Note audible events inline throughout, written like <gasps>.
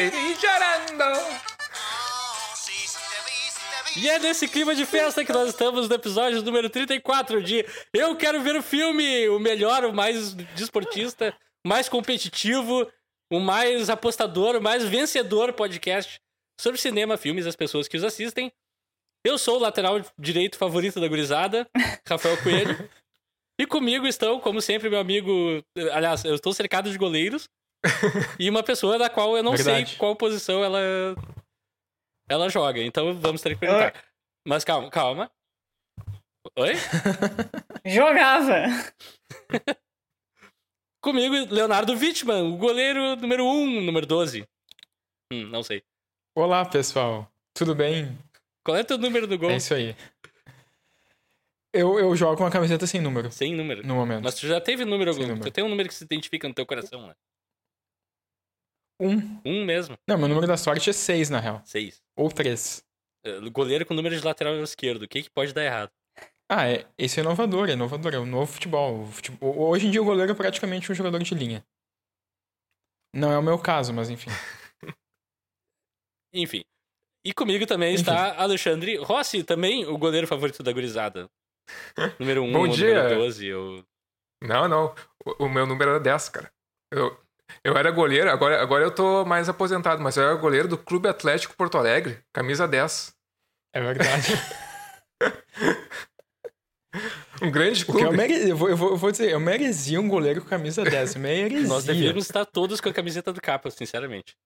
Já te vi chorando. E é nesse clima de festa que nós estamos no episódio número 34 de Eu Quero Ver o Filme, o melhor, o mais desportista, o mais competitivo, o mais apostador, o mais vencedor podcast sobre cinema, filmes as pessoas que os assistem. Eu sou o lateral direito favorito da gurizada, Rafael Coelho. <laughs> e comigo estão, como sempre, meu amigo. Aliás, eu estou cercado de goleiros. E uma pessoa da qual eu não Verdade. sei qual posição ela ela joga. Então vamos ter que perguntar. Mas calma, calma. Oi? <laughs> Jogava. <laughs> Comigo, Leonardo Wittmann, o goleiro número 1, número 12. Hum, não sei. Olá, pessoal. Tudo bem? Qual é o teu número do gol? É isso aí. Eu, eu jogo com uma camiseta sem número, Sem número. no momento. Mas tu já teve número algum. número. Tu tem um número que se identifica no teu coração, né? Um. Um mesmo. Não, meu número da sorte é seis, na real. Seis. Ou três. Eh, Goleiro com número de lateral esquerdo. O que, que pode dar errado? Ah, é, esse é inovador, é inovador, é o novo futebol. O futebol- Hoje em dia o goleiro é praticamente um jogador de linha. Não é o meu caso, mas enfim. <laughs> Enfim. E comigo também Enfim. está Alexandre Rossi, também o goleiro favorito da gurizada. <laughs> Número 1, um, Bom dia. número 12. Ou... Não, não. O, o meu número era 10, cara. Eu, eu era goleiro, agora, agora eu tô mais aposentado, mas eu era goleiro do Clube Atlético Porto Alegre, camisa 10. É verdade. <laughs> Um grande O é clube. uma here- eu, vou, eu, vou, eu vou dizer, é uma heresia um goleiro com camisa 10. É uma heresia. Nós deveríamos estar todos com a camiseta do capa, sinceramente.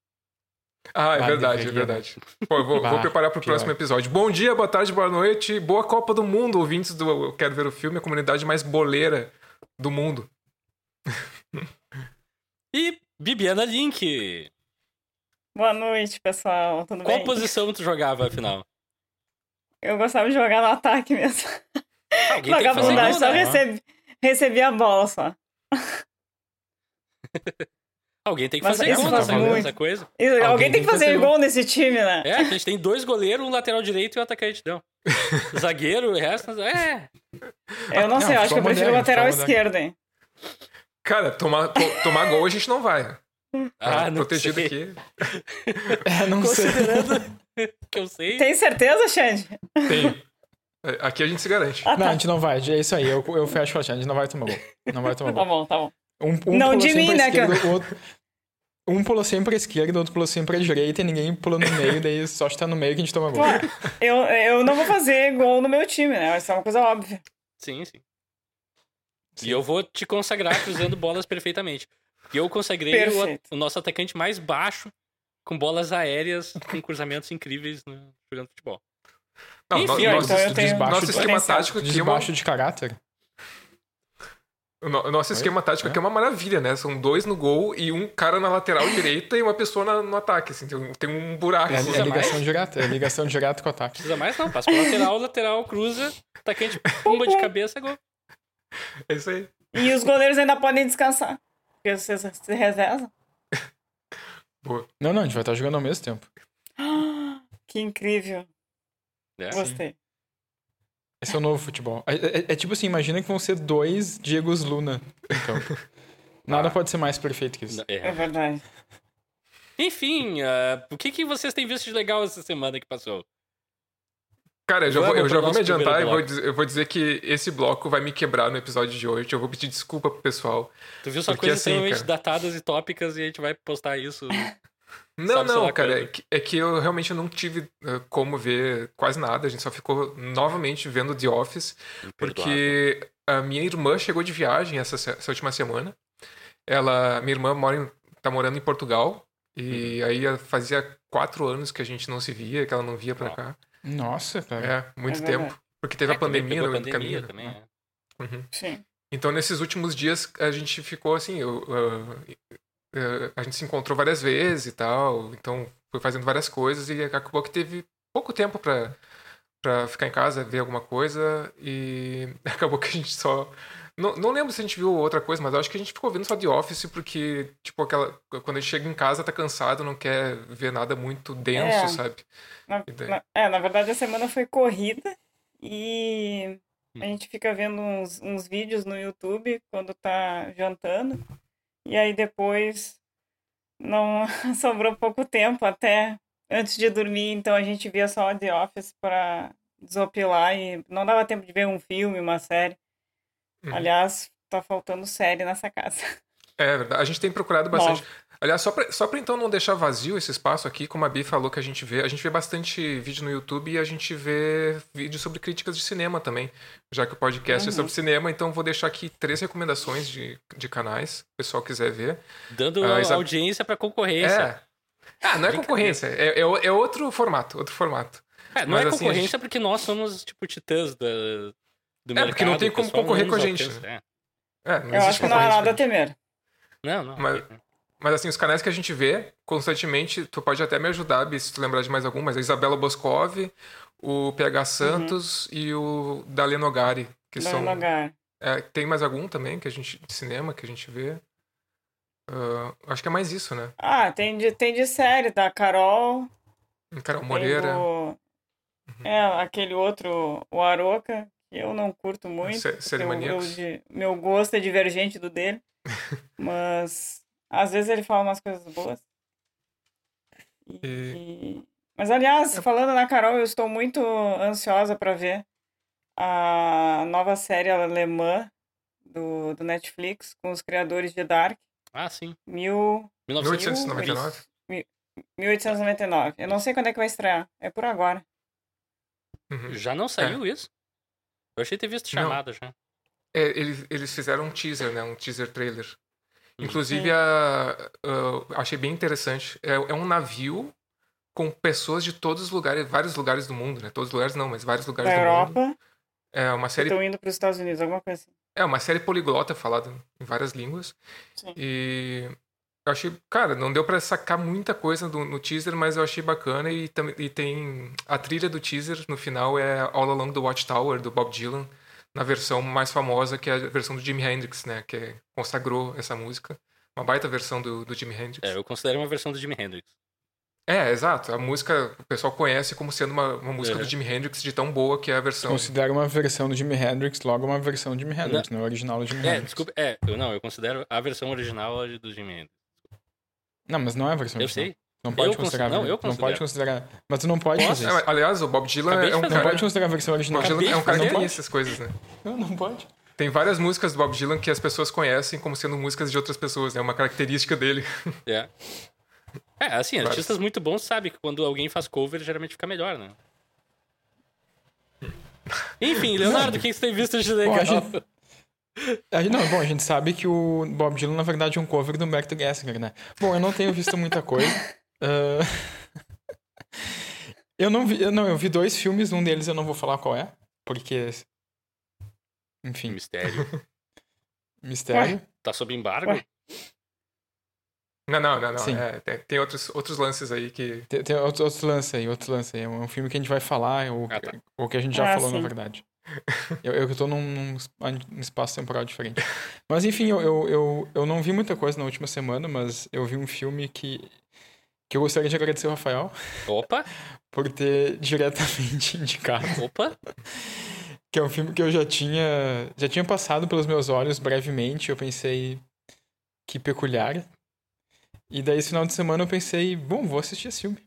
Ah, é Ah, verdade, é deveria. verdade. Pô, eu vou, Bah, vou preparar pro pior. próximo episódio. Bom dia, boa tarde, boa noite. Boa Copa do Mundo, ouvintes do Eu Quero Ver o Filme, a comunidade mais boleira do mundo. <laughs> E Bibiana Link. Boa noite, pessoal. Tudo Qual bem? posição tu jogava, afinal? Eu gostava de jogar no ataque mesmo. Alguém tem que fazer Vagabundagem, só né? recebi, recebi a bola só. <laughs> Alguém tem que Mas fazer gol faz nessa, coisa. E alguém, tem que fazer gol. gol nesse time, né? É, a gente tem dois goleiros, um lateral direito e um atacante, não. <laughs> Zagueiro, o resto... É, Eu não Não, sei, eu acho que eu prefiro o lateral esquerdo, hein? Cara, tomar, to- tomar gol a gente não vai. ah, não protegido sei. aqui. <laughs> É, não sei. Considerando <laughs> que eu sei... Tem certeza, Xande? Tem. É, Aqui a gente se garante. Ah, Não, a tá. gente não vai. É isso aí. Eu, eu fecho com a gente. A gente não vai tomar gol. Não vai tomar <laughs> Tá gol. bom, tá bom. Um, um Não de mim, né, que eu- esquerda, o outro- Um pulou sempre pra esquerda, o outro pulou sempre pra direita e ninguém pulou no meio, daí só está no meio que a gente toma gol. Pô, eu, eu não vou fazer gol no meu time, né? Isso é uma coisa óbvia. Sim, sim. Sim. E eu vou te consagrar cruzando bolas perfeitamente. E eu consagrei o, o nosso atacante mais baixo, com bolas aéreas, com cruzamentos incríveis no, jogando futebol. Não, Enfim, no- então nosso, eu tenho nosso de- esquema tático aqui é Desbaixo de caráter. o no- o nosso esquema tático aqui é uma maravilha, né? São dois no gol e um cara na lateral <laughs> direita e uma pessoa na- no ataque. Assim, tem, um- tem um buraco. É, assim. é ligação direta. É ligação direta com o ataque. Precisa mais não, passa pro lateral, lateral, cruza, atacante, pumba de <laughs> cabeça, gol. <laughs> É isso aí. E os goleiros ainda podem descansar. Porque vocês se revezam. <laughs> Boa. Não, não, a gente vai estar jogando ao mesmo tempo. <gasps> Que incrível. É. Gostei. Esse é o novo futebol. É, é- é tipo assim, imagina que vão ser dois Diegos Luna em campo. <laughs> Nada Ah. pode ser mais perfeito que isso. É É. verdade. Enfim, ah, o que, que vocês têm visto de legal essa semana que passou? Cara, eu já, vou, eu já vou me adiantar e vou, dizer, eu vou dizer que esse bloco vai me quebrar no episódio de hoje. Eu vou pedir desculpa pro pessoal. Tu viu só coisas assim, extremamente cara- datadas e tópicas e a gente vai postar isso. <laughs> Não, Sabe, não, cara. É que, é que eu realmente não tive eh, como ver quase nada. A gente só ficou novamente vendo The Office. Porque a minha irmã chegou de viagem essa, essa última semana. Ela, minha irmã mora em, tá morando em Portugal. E Uhum. aí fazia quatro anos que a gente não se via, que ela não via pra Ó. cá. Nossa, cara. É, muito É tempo. Porque teve É, a pandemia no a pandemia caminho. também, né? é. Uhum. Sim. Então, nesses últimos dias, a gente ficou assim. eu, ah, ah, a gente se encontrou várias vezes e tal. Então, foi fazendo várias coisas e acabou que teve pouco tempo pra, pra ficar em casa, ver alguma coisa. E <laughs> acabou que a gente só. Não, não lembro se a gente viu outra coisa, mas acho que a gente ficou vendo só The Office porque, tipo, aquela. Quando a gente chega em casa, tá cansado, não quer ver nada muito denso, É. sabe? Na, na- é, na verdade a semana foi corrida e Hum. a gente fica vendo uns, uns vídeos no YouTube quando tá jantando. E aí depois não <laughs> sobrou pouco tempo até antes de dormir, então a gente via só The Office para desopilar e não dava tempo de ver um filme, uma série. Uhum. Aliás, tá faltando série nessa casa. É verdade. A gente tem procurado bastante. Nova. Aliás, só pra, só pra então não deixar vazio esse espaço aqui, como a Bi falou que a gente vê, a gente vê bastante vídeo no YouTube e a gente vê vídeo sobre críticas de cinema também, já que o podcast é Uhum. sobre cinema, então vou deixar aqui três recomendações de, de canais, se o pessoal quiser ver. Dando Isa- audiência pra concorrência. É. Ah, não é concorrência, é, é, é outro formato, outro formato. É, não Mas é assim, concorrência gente- porque nós somos, tipo, titãs da, do É, mercado. porque não tem como pessoal concorrer com a gente, alcança, é. É, não Eu acho que não há nada a temer. Não, não. Mas- Mas assim, os canais que a gente vê constantemente, tu pode até me ajudar, se tu lembrar de mais algum, mas a Isabela Boscov, o PH Santos e o Dalen Nogari, que Não são. é lugar. É, tem mais algum também que a gente. de cinema que a gente vê. Ah, acho que é mais isso, né? Ah, tem de, tem de série, da Carol. Carol tem Moreira, do- É, aquele outro, o Aroca, eu não curto muito. Eu- eu meu gosto é divergente do dele. <laughs> Mas às vezes ele fala umas coisas boas. E- e- Mas aliás, falando na Carol, eu estou muito ansiosa para ver a nova série alemã do, do Netflix com os criadores de Dark, Ah, sim. mil, 1900. 1899. 1899. Eu não sei quando é que vai estrear. É por agora. Uhum. Já não saiu isso? Eu achei ter visto Não. chamada já. É, eles, eles fizeram um teaser, né? Um teaser trailer. Uhum. Inclusive, a, a- achei bem interessante. É, é um navio com pessoas de todos os lugares, vários lugares do mundo, né? Todos os lugares não, mas vários lugares Da do mundo. Europa, É uma série estão indo para os Estados Unidos, alguma coisa assim. É uma série poliglota falada em várias línguas. Sim. E eu achei, cara, não deu pra sacar muita coisa do- no teaser, mas eu achei bacana e, e tem a trilha do teaser no final é All Along the Watchtower do Bob Dylan, na versão mais famosa que é a versão do Jimi Hendrix, né, que é- consagrou essa música. Uma baita versão do, do Jimi Hendrix. É, eu considero uma versão do Jimi Hendrix. É, exato. A música o pessoal conhece como sendo uma, uma música Uhum. do Jimi Hendrix de tão boa que é a versão. Considera uma versão do Jimi Hendrix, logo uma versão do Jimi Hendrix, não é o original do Jimi É, Hendrix. desculpa. É, eu não, eu considero a versão original do Jimi Hendrix. Não, mas não é a versão Eu original. sei. Não pode Eu considerar. considero- não, eu não pode considerar. Mas tu não pode Posso? fazer isso. É, aliás, o Bob Dylan Acabei é um fazer. Não cara, pode considerar a versão original. Bob Dylan é um cara que tem essas coisas, né? Não, não pode. Tem várias músicas do Bob Dylan que as pessoas conhecem como sendo músicas de outras pessoas, né? Uma característica dele. <laughs> É. É, assim, artistas muito bons sabem que quando alguém faz cover, geralmente fica melhor, né? <laughs> Enfim, Leonardo, o que você tem visto de legal? Bom, a gente- A gente- não, bom, a gente sabe que o Bob Dylan, na verdade, é um cover do Humberto Gessinger, né? Bom, eu não tenho visto muita coisa. <laughs> Ah, eu não vi. eu- Não, eu vi dois filmes, um deles eu não vou falar qual é, porque. Enfim, Mistério. <laughs> mistério. Tá sob embargo? Ué. Não, não, não, não. Sim. É, tem tem outros, outros lances aí que. Tem, tem outros, outros lances aí, outros lances aí. É um filme que a gente vai falar, ou, Ah, tá. ou que a gente já Ah, falou, na sim. verdade. Eu, eu tô num, num es- num espaço temporal diferente. Mas enfim, eu, eu, eu, eu não vi muita coisa na última semana, mas eu vi um filme que, que eu gostaria de agradecer ao Rafael Opa, por ter diretamente <laughs> indicado. opa. Que é um filme que eu já tinha, já tinha passado pelos meus olhos brevemente. Eu pensei, que peculiar. E daí, esse final de semana, eu pensei, bom, vou assistir esse filme.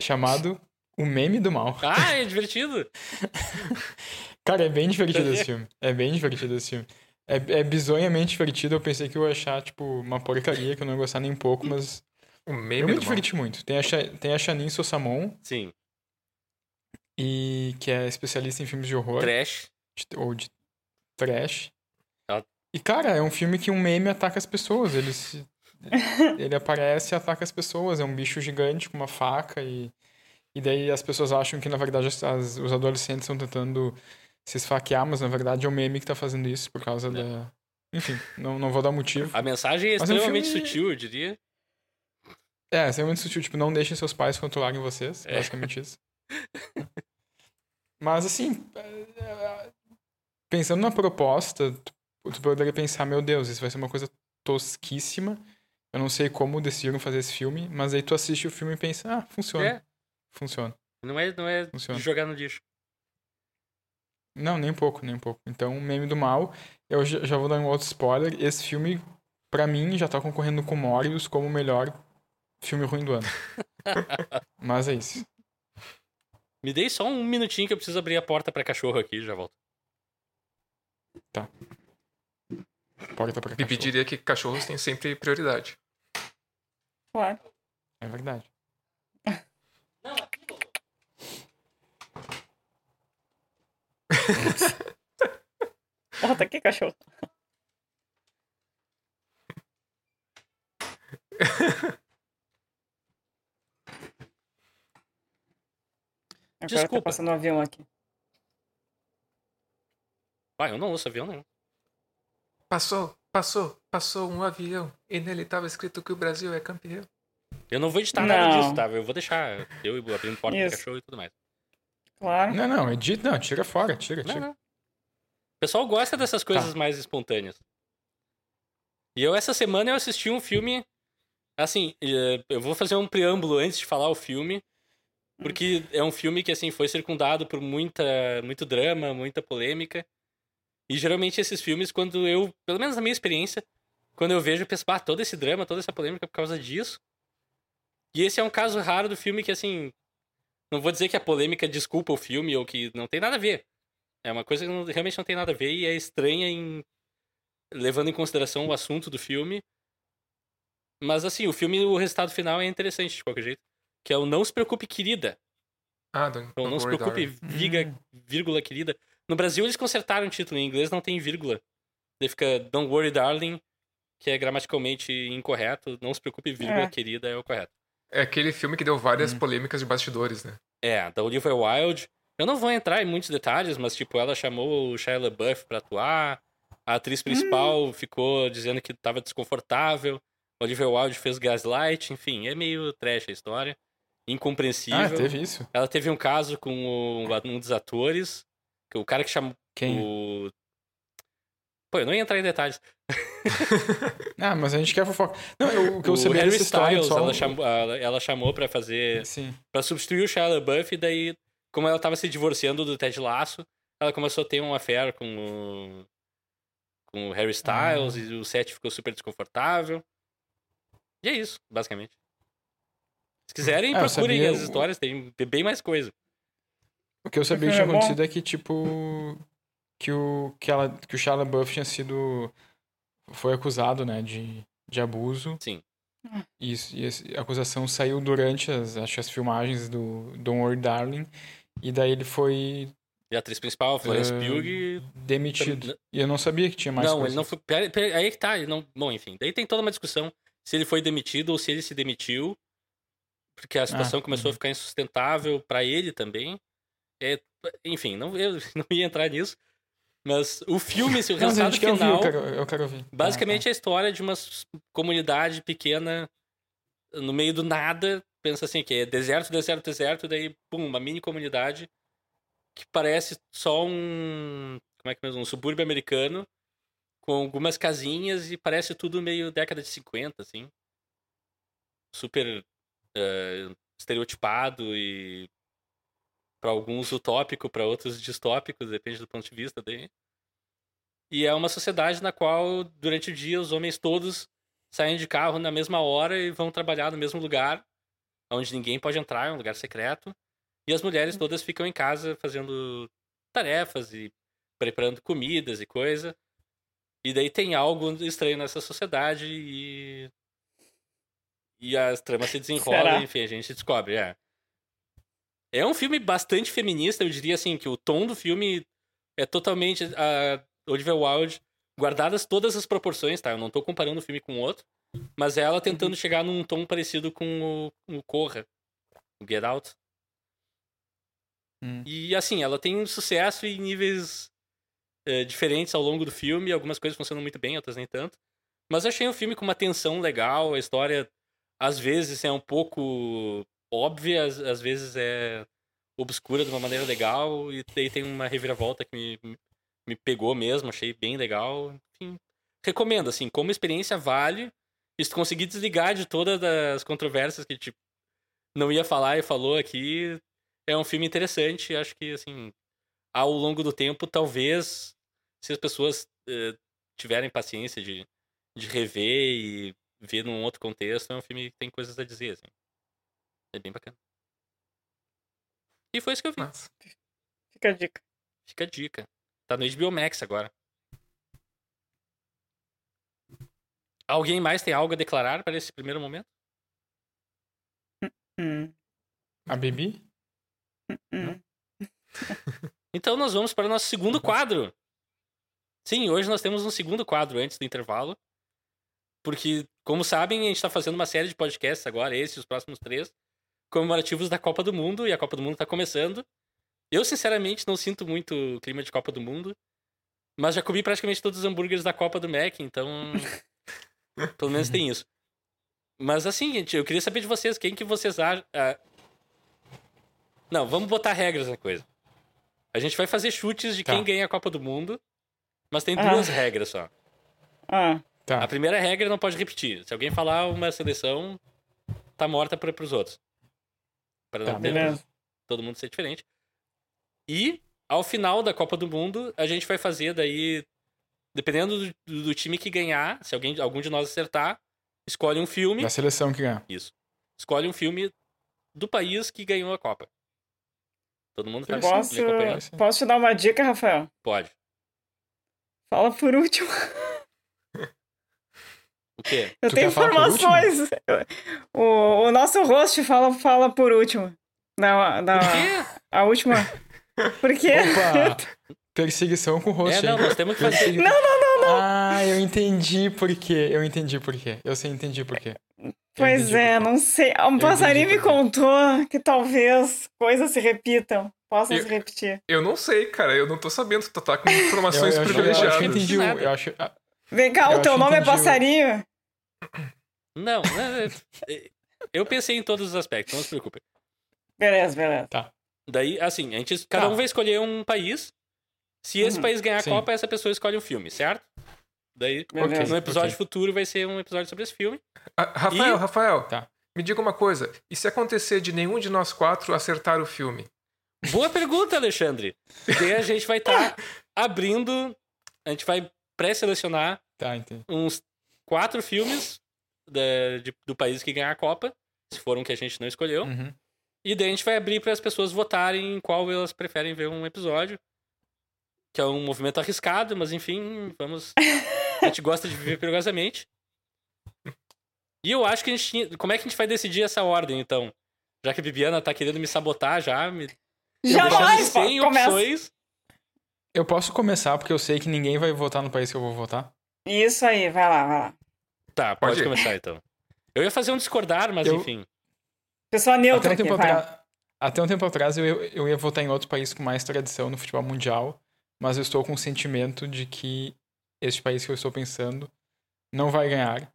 Chamado O Meme do Mal. Ah, é divertido. <laughs> Cara, é bem divertido esse filme. É bem divertido esse filme. É, é bizonhamente divertido. Eu pensei que eu ia achar, tipo, uma porcaria, que eu não ia gostar nem um pouco, mas O eu meme me do mal. diverti muito. Tem a, Cha- tem a Chanin Sossamon, Sim, e, que é especialista em filmes de horror. trash. de- ou de trash. Ela- E, cara, é um filme que um meme ataca as pessoas. Ele, se- <laughs> ele aparece e ataca as pessoas. É um bicho gigante com uma faca e, e daí as pessoas acham que, na verdade, as- os adolescentes estão tentando se esfaquear, mas, na verdade, é o meme que tá fazendo isso por causa da... Enfim, não, não vou dar motivo. A mensagem é é extremamente filme- sutil, eu diria. É, é muito sutil. Tipo, não deixem seus pais controlarem vocês. É. Basicamente isso. Mas, assim, é, é, pensando na proposta, tu, tu poderia pensar, meu Deus, isso vai ser uma coisa tosquíssima. Eu não sei como decidiram fazer esse filme, mas aí tu assiste o filme e pensa, ah, funciona. É, Funciona. não é, não é Funciona. de jogar no lixo. Não, nem um pouco, nem um pouco. Então, meme do mal, eu já vou dar um outro spoiler. Esse filme pra mim, já tá concorrendo com Morbius como o melhor filme ruim do ano. <laughs> Mas é isso. Me dei só um minutinho que eu preciso abrir a porta pra cachorro aqui já volto. Porta pra Bibi cachorro. diria que cachorros têm sempre prioridade. Claro. É verdade. Bota <laughs> aqui, cachorro. Agora tá Desculpa. passando um avião aqui. Ah, eu não ouço avião nenhum. Passou, passou, passou um avião e nele tava escrito que o Brasil é campeão. Eu não vou editar nada Não. disso, tá? Eu vou deixar eu abrindo porta Isso. cachorro e tudo mais. Claro. Não, não, edita, não, tira fora, tira, Não, tira. não. O pessoal gosta dessas coisas mais espontâneas. E eu, essa semana, eu assisti um filme. Assim, eh, eu vou fazer um preâmbulo antes de falar o filme. Porque é um filme que, assim, foi circundado por muita, muito drama, muita polêmica. E geralmente esses filmes, quando eu, pelo menos na minha experiência, quando eu vejo, eu penso, bah, todo esse drama, toda essa polêmica por causa disso. E esse é um caso raro do filme que, assim, não vou dizer que a polêmica desculpa o filme ou que não tem nada a ver. É uma coisa que não- realmente não tem nada a ver e é estranha em levando em consideração o assunto do filme. Mas assim, o filme, o resultado final é interessante de qualquer jeito, que é o Não se preocupe, querida. Ah, don't, Então, não se preocupe, viga, Hum. vírgula, querida. No Brasil eles consertaram o título, em inglês não tem vírgula. Daí fica Don't worry, darling, que é gramaticalmente incorreto. Não se preocupe, vírgula, É. querida é o correto. É aquele filme que deu várias Hum. polêmicas de bastidores, né? É, da Olivia Wilde. Eu não vou entrar em muitos detalhes, mas, tipo, ela chamou o Shia LaBeouf pra atuar. A atriz principal ficou dizendo que tava desconfortável. Olivia Wilde fez gaslight. Enfim, é meio trash a história. Incompreensível. Ah, teve isso? Ela teve um caso com o- um dos atores. Que o cara que chamou Quem? o... Pô, eu não ia entrar em detalhes. <laughs> Ah, mas a gente quer fofoca. Não, eu, o que eu o sabia Harry dessa Styles, só... ela, chamou, ela, ela chamou pra fazer Sim. Pra substituir o Shia LaBeouf, e daí, como ela tava se divorciando do Ted Lasso, ela começou a ter um affair com o, com o Harry Styles, Ah. e o set ficou super desconfortável. E é isso, basicamente. Se quiserem, Ah, procurem sabia as histórias, tem bem mais coisa. O que eu sabia que É tinha bom. acontecido é que, tipo... Que o, que ela, que o Shia LaBeouf tinha sido... Foi acusado, né, de, de abuso. Sim. E esse- a acusação saiu durante as, acho, as filmagens do Don't Worry Darling. E daí ele foi E a atriz principal, Florence Ah, Pugh, demitido. E eu não sabia que tinha mais não, ele não foi. pera- pera- aí é que tá, ele não. Bom, enfim. Daí tem toda uma discussão se ele foi demitido ou se ele se demitiu. Porque a situação Ah, começou a uhum. ficar insustentável pra ele também. É, enfim, não, eu <laughs> não ia entrar nisso. Mas o filme, esse, o <laughs> Não, resultado gente quer ouvir, final. eu quero, eu quero ouvir. Basicamente Ah, é a história de uma comunidade pequena no meio do nada. Pensa assim, que é deserto, deserto, deserto, daí, pum, uma mini comunidade que parece só um. Como é que é mesmo? Um subúrbio americano com algumas casinhas e parece tudo meio década de 50, assim. Super eh, estereotipado e para alguns utópico, para outros distópico, depende do ponto de vista daí. E é uma sociedade na qual, durante o dia, os homens todos saem de carro na mesma hora e vão trabalhar no mesmo lugar, onde ninguém pode entrar, é um lugar secreto. E as mulheres todas ficam em casa fazendo tarefas e preparando comidas e coisa. E daí tem algo estranho nessa sociedade e. E as tramas se <laughs> desenrolam, Será? enfim, a gente descobre, é. É um filme bastante feminista, eu diria assim, que o tom do filme é totalmente a Olivia Wilde, guardadas todas as proporções, tá? Eu não tô comparando um filme com outro, mas é ela tentando chegar num tom parecido com o, o Corra, o Get Out. Hum. E assim, ela tem sucesso em níveis eh, diferentes ao longo do filme, algumas coisas funcionam muito bem, outras nem tanto. Mas eu achei o filme com uma tensão legal, a história às vezes é um pouco óbvia, às, às vezes é obscura de uma maneira legal, e daí tem uma reviravolta que me, me- pegou mesmo, achei bem legal. Enfim, recomendo, assim, como experiência vale. E se conseguir desligar de todas as controvérsias que tipo, não ia falar e falou aqui, é um filme interessante. Acho que, assim, ao longo do tempo, talvez, se as pessoas eh, tiverem paciência de de rever e ver num outro contexto, é um filme que tem coisas a dizer, assim. É bem bacana. E foi isso que eu vi. Massa. Fica a dica. Fica a dica. Tá no HBO Max agora. Alguém mais tem algo a declarar para esse primeiro momento? Hum, A Bibi? hum. <laughs> Então nós vamos para o nosso segundo quadro. Sim, hoje nós temos um segundo quadro antes do intervalo. Porque, como sabem, a gente está fazendo uma série de podcasts agora, esse e os próximos três, comemorativos da Copa do Mundo, e a Copa do Mundo está começando. Eu, sinceramente, não sinto muito o clima de Copa do Mundo, mas já comi praticamente todos os hambúrgueres da Copa do Mac, então. <laughs> pelo menos tem isso. Mas assim, gente, eu queria saber de vocês, quem que vocês acham. ah, Não, vamos botar regras na coisa. A gente vai fazer chutes de Tá. quem ganha a Copa do Mundo, mas tem Ah. duas regras só. Ah, Tá. A primeira regra não pode repetir. Se alguém falar uma seleção, tá morta para os outros. Para não Tá, ter beleza. todo mundo ser diferente. E, ao final da Copa do Mundo, a gente vai fazer daí, dependendo do, do time que ganhar, se alguém, algum de nós acertar, escolhe um filme. Da seleção que ganha. Isso. Escolhe um filme do país que ganhou a Copa. Todo mundo tá posso, acompanhando? posso te dar uma dica, Rafael? Pode. Fala por último. <laughs> O quê? Eu Tu tenho informações. O, o nosso host fala, fala por último. Não, não, Por quê? a última. Por quê? Opa! <laughs> Perseguição com o É, rosto. não, nós temos que fazer. Persegui- Não, não, não, Ah, eu entendi por quê. Eu entendi por quê. Eu sei, entendi por quê. Eu Pois é, não sei. Um entendi passarinho me contou que talvez coisas se repitam, possam Eu- se repetir. Eu não sei, cara. Eu não tô sabendo. Tu tá com <laughs> Eu, informações eu, eu privilegiadas. acho que eu entendi. Eu acho, ah, Vem cá, Eu o teu nome é passarinho? Não, é- é- eu pensei em todos os aspectos, não se preocupe. Beleza, beleza. Daí, assim, a gente, cada Tá. um vai escolher um país. Se esse Uhum. país ganhar a Sim. Copa, essa pessoa escolhe um filme, certo? Daí, Beleza. no episódio ok. futuro vai ser um episódio sobre esse filme. Ah, Rafael, E- Rafael. Tá. Me diga uma coisa. E se acontecer de nenhum de nós quatro acertar o filme? Boa pergunta, Alexandre. Daí a gente vai estar <laughs> abrindo, a gente vai pré-selecionar tá, uns quatro filmes da- de- do país que ganhar a Copa, se for um que a gente não escolheu. Uhum. E daí a gente vai abrir para as pessoas votarem em qual elas preferem ver um episódio. Que é um movimento arriscado, mas enfim, vamos. A gente gosta de viver perigosamente. E eu acho que a gente tinha. Como é que a gente vai decidir essa ordem, então? Já que a Bibiana tá querendo me sabotar já, me Jamais! deixando sem Começa. opções. Eu posso começar, porque eu sei que ninguém vai votar no país que eu vou votar. Isso aí, vai lá, vai lá. Tá, pode, Pode começar então. Eu ia fazer um discordar, mas Eu- enfim. Pessoa Até neutra um, aqui, atrás, até um tempo atrás eu, ia- eu ia votar em outro país com mais tradição no futebol mundial, mas eu estou com o sentimento de que este país que eu estou pensando não vai ganhar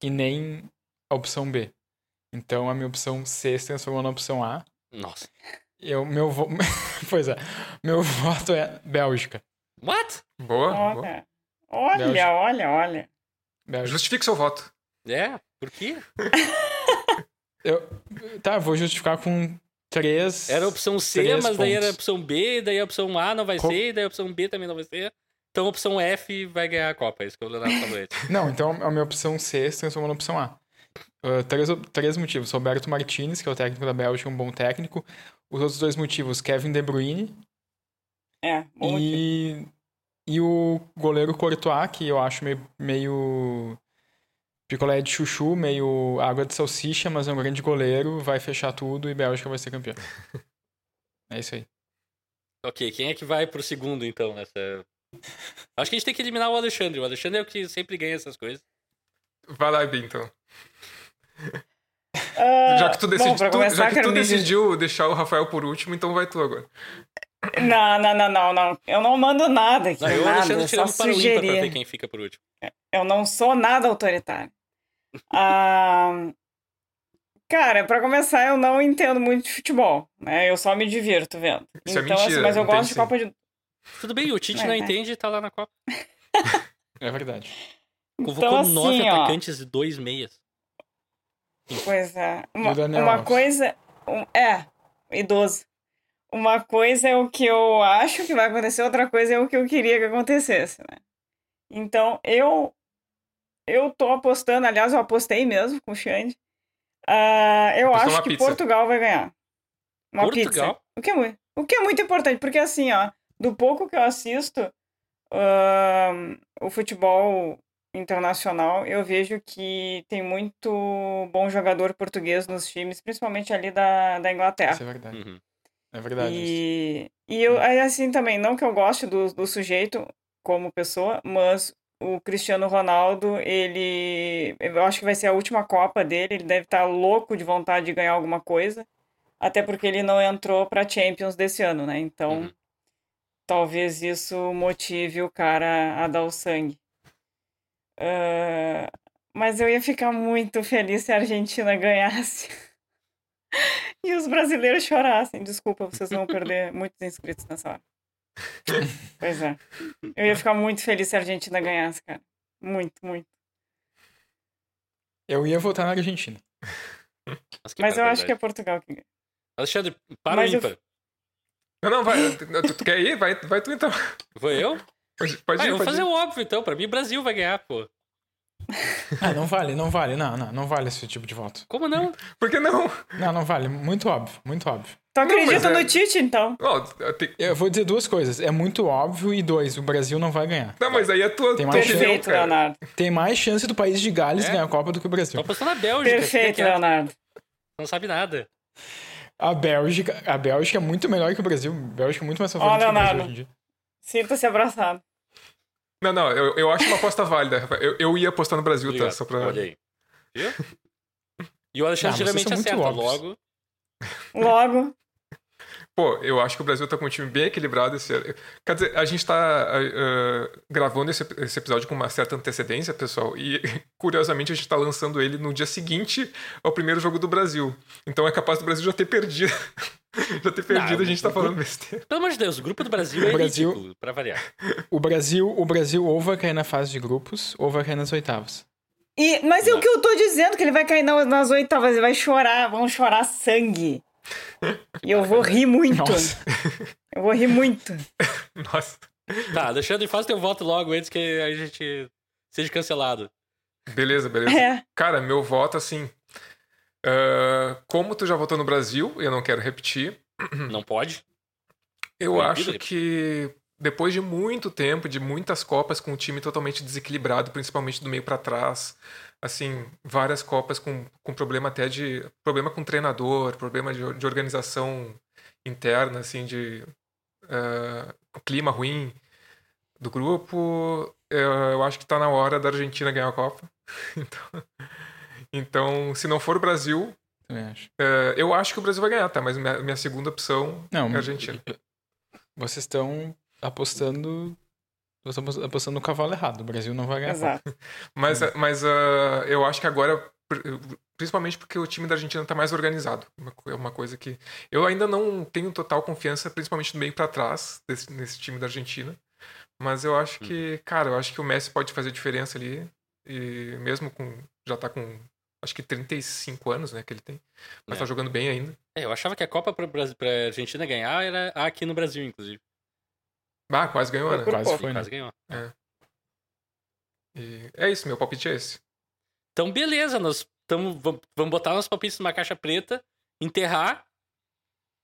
e nem a opção B. Então a minha opção C se transformou na opção A. Nossa. Eu, meu vo... <laughs> pois é, meu voto é Bélgica. What? Boa, boa. Olha, olha, Bélgica. olha, olha. Bélgica. Justifique seu voto. É? Por quê? <laughs> Eu... Tá, vou justificar com três. Era a opção C, mas daí era a pontos. opção B, daí a opção A não vai Co- ser, daí a opção B também não vai ser. Então a opção F vai ganhar a Copa, é isso que o Leonardo falou. <laughs> Não, então a minha opção C se transformou na opção A. Ah, três, três motivos. Roberto Martinez, que é o técnico da Bélgica, um bom técnico. Os outros dois motivos, Kevin De Bruyne É, bom motivo. e, e o goleiro Courtois, que eu acho meio, meio picolé de chuchu, meio água de salsicha, mas é um grande goleiro, vai fechar tudo e Bélgica vai ser campeã. <laughs> É isso aí. ok, quem é que vai pro segundo então nessa. Acho que a gente tem que eliminar o Alexandre. O Alexandre é o que sempre ganha essas coisas. Vai lá, Bi, Ah, Já que tu, bom, decidi, pra tu- já que tu decidiu deixar o Rafael por último, então vai tu agora. Não, não, não, não, não. Eu não mando nada aqui. Não, eu o nada, Alexandre para o ímpar pra ver sugerir. quem fica por último. Eu não sou nada autoritário. Ah, cara, pra começar, eu não entendo muito de futebol, né? Eu só me divirto vendo. Isso é então, assim, mentira, mas eu gosto de sim. Copa de. Tudo bem, o Tite É, não é. entende e tá lá na Copa. <laughs> É verdade. Convocou Então, assim, nove ó. atacantes e dois meias. Pois é. Uma, Daniel uma coisa. um- é, idoso. Uma coisa é o que eu acho que vai acontecer, outra coisa é o que eu queria que acontecesse, né? Então, eu eu tô apostando, aliás, eu apostei mesmo com o Xande. Uh, eu Apostou acho que pizza. Portugal vai ganhar. Uma Portugal? pizza. O que, é muito, o que é muito importante, porque assim, ó, do pouco que eu assisto ahn, o futebol internacional, eu vejo que tem muito bom jogador português nos times, principalmente ali da, da Inglaterra. Isso é verdade. Uhum. É verdade. isso. E, e eu, aí, assim, também, não que eu goste do, do sujeito como pessoa, mas o Cristiano Ronaldo, ele. Eu acho que vai ser a última Copa dele, ele deve estar louco de vontade de ganhar alguma coisa, até porque ele não entrou para Champions desse ano, né? Então, Uhum. talvez isso motive o cara a dar o sangue. Ah, mas eu ia ficar muito feliz se a Argentina ganhasse. E os brasileiros chorassem. Desculpa, vocês vão perder muitos inscritos nessa hora. Pois é. Eu ia ficar muito feliz se a Argentina ganhasse, cara. Muito, muito. Eu ia votar na Argentina. Mas, Mas eu acho que é. Portugal que ganha. Alexandre, para Mas o eu- ímpar. Não, não, vai. Tu, tu quer ir? Vai, vai tu então. Vou eu? Pode, pode Ah, ir, eu vou fazer ir. o óbvio, então. Pra mim, o Brasil vai ganhar, pô. Ah, não vale, não vale. Não, não, não vale esse tipo de voto. Como não? Por que não? Não, não vale. Muito óbvio, muito óbvio. Tu acredita mas é- no Tite, então? Ó, tem- Eu vou dizer duas coisas. É muito óbvio e dois, o Brasil não vai ganhar. Não, mas aí é tua, Tem mais Perfeito, cara. Leonardo. Tem mais chance do país de Gales É? ganhar a Copa do que o Tô Brasil. apostando na Bélgica. Perfeito, fica quieto. Leonardo. Não sabe nada. A Bélgica, a Bélgica é muito melhor que o Brasil. A Bélgica é muito mais favorita que o Brasil Leonardo. hoje em dia. Sinta-se abraçado. Não, não, eu, eu acho uma aposta válida. Rafael. Eu, eu ia apostar no Brasil, Obrigado. tá? Só pra... Olha aí. Viu? <laughs> E o Alexandre Não, vocês geralmente acerta. óbvios. Logo, Logo, Pô, eu acho que o Brasil tá com um time bem equilibrado esse ano. Quer dizer, a gente tá ah, gravando esse, esse episódio com uma certa antecedência, pessoal, e <laughs> curiosamente a gente tá lançando ele no dia seguinte ao primeiro jogo do Brasil. Então é capaz do Brasil já ter perdido. <laughs> já ter perdido, Não, a gente tá falando besteira. pelo amor de Deus, o grupo do Brasil é Brasil- ridículo, pra variar. O Brasil, o Brasil ou vai cair na fase de grupos ou vai cair nas oitavas. E, mas é o que eu tô dizendo, que ele vai cair na- nas oitavas, ele vai chorar, vão chorar sangue. E eu vou rir muito. Nossa. Eu vou rir muito. Nossa. Tá, Alexandre, faz teu voto logo antes que a gente seja cancelado. Beleza, beleza. É. Cara, meu voto, assim. ah, como tu já votou no Brasil, eu não quero repetir. Não pode? Eu Proibido acho repetir. que depois de muito tempo, de muitas copas com o time totalmente desequilibrado, principalmente do meio pra trás, assim, várias copas com, com problema até de problema com treinador, problema de, de organização interna, assim, de ah, clima ruim do grupo, eu, eu acho que tá na hora da Argentina ganhar a Copa. <laughs> Então, então se não for o Brasil, acho. eh, eu acho que o Brasil vai ganhar, tá? Mas minha, minha segunda opção Não, é a Argentina. Vocês estão apostando. Vocês estão apostando no cavalo errado. O Brasil não vai ganhar. Exato. <laughs> Mas, mas ah, eu acho que agora, pr- principalmente porque o time da Argentina tá mais organizado. É uma coisa que. Eu ainda não tenho total confiança, principalmente do meio pra trás, desse- nesse time da Argentina. Mas eu acho que, cara, eu acho que o Messi pode fazer diferença ali. E mesmo com. Já tá com. Acho que 35 anos, né, que ele tem. Mas É. tá jogando bem ainda. É, eu achava que a Copa pra, pra Argentina ganhar era aqui no Brasil, inclusive. Ah, quase ganhou, né? Quase foi, né? Quase ganhou. E é isso, meu palpite é esse. Então, beleza, nós tamo, vam- vamos botar nossos palpites numa caixa preta, enterrar,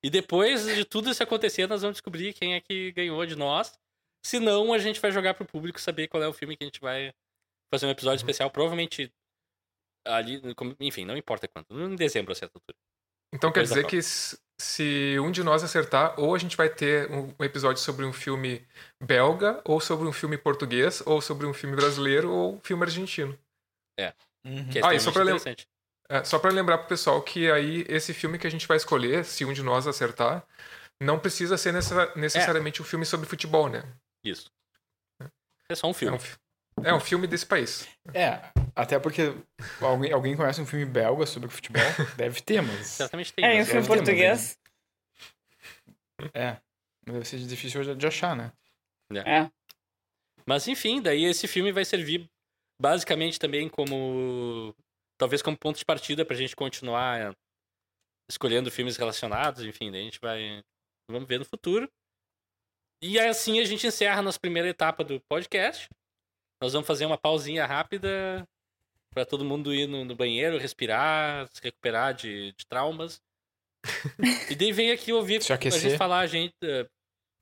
e depois de tudo isso acontecer, nós vamos descobrir quem é que ganhou de nós. Se não, a gente vai jogar pro público saber qual é o filme que a gente vai fazer um episódio Uhum. especial, provavelmente ali, enfim, não importa quanto, em dezembro a certa altura. Então quer Depois da dizer que se um de nós acertar, ou a gente vai ter um episódio sobre um filme belga, ou sobre um filme português, ou sobre um filme brasileiro, ou um filme argentino. Uhum. Que é Ah, e só pra lem- interessante. É, só pra lembrar pro pessoal que aí esse filme que a gente vai escolher, se um de nós acertar, não precisa ser necessa- necessariamente um filme sobre futebol, né? Isso. É só um É filme. um, fi- é um filme desse país. É, até porque alguém, alguém conhece um filme belga sobre futebol? Deve ter, mas. Certamente tem. É, mas- filme deve ter, português. É. Mas deve ser difícil de- achar, né? É. Mas enfim, daí esse filme vai servir basicamente também como. Talvez como ponto de partida pra gente continuar é, escolhendo filmes relacionados, enfim, daí a gente vai. Vamos ver no futuro. E assim a gente encerra a nossa primeira etapa do podcast. Nós vamos fazer uma pausinha rápida Pra todo mundo ir no, no banheiro, respirar, se recuperar de, de traumas. <laughs> e daí vem aqui ouvir a gente falar, a gente. eh,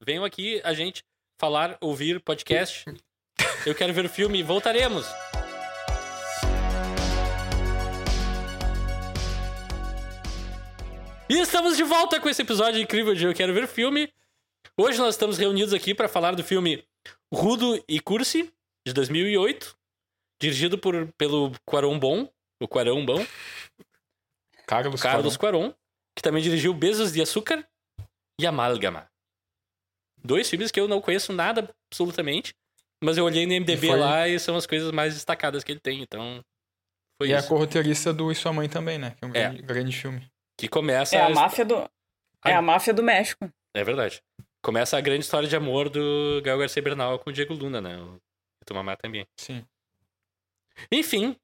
venham aqui a gente falar, ouvir podcast. <laughs> Eu quero ver o filme, voltaremos! E estamos de volta com esse episódio incrível de Eu Quero Ver Filme. Hoje nós estamos reunidos aqui para falar do filme Rudo e Cursi, de 2008, dirigido por, pelo Quaron Bom, o Quarão Bom, Carlos, Carlos Quaron. Que também dirigiu Besos de Açúcar e Amálgama. Dois filmes que eu não conheço nada, absolutamente, mas eu olhei no MDB foi- lá e são as coisas mais destacadas que ele tem, então foi E é a isso. corroteirista do E Sua Mãe também, né? Que é um É. grande, grande filme. Que começa... É a máfia do. É a máfia do México. É verdade. Começa a grande história de amor do Gael Garcia Bernal com o Diego Luna, né? O Tomamá também. Sim. Enfim,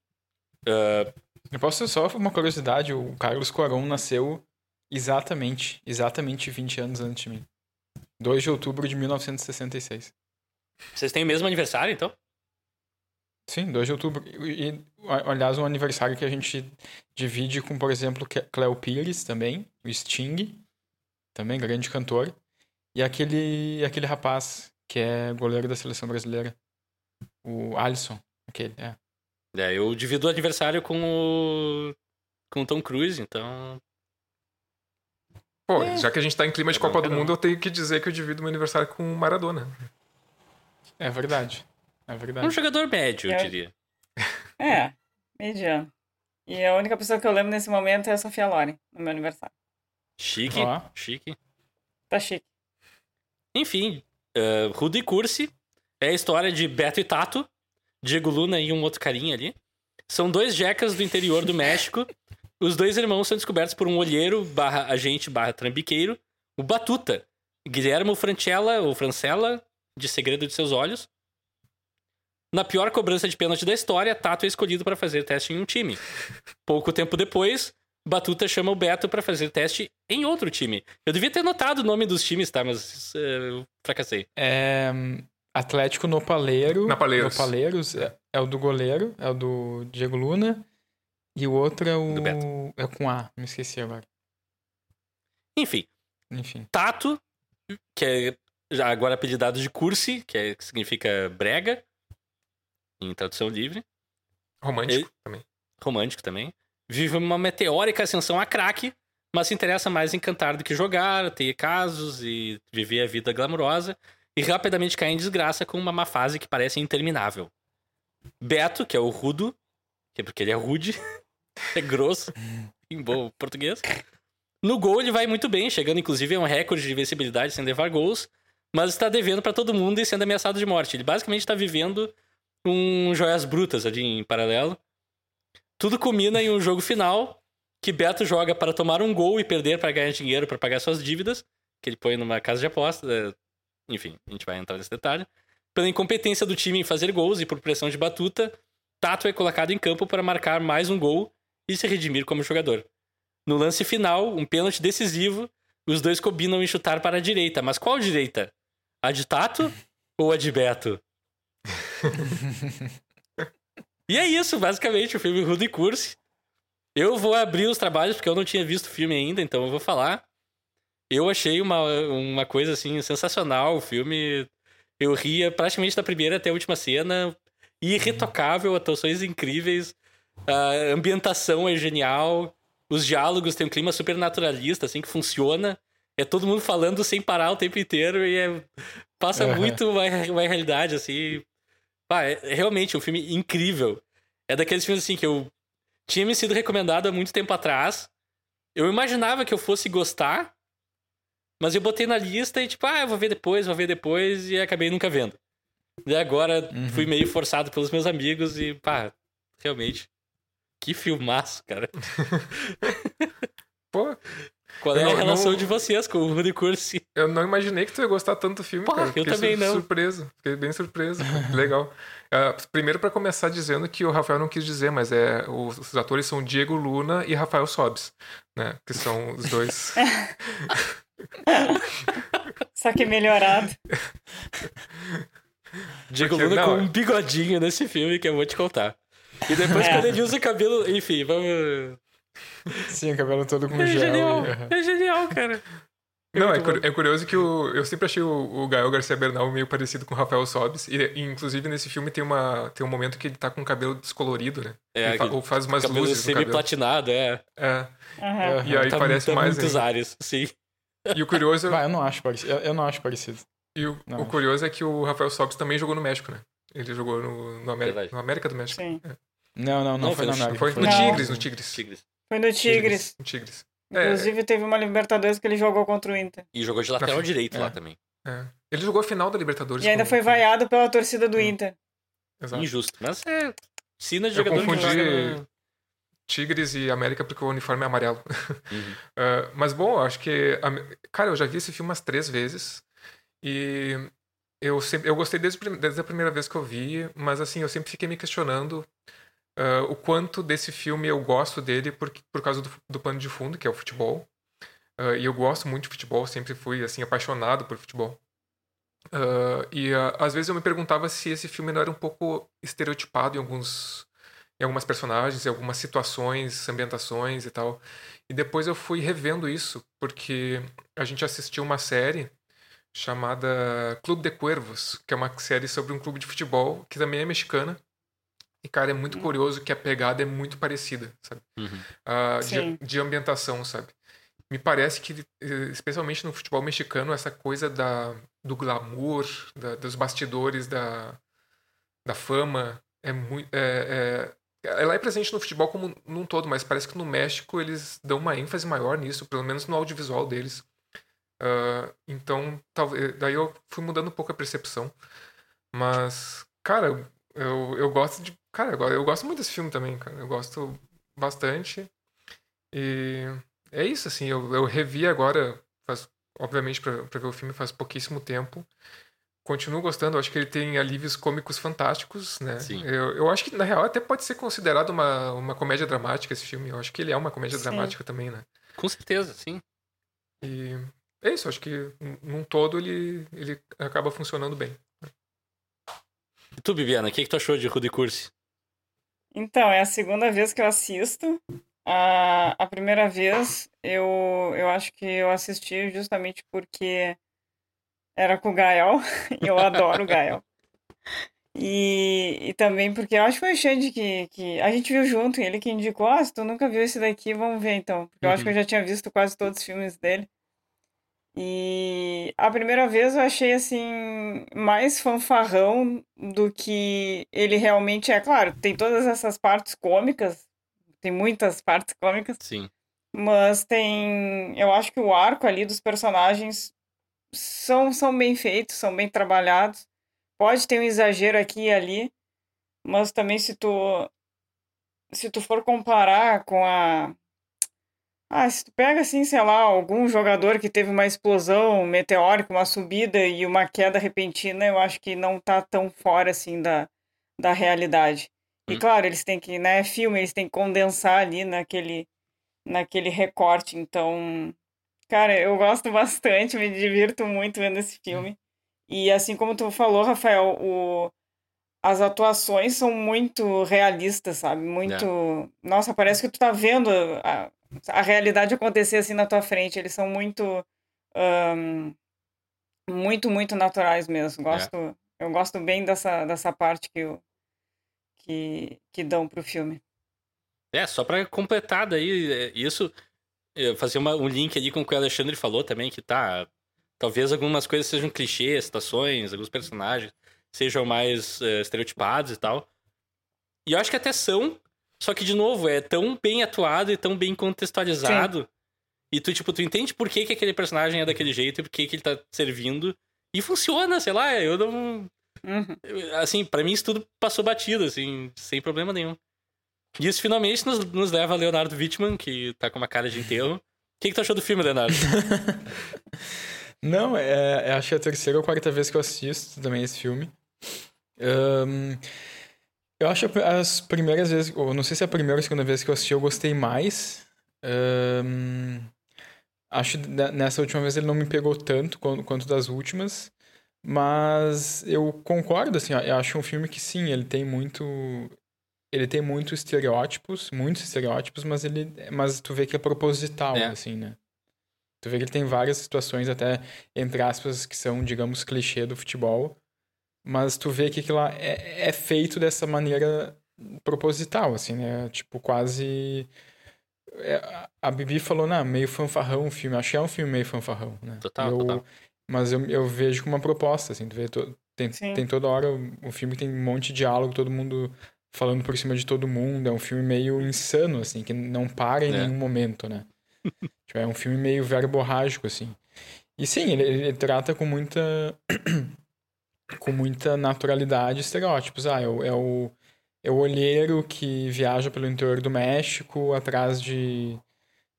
ah, Eu posso só uma curiosidade, o Carlos Quaron nasceu exatamente, exatamente 20 anos antes de mim. 2 de outubro de 1966. vocês têm o mesmo aniversário, então? Sim, 2 de outubro. E, e, aliás, um aniversário que a gente divide com, por exemplo, Cleo Pires também, o Sting, também grande cantor, e aquele, aquele rapaz que é goleiro da seleção brasileira, o Alisson, aquele, é. É, eu divido o aniversário com o. com o Tom Cruise, então. Pô, já que a gente tá em clima de um, Copa do um. Mundo, eu tenho que dizer que eu divido meu aniversário com o Maradona. É verdade. É Um verdade. jogador médio, eu É. diria. É, mediano. E a única pessoa que eu lembro nesse momento é a Sofia Loren, no meu aniversário. Chique, Ó. chique. Tá chique. Enfim, uh, Rudo e Cursi é a história de Beto e Tato, Diego Luna e um outro carinha ali. São dois jecas do interior do México. Os dois irmãos são descobertos por um olheiro barra agente barra trambiqueiro, o Batuta, Guilhermo Francella, ou Francella, de Segredo de Seus Olhos. Na pior cobrança de pênalti da história, Tato é escolhido para fazer teste em um time. Pouco tempo depois, Batuta chama o Beto para fazer teste em outro time. Eu devia ter notado o nome dos times, tá? Mas eu fracassei. É, Atlético Nopaleiro. Napaleiros. Nopaleiros é, é o do goleiro, é o do Diego Luna. E o outro é o. Do Beto. É com A, me esqueci agora. Enfim, Enfim. Tato, que é já agora apelidado de Cursi, que, é, que significa brega, em tradução livre, Romântico também. romântico também. Vive uma meteórica ascensão a craque, mas se interessa mais em cantar do que jogar, ter casos e viver a vida glamurosa, e rapidamente cai em desgraça com uma má fase que parece interminável. Beto, que é o rudo, que é porque ele é rude, <laughs> é grosso, em bom português. No gol ele vai muito bem, chegando inclusive a um recorde de vencibilidade sem levar gols, mas está devendo pra todo mundo e sendo ameaçado de morte. Ele basicamente está vivendo um joias brutas ali em paralelo. Tudo culmina em um jogo final que Beto joga para tomar um gol e perder para ganhar dinheiro para pagar suas dívidas, que ele põe numa casa de apostas. Enfim, a gente vai entrar nesse detalhe. Pela incompetência do time em fazer gols e por pressão de batuta, Tato é colocado em campo para marcar mais um gol e se redimir como jogador. No lance final, um pênalti decisivo, os dois combinam em chutar para a direita. Mas qual direita? A de Tato <laughs> ou a de Beto? e é isso, basicamente, o filme Rudo e Curse. Eu vou abrir os trabalhos porque eu não tinha visto o filme ainda, então eu vou falar. Eu achei uma, uma coisa assim sensacional o filme. Eu ria praticamente da primeira até a última cena. Irretocável, atuações incríveis. A ambientação é genial. Os diálogos têm um clima super naturalista, assim, que funciona. É todo mundo falando sem parar o tempo inteiro e é- passa Aham. muito uma, uma realidade, assim. Pá, é realmente um filme incrível. É daqueles filmes, assim, que eu tinha me sido recomendado há muito tempo atrás. Eu imaginava que eu fosse gostar, mas eu botei na lista e, tipo, ah, eu vou ver depois, vou ver depois, e acabei nunca vendo. E agora Uhum. fui meio forçado pelos meus amigos e, pá, realmente. Que filmaço, cara. <laughs> Pô, Qual é a não- relação não- de vocês com o Rudy Cursi? eu não imaginei que tu ia gostar tanto do filme, Pô, cara. eu Fiquei também não. surpreso. Fiquei bem surpreso. Legal. Ah, primeiro, pra começar dizendo que o Rafael não quis dizer, mas é os, os atores são Diego Luna e Rafael Sobes, né? Que são os dois. <laughs> Só que melhorado. Diego Luna com um bigodinho nesse filme que eu vou te contar. E depois É. quando ele usa o cabelo. Enfim, vamos. Sim, o cabelo todo com É gel. genial. e-. É genial, cara. Não, é, é curioso que o, eu sempre achei o, o Gael Garcia Bernal meio parecido com o Rafael Sobes. E, e, inclusive, nesse filme tem, uma, tem um momento que ele tá com o cabelo descolorido, né? É, Ele fa- ou faz umas cabelo luzes no cabelo. semi-platinado, é. É, Aham. e aí tá parece tá mais muitos ares, sim. E o curioso, Vai, eu não acho parecido. Eu, eu não acho parecido. e o, o curioso é que o Rafael Sobes também jogou no México, né? Ele jogou no, no, América, no América do México. Sim. Não, não, não, Não, foi foi na no- América. Foi no Não. Tigres, no Tigres. Tigres. Foi no Tigres. No Tigres. É. Inclusive, teve uma Libertadores que ele jogou contra o Inter. E jogou de lateral direito É. lá também. É. Ele jogou a final da Libertadores. E ainda com- foi vaiado pela torcida do Hum. Inter. Exato. Injusto. Mas é. Sina de Eu jogador que confundi- joga na- Tigres e América porque o uniforme é amarelo. <laughs> Uhum. Ah, mas bom, acho que. Cara, eu já vi esse filme umas três vezes. E eu sempre. Eu gostei desde, desde a primeira vez que eu vi, mas assim, eu sempre fiquei me questionando ah, o quanto desse filme eu gosto dele por, por causa do, do pano de fundo, que é o futebol. Ah, e eu gosto muito de futebol, sempre fui assim, apaixonado por futebol. E às vezes eu me perguntava se esse filme não era um pouco estereotipado em alguns em algumas personagens, em algumas situações, ambientações e tal. E depois eu fui revendo isso, porque a gente assistiu uma série chamada Clube de Cuervos, que é uma série sobre um clube de futebol que também é mexicana. E, cara, é muito Hum. curioso que a pegada é muito parecida, sabe? Uhum. Sim. de, de ambientação, sabe? Me parece que, eh, especialmente no futebol mexicano, essa coisa da, do glamour, da- dos bastidores, da, da fama, é muito. É, é- ela é presente no futebol como num todo, mas parece que no México eles dão uma ênfase maior nisso, pelo menos no audiovisual deles. Ah, então, talvez, daí eu fui mudando um pouco a percepção. Mas, cara, eu, eu gosto de. Cara, eu, eu gosto muito desse filme também, cara. Eu gosto bastante. E é isso, assim. Eu, eu revi agora, faz, obviamente, pra ver o filme faz pouquíssimo tempo. Continuo gostando, eu acho que ele tem alívios cômicos fantásticos, né? Sim. Eu, eu acho que, na real, até pode ser considerado uma, uma comédia dramática esse filme. Eu acho que ele é uma comédia Sim. dramática também, né? Com certeza, sim. E é isso, acho que num- todo ele, ele acaba funcionando bem. E tu, Bibiana, o que, que tu achou de Rudy Cursi? Então, é a segunda vez que eu assisto. A, a primeira vez eu, eu acho que eu assisti justamente porque era com o Gael. e <laughs> eu adoro o Gael. E, e também porque eu acho que foi o Xande que, que. A gente viu junto, ele que indicou: Ah, se tu nunca viu esse daqui, vamos ver então. Porque eu acho que eu já tinha visto quase todos os filmes dele. E a primeira vez eu achei assim mais fanfarrão do que ele realmente é. Claro, tem todas essas partes cômicas, tem muitas partes cômicas, Sim. mas tem, eu acho que o arco ali dos personagens são são bem feitos, são bem trabalhados. Pode ter um exagero aqui e ali, mas também se tu se tu for comparar com a ah, se tu pega assim, sei lá, algum jogador que teve uma explosão meteórica, uma subida e uma queda repentina, eu acho que não tá tão fora assim da, da realidade. E Hum. claro, eles têm que, né, filme, eles têm que condensar ali naquele naquele recorte, então, cara, eu gosto bastante, me divirto muito vendo esse filme. E assim como tu falou, Rafael, o as atuações são muito realistas, sabe? Muito. Nossa, parece que tu tá vendo a, a realidade acontecer assim na tua frente. Eles são muito. ahn, muito, muito naturais mesmo. Gosto, Eu gosto bem dessa, dessa parte que, eu, que, que dão pro filme. É, só pra completar daí, é, isso, fazer uma- um link ali com o que o Alexandre falou também, que tá. Talvez algumas coisas sejam clichês, situações, alguns personagens sejam mais é, estereotipados e tal. E eu acho que até são, só que, de novo, é tão bem atuado e tão bem contextualizado. E tu, tipo, tu entende por que, que aquele personagem é daquele jeito e por que, que ele tá servindo. E funciona, sei lá, eu não. Uhum. Assim, pra mim isso tudo passou batido, assim, sem problema nenhum. E isso finalmente nos, nos leva a Leonardo Wittmann, que tá com uma cara de enterro. O que, que tu achou do filme, Leonardo? <laughs> Não, é, é, acho que é a terceira ou quarta vez que eu assisto também esse filme. Ahn, eu acho as primeiras vezes, ou não sei se é a primeira ou a segunda vez que eu assisti, eu gostei mais. Ahn, acho que ne- nessa última vez ele não me pegou tanto quanto, quanto das últimas. Mas eu concordo, assim, ó, eu acho um filme que sim, ele tem muito. Ele tem muitos estereótipos, muitos estereótipos, mas ele mas tu vê que é proposital, É. assim, né? Tu vê que ele tem várias situações até entre aspas que são, digamos, clichê do futebol, mas tu vê que aquilo lá é, é feito dessa maneira proposital, assim, né? Tipo, quase é, a- Bibi falou, não, meio fanfarrão o filme. Achei um filme meio fanfarrão, né? Total, eu, total. Mas eu, eu vejo com uma proposta, assim, tu vê, to- tem, Sim. tem toda hora o, o filme tem um monte de diálogo, todo mundo falando por cima de todo mundo. É um filme meio insano, assim, que não para em É. nenhum momento, né? <laughs> Tipo, é um filme meio verborrágico, assim. E sim, ele, ele trata com muita. <clears throat> com muita naturalidade estereótipos. Ah, é o, é o, é o olheiro que viaja pelo interior do México atrás de,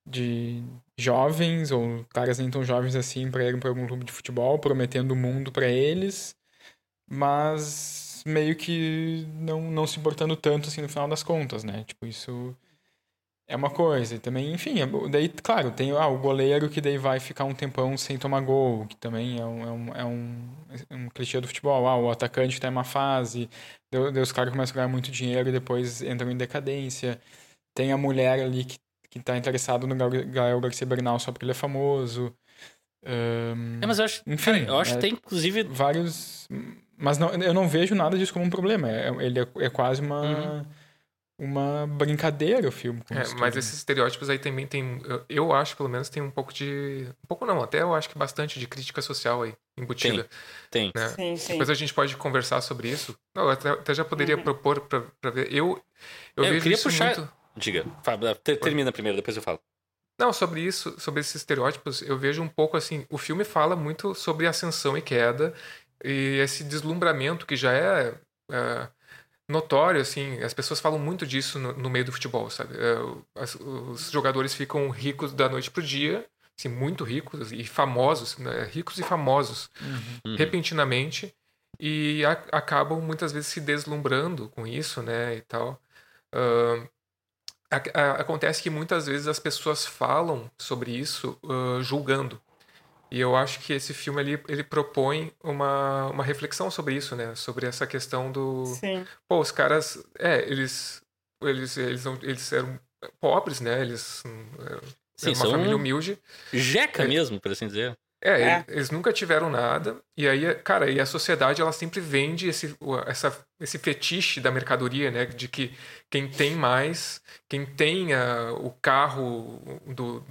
de jovens, ou caras nem tão jovens assim, para irem para algum clube de futebol, prometendo o mundo para eles, mas meio que não, não se importando tanto assim no final das contas, né? Tipo, isso é uma coisa. E também, enfim, é- daí, claro, tem ah, o goleiro que daí vai ficar um tempão sem tomar gol, que também é um, é um, é um, é um clichê do futebol. Ah, o atacante que tá em uma fase, daí, daí os caras começam a ganhar muito dinheiro e depois entram em decadência. Tem a mulher ali que, que tá interessada no Gael Garcia Bernal só porque ele é famoso. Ahn, É, mas eu acho, Enfim, eu acho é- que tem, inclusive, vários. Mas não, eu não vejo nada disso como um problema. É, ele é, é quase uma, Uhum. uma brincadeira o filme. com É, isso mas tudo, né? esses estereótipos aí também tem. eu- Eu acho, pelo menos, tem um pouco de. Um pouco não, até eu acho que bastante de crítica social aí, embutida. tem. Né? Sim, sim. Depois a gente pode conversar sobre isso. Não, eu até, até já poderia Uhum. propor pra, pra ver. Eu, eu É, eu vejo queria isso puxar- muito. Diga, Fábio, te- termina primeiro, depois eu falo. Não, sobre isso, sobre esses estereótipos, eu vejo um pouco assim. O filme fala muito sobre ascensão e queda e esse deslumbramento que já é, é, notório, assim. As pessoas falam muito disso no, no meio do futebol, sabe? É, as- os jogadores ficam ricos da noite pro dia, assim, muito ricos e famosos, né? ricos e famosos Uhum. Uhum. repentinamente e a- acabam muitas vezes se deslumbrando com isso, né, e tal. Ahn, ac- a- acontece que muitas vezes as pessoas falam sobre isso ah, julgando. E eu acho que esse filme ali, ele propõe uma, uma reflexão sobre isso, né? Sobre essa questão do... Sim. Pô, os caras... É, eles... Eles, eles, não- eles eram pobres, né? Eles... hum, Sim, é uma são família humilde. jeca É. mesmo, por assim dizer. É, É. ele- eles nunca tiveram nada. E aí, cara, e a sociedade ela sempre vende esse, essa, esse fetiche da mercadoria, né? De que quem tem mais, quem tem ah, o carro do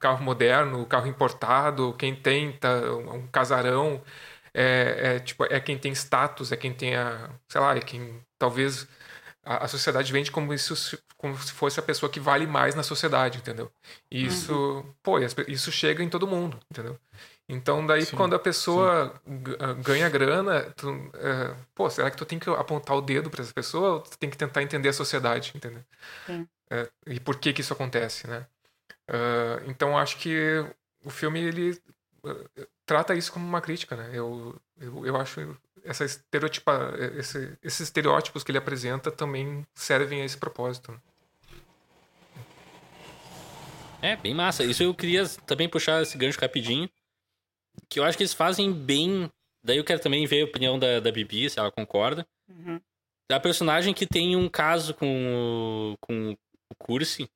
carro moderno, carro importado, quem tem tá, um casarão, é, é, tipo, é quem tem status, é quem tem a, sei lá, é quem talvez a, a sociedade vende como isso se- como se fosse a pessoa que vale mais na sociedade, entendeu? E isso, pô, e as pe- isso chega em todo mundo, entendeu? Então daí Sim, quando a pessoa ah, ganha grana, tu, é, pô, será que tu tem que apontar o dedo para essa pessoa ou tu tem que tentar entender a sociedade, entendeu? É, e por que que isso acontece, né? Ah, então acho que o filme ele ah, trata isso como uma crítica, né? Eu, eu, eu acho essa estereotipa, esse, esses estereótipos que ele apresenta também servem a esse propósito. né? É, bem massa. Isso eu queria também puxar esse gancho rapidinho. Que eu acho que eles fazem bem. Daí eu quero também ver a opinião da, da Bibi, se ela concorda. Uhum. A personagem que tem um caso com o, com o Cursi.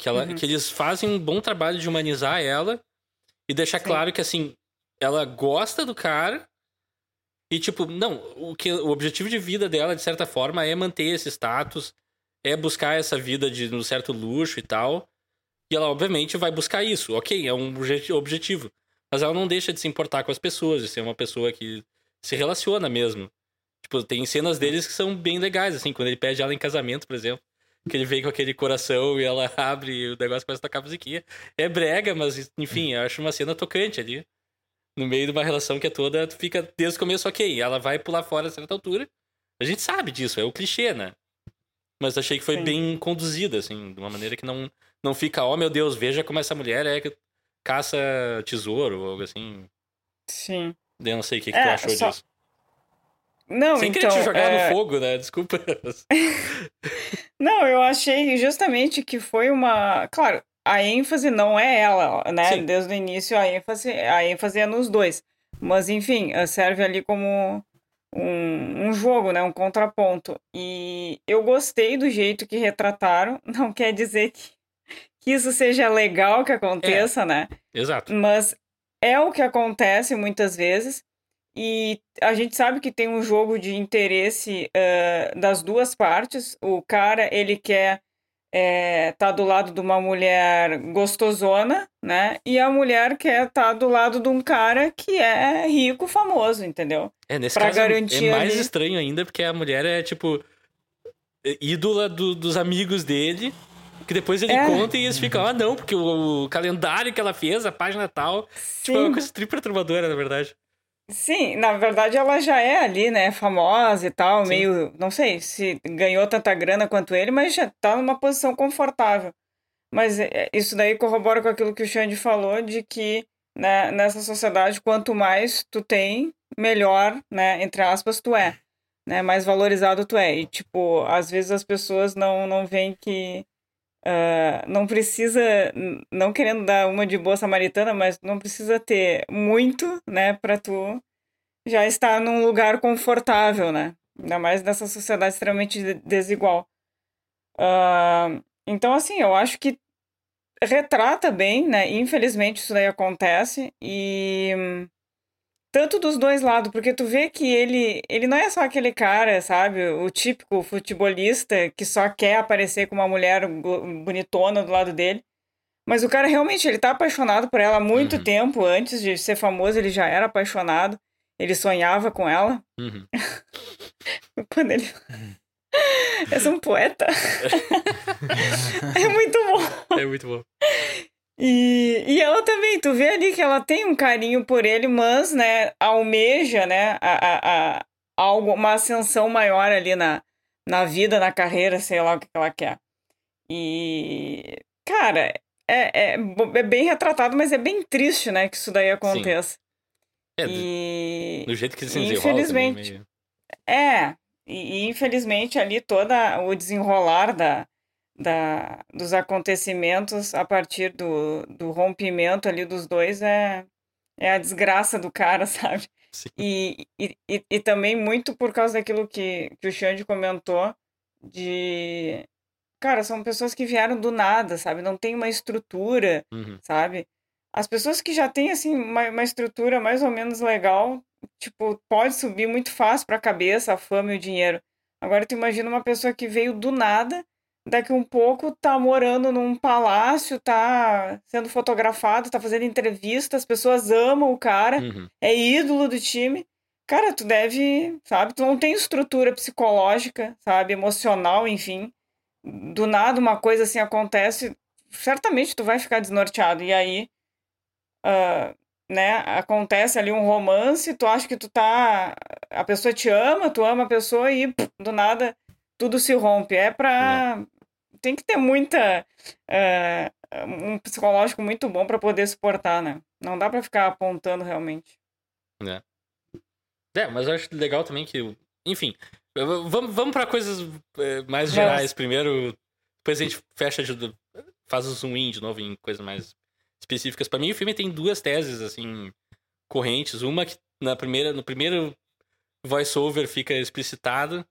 Que, ela, Uhum. que eles fazem um bom trabalho de humanizar ela. E deixar Sim. claro que, assim, ela gosta do cara. E, tipo, não, o, que, o objetivo de vida dela, de certa forma, é manter esse status. É buscar essa vida de um certo luxo e tal. E ela, obviamente, vai buscar isso. Ok, é um obje- objetivo. Mas ela não deixa de se importar com as pessoas, de ser uma pessoa que se relaciona mesmo. Tipo, tem cenas deles que são bem legais, assim, quando ele pede ela em casamento, por exemplo. Que ele vem com aquele coração e ela <laughs> abre e o negócio começa a tocar musiquinha. É brega, mas, enfim, eu acho uma cena tocante ali. No meio de uma relação que é toda, tu fica desde o começo, ok, ela vai pular fora a certa altura. A gente sabe disso, é o clichê, né? Mas achei que foi Sim. bem conduzida, assim, de uma maneira que não, não fica, oh meu Deus, veja como essa mulher é que caça tesouro ou algo assim. Sim. Eu não sei o que, que É, tu achou só- disso. Não, Sem então. querer te jogar é, no fogo, né? Desculpa. <laughs> Não, eu achei justamente que foi uma. Claro, a ênfase não é ela, né? Sim. Desde o início a ênfase, a ênfase é nos dois. Mas, enfim, eh, serve ali como, um, um jogo, né? Um contraponto. E eu gostei do jeito que retrataram. <laughs> Não quer dizer que, que isso seja legal que aconteça, É. né? Exato. Mas é o que acontece muitas vezes. E a gente sabe que tem um jogo de interesse eh, das duas partes. O cara, ele quer estar tá do lado de uma mulher gostosona, né? E a mulher quer estar do lado de um cara que é rico, famoso, entendeu? É, nesse Pra caso é- garantir é mais ali- estranho ainda, porque a mulher é, tipo, ídola do- dos amigos dele, que depois ele É. conta e eles ficam, ah, não, porque o, o calendário que ela fez, a página tal. Tipo, é uma Sim. coisa tri perturbadora, na verdade. Sim, na verdade ela já é ali, né, famosa e tal, Sim. meio, não sei se ganhou tanta grana quanto ele, mas já tá numa posição confortável. Mas é, isso daí corrobora com aquilo que o Xande falou, de que né, nessa sociedade, quanto mais tu tem, melhor, né, entre aspas, tu é, né, mais valorizado tu é. E, tipo, às vezes as pessoas não, não veem que ah, não precisa, não querendo dar uma de boa samaritana, mas não precisa ter muito, né, pra tu já estar num lugar confortável, né? Ainda mais nessa sociedade extremamente de- desigual. Ah, então, assim, eu acho que retrata bem, né? Infelizmente isso daí acontece e tanto dos dois lados, porque tu vê que ele, ele não é só aquele cara, sabe? O típico futebolista que só quer aparecer com uma mulher bonitona do lado dele. Mas o cara realmente, ele tá apaixonado por ela há muito Uhum. tempo. Antes de ser famoso, ele já era apaixonado. Ele sonhava com ela. Uhum. <laughs> Quando ele... <laughs> Eu sou um poeta. <laughs> é muito bom. É muito bom. E, e ela também, tu vê ali que ela tem um carinho por ele, mas, né, almeja, né, a, a, a, algo, uma ascensão maior ali na, na vida, na carreira, sei lá o que ela quer. E, cara, é, é, é bem retratado, mas é bem triste, né, que isso daí aconteça. É, do, E, do jeito que se desenrola também, infelizmente, meio... é, e, e infelizmente ali toda o desenrolar da, da, dos acontecimentos a partir do, do rompimento ali dos dois é, é a desgraça do cara, <laughs> sabe? E, e, e, e também muito por causa daquilo que, que o Xande comentou de... Cara, são pessoas que vieram do nada, sabe? Não tem uma estrutura, Uhum. sabe? As pessoas que já têm, assim, uma, uma estrutura mais ou menos legal, tipo, pode subir muito fácil pra cabeça a fama e o dinheiro. Agora tu imagina uma pessoa que veio do nada, daqui um pouco tá morando num palácio, tá sendo fotografado, tá fazendo entrevista, as pessoas amam o cara, Uhum. é ídolo do time. Cara, tu deve, sabe, tu não tem estrutura psicológica, sabe, emocional, enfim. Do nada uma coisa assim acontece, certamente tu vai ficar desnorteado. E aí, ah, né, acontece ali um romance, tu acha que tu tá. A pessoa te ama, tu ama a pessoa e pff, do nada tudo se rompe. É pra. Tem que ter muita. ah, um psicológico muito bom pra poder suportar, né? Não dá pra ficar apontando realmente. É, mas eu acho legal também que. Enfim, vamos, vamos pra coisas eh, mais gerais primeiro. Depois a gente fecha de. faz o zoom in de novo em coisas mais específicas. Pra mim, o filme tem duas teses, assim, correntes. Uma que na primeira, no primeiro voice-over fica explicitado.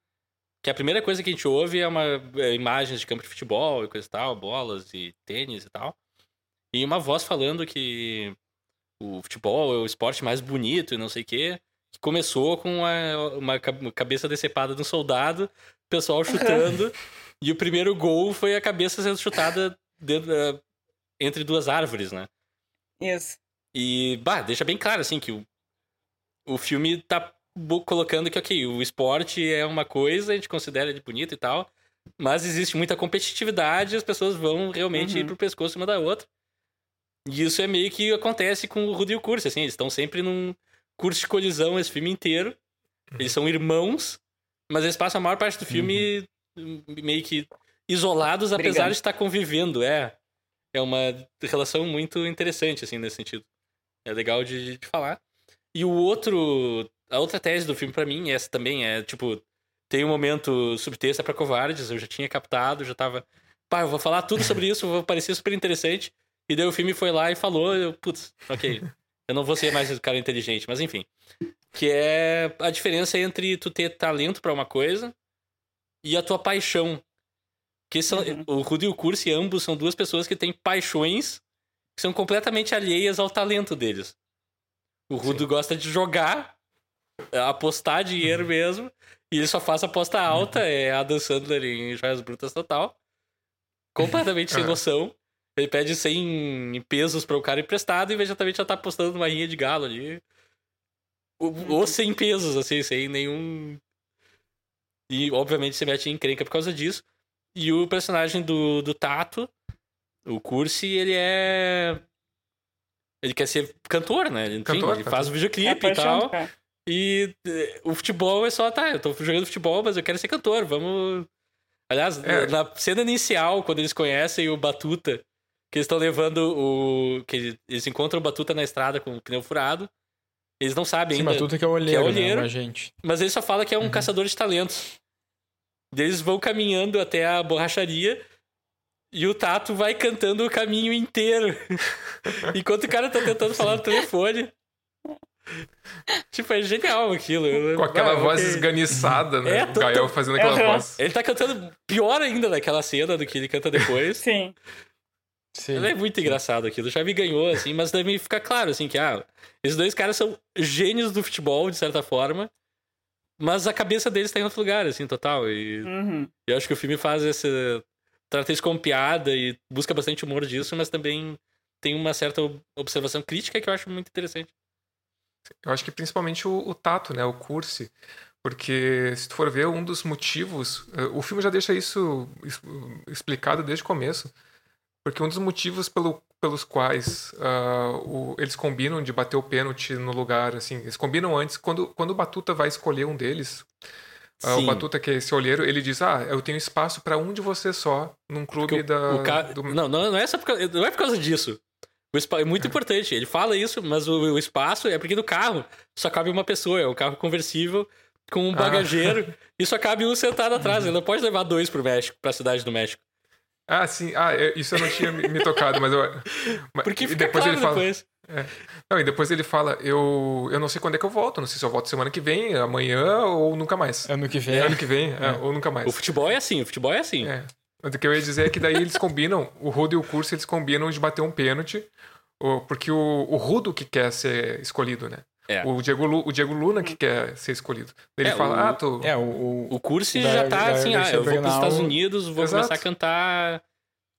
Que a primeira coisa que a gente ouve é uma é, imagens de campo de futebol e coisa e tal, bolas e tênis e tal. E uma voz falando que o futebol é o esporte mais bonito e não sei o quê. Que começou com uma, uma ca- uma cabeça decepada de um soldado, o pessoal chutando. <laughs> e o primeiro gol foi a cabeça sendo chutada dentro, eh, entre duas árvores, né? Isso. E, bah, deixa bem claro, assim, que o, o filme tá colocando que, ok, o esporte é uma coisa, a gente considera ele bonito e tal, mas existe muita competitividade, as pessoas vão realmente Uhum. ir pro pescoço uma da outra. E isso é meio que acontece com o Rudy e o Curso, assim, eles estão sempre num curso de colisão esse filme inteiro. Eles são irmãos, mas eles passam a maior parte do filme hum, meio que isolados, apesar Brigando. de estar convivendo. É, é uma relação muito interessante, assim, nesse sentido. É legal de, de falar. E o outro. A outra tese do filme, pra mim, essa também é, tipo, tem um momento subtexto pra covardes, eu já tinha captado, já tava. Pá, eu vou falar tudo sobre isso, vou parecer super interessante. E daí o filme foi lá e falou, eu, putz, ok. Eu não vou ser mais o cara inteligente, mas enfim. Que é a diferença entre tu ter talento pra uma coisa e a tua paixão. Que são, Uhum. o Rudo e o Cursi, ambos são duas pessoas que têm paixões que são completamente alheias ao talento deles. O Rudo gosta de jogar, apostar dinheiro mesmo, e ele só faz aposta alta, é a Dan Sandler em Joias Brutas total. Completamente sem É. noção. Ele pede 100 pesos para o cara emprestado e imediatamente já tá apostando numa rinha de galo ali. Ou ou 100 pesos, assim, sem nenhum. E obviamente se mete em encrenca por causa disso. E o personagem do, do Tato, o Cursi, ele é. Ele quer ser cantor, né? Enfim, Cantor, ele cantor. faz o É a videoclipe e paixão do tal. cara. E eh, o futebol é só, tá, eu tô jogando futebol, mas eu quero ser cantor, vamos. Aliás, É. na cena inicial, quando eles conhecem o Batuta, que eles estão levando o. que eles encontram o Batuta na estrada com o pneu furado. Eles não sabem Sim, ainda. Batuta que é o olheiro, olheiro. né? O agente. Mas ele só fala que é um Uhum. caçador de talentos. Eles vão caminhando até a borracharia e o Tato vai cantando o caminho inteiro. <laughs> Enquanto o cara tá tentando falar no telefone. Tipo, é genial aquilo. Com aquela Ah, voz ok. esganiçada, né? É, o Gael tô- fazendo aquela Aham. voz. Ele tá cantando pior ainda naquela cena do que ele canta depois. <laughs> Sim. Sim. Ele é muito engraçado aquilo. Já me ganhou, assim, mas deve ficar claro, assim, que, ah, esses dois caras são gênios do futebol, de certa forma, mas a cabeça deles tá em outro lugar, assim, total. E Uhum. eu acho que o filme faz essa. trata isso como piada e busca bastante humor disso, mas também tem uma certa observação crítica que eu acho muito interessante. Eu acho que principalmente o, o tato, né? O curse. Porque se tu for ver um dos motivos, eh, o filme já deixa isso explicado desde o começo. Porque um dos motivos pelo, pelos quais ah, o- eles combinam de bater o pênalti no lugar, assim, eles combinam antes, quando, quando o Batuta vai escolher um deles, ah, o. Batuta, que é esse olheiro, ele diz: Ah, eu tenho espaço para um de vocês só num clube Porque o- da. o ca- do- não, não, não, é só por causa, não é por causa disso. O espa- É muito importante. Ele fala isso, mas o, o espaço é porque no carro só cabe uma pessoa. É um carro conversível com um Ah. bagageiro <laughs> e só cabe um sentado atrás. Ele não pode levar dois pro México, pra cidade do México. Ah, sim. Ah, é, isso eu não tinha me tocado, mas eu. Porque fica depois claro ele fala. depois. Não, e depois ele fala, eu, eu não sei quando é que eu volto, não sei se eu volto semana que vem, amanhã ou nunca mais. Ano que vem. É, ano que vem, é, ou nunca mais. O futebol é assim, o futebol é assim. Mas o que eu ia dizer é que daí eles combinam, o Rudo e o Curso, eles combinam de bater um pênalti, porque o, o Rudo que quer ser escolhido, né? É. O, Diego Lu- o Diego Luna que quer ser escolhido. Ele É, fala, o- ah, tu... É, o, o, O Cursi Da- já tá da assim, ah, Garcia eu vou pros Estados Unidos, vou Exato. começar a cantar.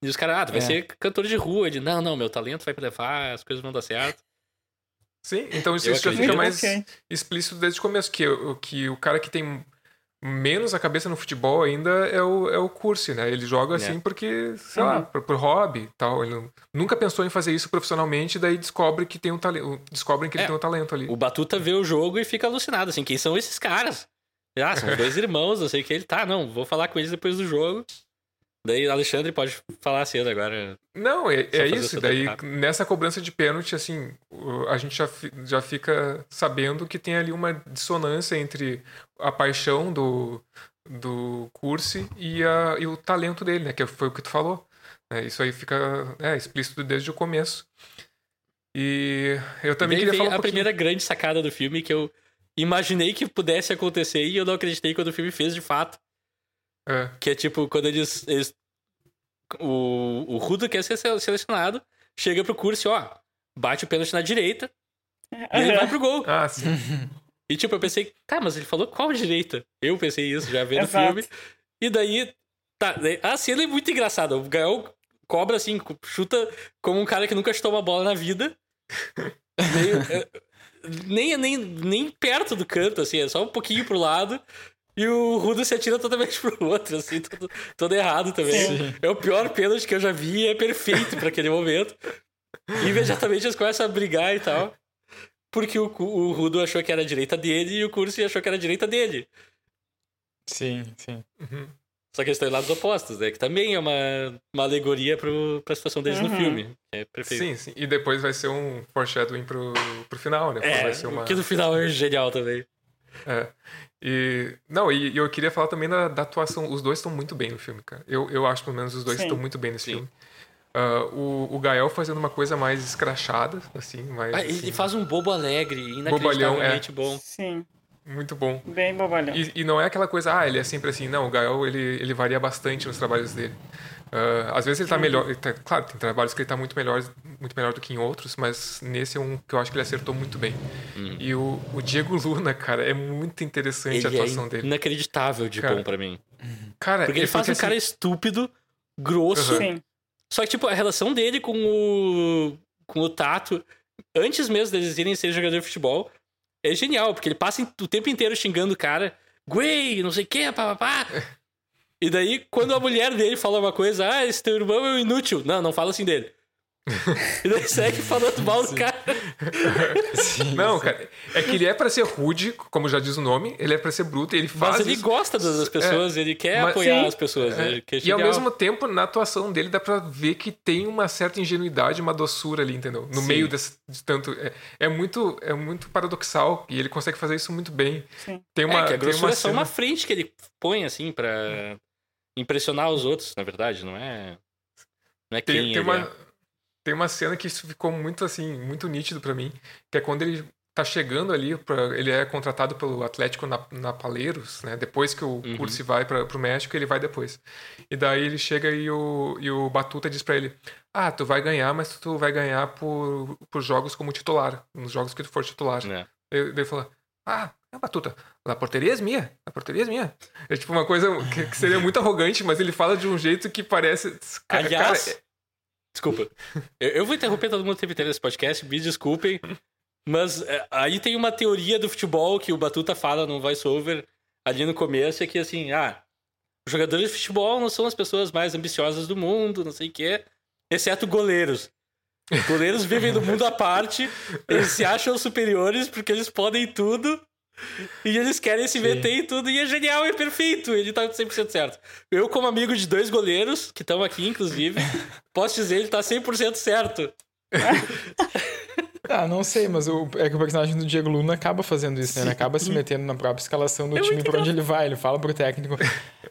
E os caras, ah, tu vai É. ser cantor de rua. Ele, não, não, meu talento vai levar, as coisas vão dar certo. Sim, então isso, Eu isso já fica mais explícito desde o começo, que, o- que o cara que tem menos a cabeça no futebol ainda é o, é o Cursi, né? Ele joga assim É. porque, sei Uhum. lá, por, por hobby e tal. Ele não- nunca pensou em fazer isso profissionalmente, daí descobre que tem um talento, descobrem que ele É, tem um talento ali. O Batuta vê o jogo e fica alucinado, assim, quem são esses caras? Ah, são <laughs> dois irmãos, não sei o que. Ele, tá, não, vou falar com eles depois do jogo. Daí Alexandre pode falar cedo agora. Não, é, é isso. Daí, nessa cobrança de pênalti, assim, a gente já, já fica sabendo que tem ali uma dissonância entre a paixão do, do Cursi e, a, e o talento dele, né? Que foi o que tu falou. né? Isso aí fica é, explícito desde o começo. E eu também e queria falar um a pouquinho... primeira grande sacada do filme que eu imaginei que pudesse acontecer e eu não acreditei quando o filme fez de fato. É, Que é tipo, quando eles. eles- o, o Rudo quer ser sele- selecionado, chega pro curso e, ó, bate o pênalti na direita e ele vai pro gol. <laughs> ah, sim. E tipo, eu pensei, tá, mas ele falou qual direita? Eu pensei isso, já vendo o filme. E daí, tá, a cena é muito engraçada. O Gael cobra assim, chuta como um cara que nunca chutou uma bola na vida. <laughs> Meio, é, nem, nem, nem perto do canto, assim, é só um pouquinho pro lado. E o Rudo se atira totalmente pro outro, assim, todo, todo errado também. Sim. É o pior pênalti que eu já vi e é perfeito pra aquele momento. E imediatamente eles começam a brigar e tal. Porque o, o Rudo achou que era a direita dele e o Cursi achou que era a direita dele. Sim, sim. Uhum. Só que eles estão em lados opostos, né? Que também é uma, uma alegoria pro, pra situação deles no Uhum. filme. É perfeito. Sim, sim. E depois vai ser um foreshadowing pro, pro final, né? É, vai ser uma... que no final é genial também. É. E, não, e, e eu queria falar também da, da atuação. Os dois estão muito bem no filme, cara. Eu, eu acho, pelo menos, os dois estão muito bem nesse Sim. filme. Uh, o, o Gael fazendo uma coisa mais escrachada, assim, mais. Ah, assim, ele faz um bobo alegre, Bobalhão, inacreditavelmente bom. Sim, Muito bom. bem bobalhão. E, e não é aquela coisa, ah, ele é sempre assim. Não, o Gael, ele, ele varia bastante nos trabalhos dele. Ah, às vezes ele tá melhor. ele tá- claro, tem trabalhos que ele tá muito melhor, muito melhor do que em outros, mas nesse é um que eu acho que ele acertou muito bem. E o, o Diego Luna, cara, é muito interessante a Ele é atuação dele. inacreditável de Cara, bom pra mim. Cara, Porque ele faz um assim, cara estúpido, grosso, Sim, Só que, tipo, a relação dele com o. com o Tato, antes mesmo deles irem ser jogador de futebol, é genial, porque ele passa o tempo inteiro xingando o cara, Guei, não sei o que, papapá. <laughs> E daí, quando a mulher dele fala uma coisa, ah, esse teu irmão é um inútil. Não, não fala assim dele. e daí segue falando <laughs> mal do cara. <laughs> Sim, Não, sim. cara, é que ele é pra ser rude, como já diz o nome, ele é pra ser bruto, ele faz Mas ele isso. gosta das das pessoas, ele quer Mas- apoiar Sim. as pessoas. É, ele quer E ao mesmo tempo, na atuação dele, dá pra ver que tem uma certa ingenuidade, uma doçura ali, entendeu? No Sim. meio desse, de tanto. É, é muito, é muito paradoxal e ele consegue fazer isso muito bem. sim. Tem uma, é, que a tem grossura uma é só cena- uma frente que ele põe, assim, pra impressionar os outros, na verdade, não é... Não é quem Tem, tem, ele uma, é. tem uma cena que isso ficou muito assim, muito nítido pra mim, que é quando ele tá chegando ali, pra, ele é contratado pelo Atlético na, na Paleiros, né? Depois que o Uhum. Cursi vai para pro México, ele vai depois. E daí ele chega e o, e o Batuta diz pra ele: Ah, tu vai ganhar, mas tu vai ganhar por, por jogos como titular, nos jogos que tu for titular. É. Daí daí ele fala: Ah, é Batuta, a porteria é minha, a porteria é minha. É tipo uma coisa que, seria muito arrogante, mas ele fala de um jeito que parece. Cara, Aliás, cara, desculpa. Eu, eu vou interromper todo mundo que teve interesse nesse podcast, me desculpem. Mas é, aí tem uma teoria do futebol que o Batuta fala no voice-over ali no começo, é que assim, ah, os jogadores de futebol não são as pessoas mais ambiciosas do mundo, não sei o quê, exceto goleiros. Goleiros vivem no mundo à parte, eles se acham superiores porque eles podem tudo. E eles querem se meter em tudo, e é genial, é perfeito. Ele tá 100% certo. Eu, como amigo de dois goleiros, que estão aqui, inclusive, <laughs> posso dizer ele tá 100% certo. Ah, não sei, mas o, é que o personagem do Diego Luna acaba fazendo isso, né? Ele acaba se metendo na própria escalação do É time pra onde ele vai. Ele fala pro técnico: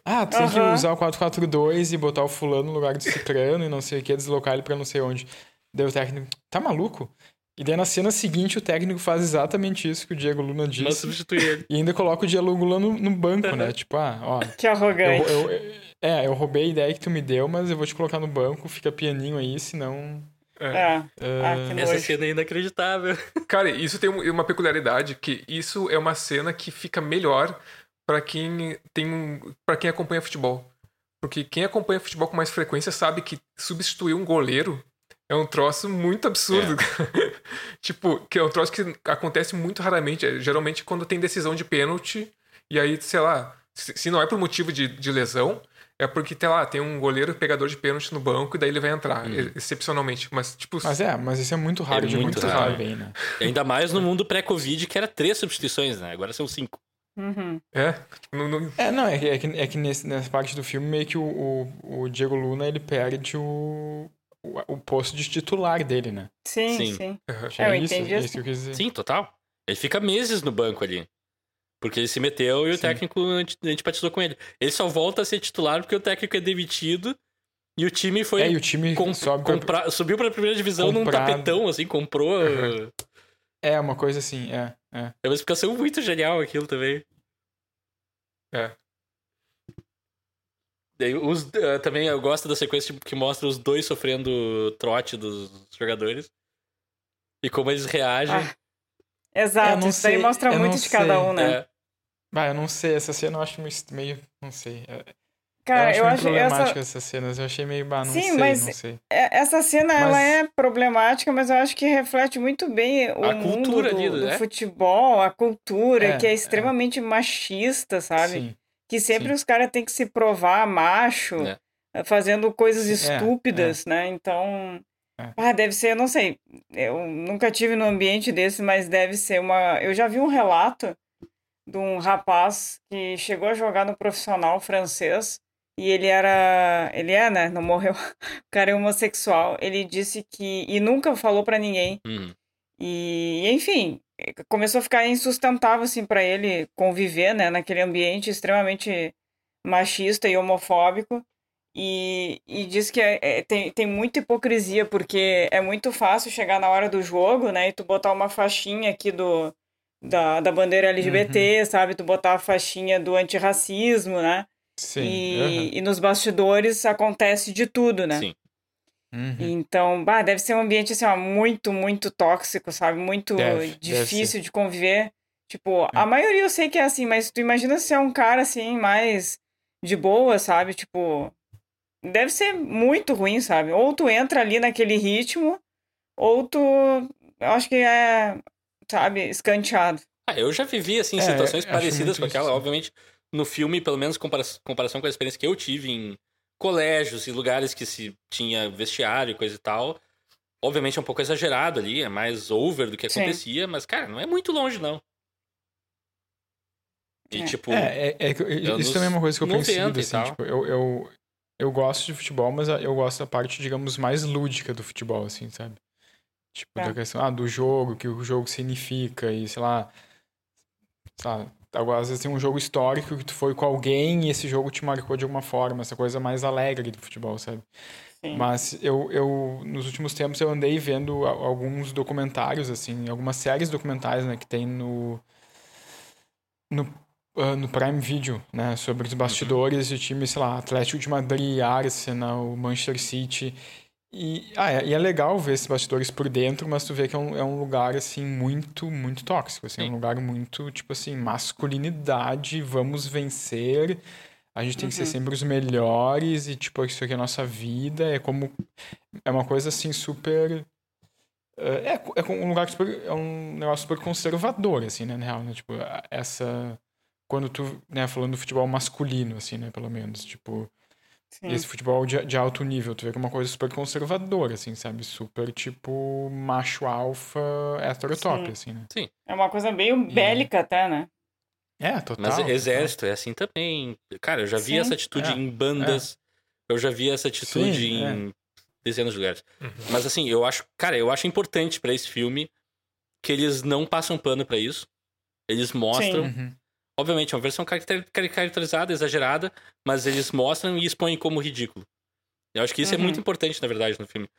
Ah, tu tem que Aham. usar o 4-4-2 e botar o fulano no lugar do Citrano e não sei o que, deslocar ele pra não sei onde. Daí o técnico, tá maluco? E daí na cena seguinte o técnico faz exatamente isso que o Diego Luna Mas disse. substituir ele. E ainda coloca o Diego Luna no, no banco, né? Tipo, ah, ó. Que Eu, arrogante. eu- é, eu roubei a ideia que tu me deu, mas eu vou te colocar no banco, fica pianinho aí, senão. É. Ah, que Essa cena é inacreditável. <laughs> Cara, isso tem um- uma peculiaridade que isso é uma cena que fica melhor pra quem tem um, para quem acompanha futebol. Porque quem acompanha futebol com mais frequência sabe que substituir um goleiro é um troço muito absurdo. <laughs> tipo, que é um troço que acontece muito raramente. É, geralmente quando tem decisão de pênalti, e aí, sei lá, se, se não é por motivo de, de lesão, é porque, sei lá, tem um goleiro pegador de pênalti no banco e daí ele vai entrar, Uhum. excepcionalmente. Mas, tipo, Mas é, mas isso é muito raro É muito acontecer raro. bem, né? Ainda mais no mundo pré-Covid, que era três substituições, né? Agora são cinco. Uhum. é, tipo, não- não- É, não, é que, é que, é que nesse- nessa parte do filme meio que o, o, o Diego Luna ele perde o, o, o posto de titular dele, né? Sim, Sim. sim. Acho É, eu é isso, entendi é assim. isso que eu quis dizer. Sim, total. Ele fica meses no banco ali. Porque ele se meteu e o Sim. técnico anti- antipatizou com ele. Ele só volta a ser titular porque o técnico é demitido e o time foi. É, e o time com- sobe pra- Subiu pra primeira divisão num Comprado. tapetão, assim, comprou. Uhum. É, uma coisa assim, é. é. É uma explicação muito genial aquilo também. É. Daí, os, eh, também eu gosto da sequência tipo, que mostra os dois sofrendo trote dos jogadores. E como eles reagem. Ah, Exato, Eu isso daí sei, mostra eu muito de cada sei. um, né? É, Bah, eu não sei, essa cena eu acho meio- meio. Não sei. É, Cara, eu eu acho acho meio essa, problemática essas cenas. Eu achei meio. Bah, não Sim, sei, mas- não sei. é- essa cena ela Mas- é problemática, mas eu acho que reflete muito bem o A mundo cultura do, ali, do né? futebol, a cultura, É, que é é. extremamente machista, sabe? Sim. Que sempre sim. os caras têm que se provar macho, É. fazendo coisas É, estúpidas, né? Então, É. ah, deve ser, eu não sei, eu nunca tive num ambiente desse, mas deve ser uma. Eu já vi um relato de um rapaz que chegou a jogar no profissional francês e ele era, ele é, né? Não morreu. <laughs> O cara é homossexual. Ele disse que e nunca falou pra ninguém. Uhum. E, enfim, começou a ficar insustentável, assim, para ele conviver, né, naquele ambiente extremamente machista e homofóbico. E, e diz que é, é, tem, tem muita hipocrisia, porque é muito fácil chegar na hora do jogo, né? E tu botar uma faixinha aqui do, da, da bandeira LGBT, uhum. sabe? Tu botar a faixinha do antirracismo, né? Sim. E, uhum. e nos bastidores acontece de tudo, né? Sim. Uhum. Então, bah, deve ser um ambiente assim, ó, muito, muito tóxico, sabe? Muito deve, difícil deve de conviver. Tipo, é. a maioria eu sei que é assim, mas tu imagina se é um cara assim, mais de boa, sabe? Tipo, deve ser muito ruim, sabe? Ou tu entra ali naquele ritmo, ou tu. Eu acho que é, sabe, escanteado. Ah, eu já vivi, assim, é, situações parecidas com aquela, isso. obviamente, no filme, pelo menos compara comparação com a experiência que eu tive em colégios e lugares que se tinha vestiário e coisa e tal. Obviamente é um pouco exagerado ali, é mais over do que acontecia, Sim. mas, cara, não é muito longe, não. E, é. tipo. É, é, é isso também é uma coisa que eu pensei, assim, tipo, eu, eu, eu gosto de futebol, mas eu gosto da parte, digamos, mais lúdica do futebol, assim, sabe? Tipo, é. da questão ah, do jogo, que o jogo significa, e sei lá. Sabe? Agora, às vezes tem um jogo histórico que tu foi com alguém e esse jogo te marcou de alguma forma, essa coisa mais alegre do futebol, sabe? Sim. Mas eu, eu, nos últimos tempos, eu andei vendo alguns documentários, assim, algumas séries documentais, né, que tem no, no uh, no Prime Video, né, sobre os bastidores de times, sei lá, Atlético de Madrid, Arsenal, Manchester City. E, ah, é, e é legal ver esses bastidores por dentro, mas tu vê que é um, é um lugar, assim, muito, muito tóxico, assim, é um lugar muito, tipo assim, masculinidade, vamos vencer, a gente tem uhum. que ser uhum. sempre os melhores e, tipo, isso aqui é a nossa vida, é como... É uma coisa, assim, super... É, é um lugar super, é um negócio super conservador, assim, né, na real, né? Tipo, essa quando tu, né, falando do futebol masculino, assim, né, pelo menos, tipo, Sim. esse futebol de, de alto nível, tu vê que é uma coisa super conservadora, assim, sabe? Super, tipo, macho alfa heterotop, Sim. assim, né? Sim. É uma coisa meio bélica e... até, né? É, total. Mas exército total. é assim também. Cara, eu já vi Sim, essa atitude é, em bandas, é. eu já vi essa atitude Sim, em é. dezenas de lugares. Uhum. Mas assim, eu acho, cara, eu acho importante para esse filme que eles não passam pano para isso. Eles mostram uhum. Obviamente, é uma versão caracterizada, exagerada, mas eles mostram e expõem como ridículo. Eu acho que isso uhum. é muito uhum. importante, na verdade, no filme.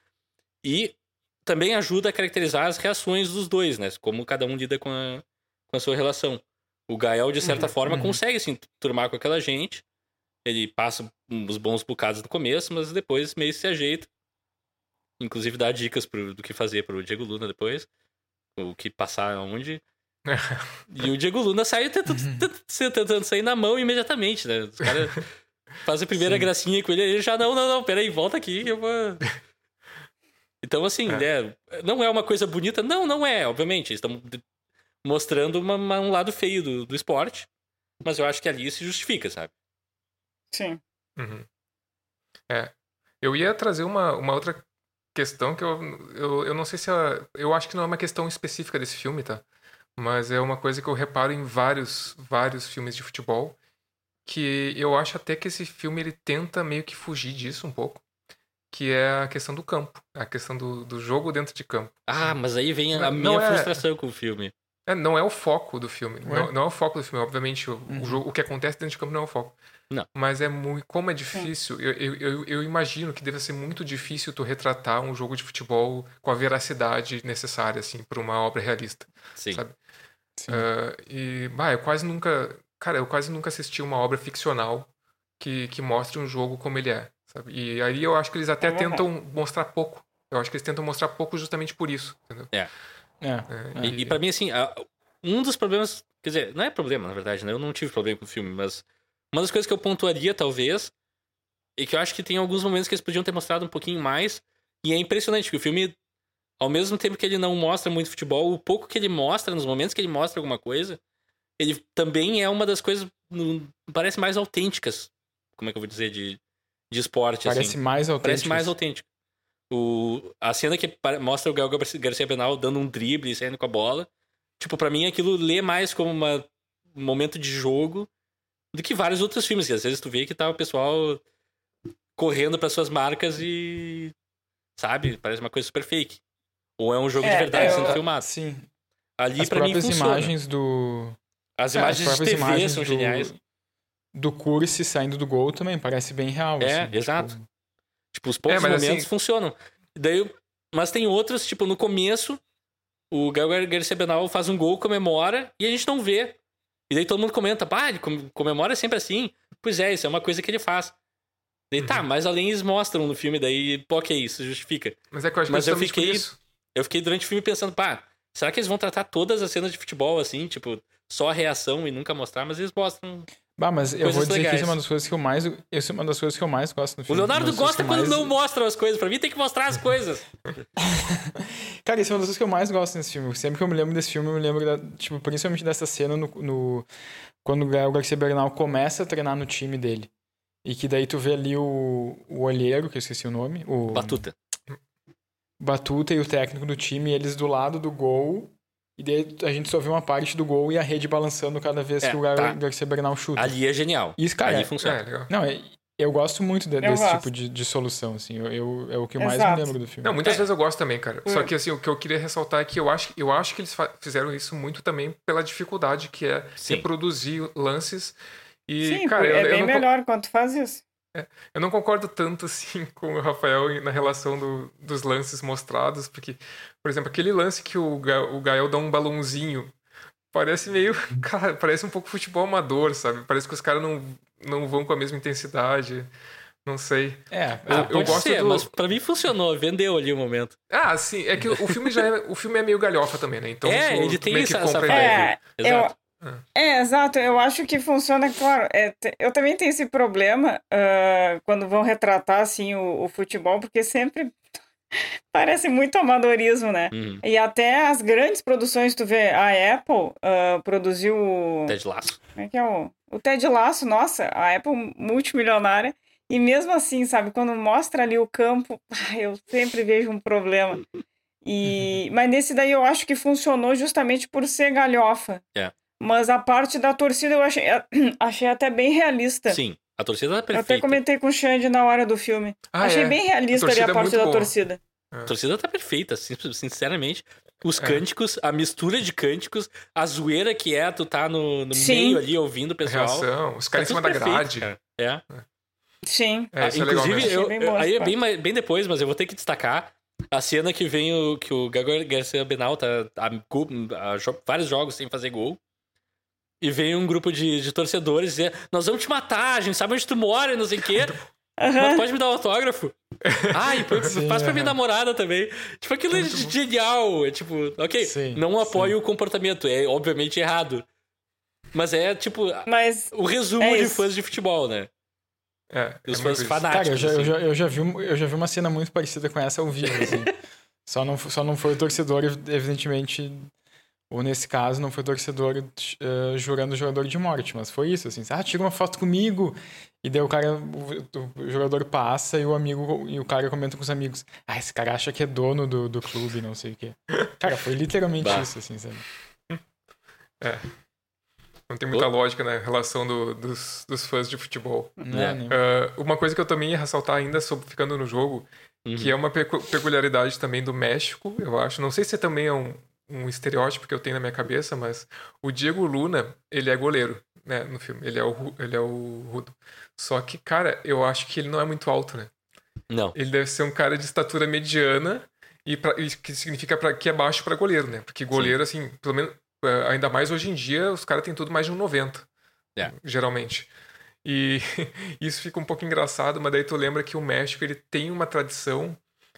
E também ajuda a caracterizar as reações dos dois, né? Como cada um lida com a, com a sua relação. O Gael, de certa uhum. forma, uhum. consegue se assim, turmar com aquela gente. Ele passa uns bons bocados no começo, mas depois meio se ajeita. Inclusive dá dicas pro, do que fazer pro Diego Luna depois. O que passar onde. E o Diego Luna sai tentando, uhum. tentando sair na mão imediatamente, né? Os caras fazem a primeira Sim. gracinha com ele, ele já, não, não, não, peraí, volta aqui, eu vou... Então, assim, é. Né, não é uma coisa bonita? Não, não é, obviamente. Eles estão mostrando uma, uma, um lado feio do, do esporte, mas eu acho que ali se justifica, sabe? Sim. Uhum. É. Eu ia trazer uma, uma outra questão que eu, eu, eu não sei se. É, eu acho que não é uma questão específica desse filme, tá? Mas é uma coisa que eu reparo em vários, vários filmes de futebol, que eu acho até que esse filme ele tenta meio que fugir disso um pouco, que é a questão do campo, a questão do, do jogo dentro de campo. Ah, mas aí vem a não, minha não é, frustração com o filme. É, não é o foco do filme. Não, não, é o foco do filme. Obviamente, o, uhum. o, jogo, o que acontece dentro de campo não é o foco. Não. Mas é muito. Como é difícil, eu, eu, eu, eu, imagino que deve ser muito difícil tu retratar um jogo de futebol com a veracidade necessária, assim, para uma obra realista. Sim. Sabe? Uh, e, bah, eu quase nunca. Cara, eu quase nunca assisti uma obra ficcional que, que mostre um jogo como ele é. Sabe? E aí eu acho que eles até é tentam mostrar pouco. Eu acho que eles tentam mostrar pouco justamente por isso. Entendeu? É. é. é e, e para mim, assim, um dos problemas. Quer dizer, não é problema, na verdade, né? Eu não tive problema com o filme, mas uma das coisas que eu pontuaria, talvez, e que eu acho que tem alguns momentos que eles podiam ter mostrado um pouquinho mais. E é impressionante que o filme ao mesmo tempo que ele não mostra muito futebol, o pouco que ele mostra, nos momentos que ele mostra alguma coisa, ele também é uma das coisas, parece mais autênticas. Como é que eu vou dizer? De, de esporte. Parece assim. mais autêntico. Parece mais autêntico. O, a cena que mostra o Gael Garcia Bernal dando um drible e saindo com a bola. Tipo, para mim aquilo lê mais como uma, um momento de jogo do que vários outros filmes. Que às vezes tu vê que tá o pessoal correndo para suas marcas e. Sabe? Parece uma coisa super fake. Ou é um jogo é, de verdade é, sendo filmado. Sim. Ali As pra mim funciona. imagens do... As é, imagens As de TV são do... geniais. do Curse saindo do gol também parece bem real. É, assim, exato. tipo, Tipo, os poucos É, momentos assim- funcionam. Daí, mas tem outros, tipo, no começo, o Gabriel Garcia Benal faz um gol, comemora, e a gente não vê. E daí todo mundo comenta, pá, ele com- comemora sempre assim. Pois é, isso é uma coisa que ele faz. Daí Uhum. tá, mas além eles mostram no filme, daí, pô, ok, isso justifica. Mas é que eu acho Mas que eu fiquei- isso. Eu fiquei durante o filme pensando, pá, será que eles vão tratar todas as cenas de futebol assim, tipo, só a reação e nunca mostrar? Mas eles mostram. Bah, mas eu vou dizer que legais. isso é uma das coisas que eu mais. Isso é uma das coisas que eu mais gosto no O filme. Leonardo das coisas gosta que quando mais- não mostram as coisas. Pra mim tem que mostrar as coisas. <laughs> Cara, isso é uma das coisas que eu mais gosto nesse filme. Sempre que eu me lembro desse filme, eu me lembro, da, tipo, principalmente dessa cena no, no- quando o Gael Garcia Bernal começa a treinar no time dele. E que daí tu vê ali o, o olheiro, que eu esqueci o nome, o Batuta. Batuta e o técnico do time, eles do lado do gol. E daí a gente só vê uma parte do gol e a rede balançando cada vez É, que o Gael tá. Garcia Bernal chuta. Ali é genial. Isso, cara, Ali é- funciona. É, legal. Não, é- eu gosto muito de- Eu desse gosto. tipo de, de solução, assim. Eu, eu- é o que eu mais me lembro do filme. Não, É. muitas vezes eu gosto também, cara. Só que assim, o que eu queria ressaltar é que eu acho, eu acho que eles fizeram isso muito também pela dificuldade que é Sim. reproduzir lances. E, Sim, cara, é eu, eu bem não, co- melhor quando tu faz isso. Eu não concordo tanto <laughs> assim com o Rafael na relação do- dos lances mostrados, porque, por exemplo, aquele lance que o, Ga- o Gael dá um balãozinho. Parece meio. <laughs> Cara, parece um pouco futebol amador, sabe? Parece que os caras não, não vão com a mesma intensidade. Não sei. É, Eu- Ah, eu pode gosto ser, do- mas pra mim funcionou. Vendeu ali o momento. Ah, sim. É que o filme já é, o filme é meio galhofa também, né? Então É, ele tem meio que essa- essa compra. É, Exato. É, exato. Eu acho que funciona, claro. é, eu também tenho esse problema ah, quando vão retratar assim o, o futebol, porque sempre <laughs> parece muito amadorismo, né? Uhum. E até as grandes produções, tu vê, a Apple ah, produziu o. Ted Laço. Como é que é o. O Ted Laço, nossa, a Apple multimilionária. E mesmo assim, sabe, quando mostra ali o campo, <laughs> eu sempre vejo um problema. E... <laughs> Mas nesse daí eu acho que funcionou justamente por ser galhofa. É. Mas a parte da torcida eu achei, <clears throat> achei até bem realista. Sim, a torcida tá eu até perfeita. comentei com o Xande na hora do filme. Ah, achei é. bem realista ali torcida a é parte muito da boa. torcida. A torcida tá perfeita, sin- <laughs> sinceramente. Os É. cânticos, a mistura de cânticos, a zoeira que é tu tá no, no Sim. meio ali ouvindo o A pessoal. reação, os Tá caras em cima da perfeito, grade. cara. É. Sim. É, isso Ah, é Inclusive, eu- bem boa aí é bem, bem depois, mas eu vou ter que destacar a cena que vem o que o Gabriel Garcia Benal tá a, a jo- vários jogos sem fazer gol. E vem um grupo de, de torcedores dizer: Nós vamos te matar, a gente sabe onde tu mora, e não sei o quê. <laughs> Mas Aham. pode me dar um autógrafo? <laughs> Ah, e Sim, faz pra minha namorada também. Tipo, aquilo é genial. É tipo, ok, Sim, não apoio o comportamento, é obviamente errado. Mas é tipo Mas o resumo É de isso. fãs de futebol, né? É, E os é fãs fanáticos. Cara, eu já, eu, assim. já, eu, já vi, eu já vi uma cena muito parecida com essa ao vivo, assim. <laughs> só, não, só não foi o torcedor, evidentemente, ou nesse caso, não foi o torcedor eh, jurando o jogador de morte, mas foi isso, assim. Ah, tira uma foto comigo! E daí o cara, o, o jogador passa e o amigo, e o cara comenta com os amigos, ah, esse cara acha que é dono do, do clube, não sei o quê. Cara, foi literalmente Bah. isso, assim, sabe? <laughs> Não tem muita lógica na relação do- dos, dos fãs de futebol. Não, É. Ah, uma coisa que eu também ia ressaltar ainda sobre ficando no jogo, Uhum. que é uma pecu- peculiaridade também do México, eu acho. Não sei se também é um, um estereótipo que eu tenho na minha cabeça, mas o Diego Luna, ele é goleiro, né, no filme. Ele é o, ele é o Rudo. Só que, cara, eu acho que ele não é muito alto, né? Não. Ele deve ser um cara de estatura mediana e, pra, e que significa pra, que é baixo pra goleiro, né? Porque goleiro, assim, pelo menos, eh, ainda mais hoje em dia, os caras têm tudo mais de um 90. É. Geralmente. E <laughs> isso fica um pouco engraçado, mas daí tu lembra que o México ele tem uma tradição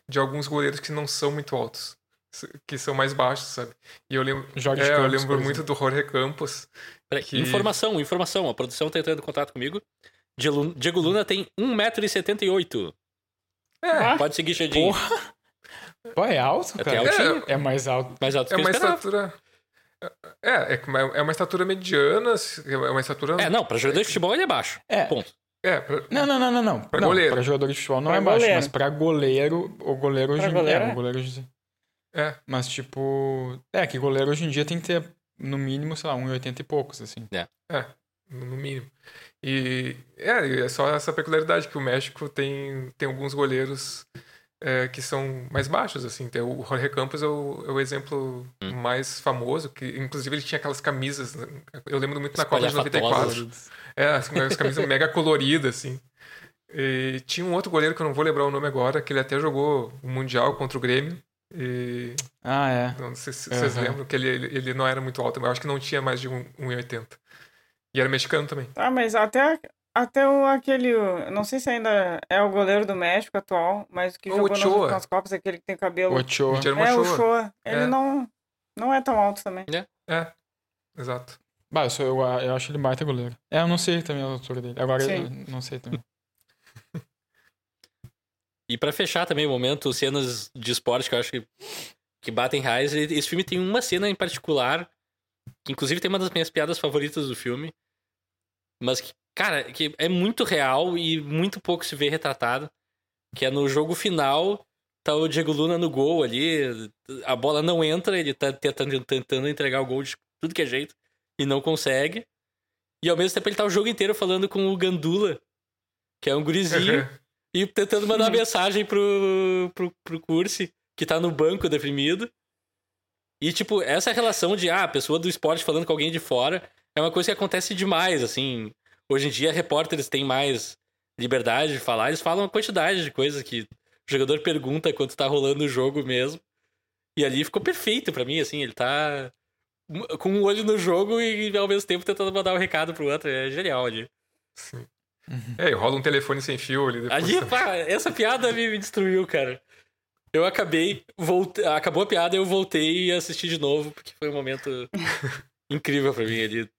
de alguns goleiros que não são muito altos, que são mais baixos, sabe? E eu lembro, Jorge é, eu Campos, lembro por muito do Jorge Campos. Peraí, Que- Informação, informação. A produção tá entrando em contato comigo. Diego Luna tem 1,78m. É, Ah, Pode seguir, Xandinho. Porra! Pô, é alto, Até cara. altinho. É mais alto. Mais alto é que eu uma esperava. estatura. É, é uma- é uma estatura mediana, é uma estatura. É, não, pra jogador de futebol ele é baixo. É. Ponto. É, pra- Não, não, não, não, não. Pra não, goleiro. Pra jogador de futebol não Pra é baixo, goleiro. mas pra goleiro, o goleiro hoje Pra goleiro é, é. o goleiro hoje... é. Mas tipo, é que goleiro hoje em dia tem que ter no mínimo, sei lá, 1,80 e poucos assim. É, no mínimo. E é, é só essa peculiaridade que o México tem, tem alguns goleiros é, que são mais baixos, assim. Tem o Jorge Campos é o, é o exemplo Hum. mais famoso, que inclusive ele tinha aquelas camisas, né? eu lembro muito na Copa de 94. É, as, as camisas mega coloridas, assim. E tinha um outro goleiro que eu não vou lembrar o nome agora, que ele até jogou o Mundial contra o Grêmio. E Ah, é. não sei se vocês Aham. lembram que ele, ele, ele não era muito alto, mas eu acho que não tinha mais de um- 1,80. E era mexicano também. Ah, mas até, até o, aquele. eu Não sei se ainda é o goleiro do México atual, mas que O jogou nas Ochoa. últimas Copas, aquele que tem cabelo. O Ochoa. É, o Ochoa. Ele É. não, não é tão alto também. É, exato. Bah, eu, sou, eu, eu acho ele baita goleiro. É, eu não sei também a altura dele. Agora eu Sim. não sei também. E pra fechar também o momento, cenas de esporte que eu acho que, que batem reais. e- Esse filme tem uma cena em particular, que inclusive tem uma das minhas piadas favoritas do filme. Mas que, cara, que é muito real e muito pouco se vê retratado. Que é no jogo final, tá o Diego Luna no gol ali, a bola não entra, ele tá tentando, tentando entregar o gol de tudo que é jeito e não consegue. E ao mesmo tempo ele tá o jogo inteiro falando com o Gandula, que é um gurizinho. <laughs> E tentando mandar uma mensagem pro, pro, pro Cursi, que tá no banco deprimido. E, tipo, essa relação de, ah, pessoa do esporte falando com alguém de fora é uma coisa que acontece demais, assim. Hoje em dia, repórteres têm mais liberdade de falar, eles falam uma quantidade de coisas que o jogador pergunta quando tá rolando o jogo mesmo. E ali ficou perfeito pra mim, assim, ele tá com um olho no jogo e ao mesmo tempo tentando mandar um recado pro outro. É genial ali. Sim. É, e rola um telefone sem fio ali depois. Ali, pá, essa piada me, me destruiu, cara. Eu acabei, voltei, acabou a piada, eu voltei e assisti de novo, porque foi um momento <laughs> incrível pra mim. Ele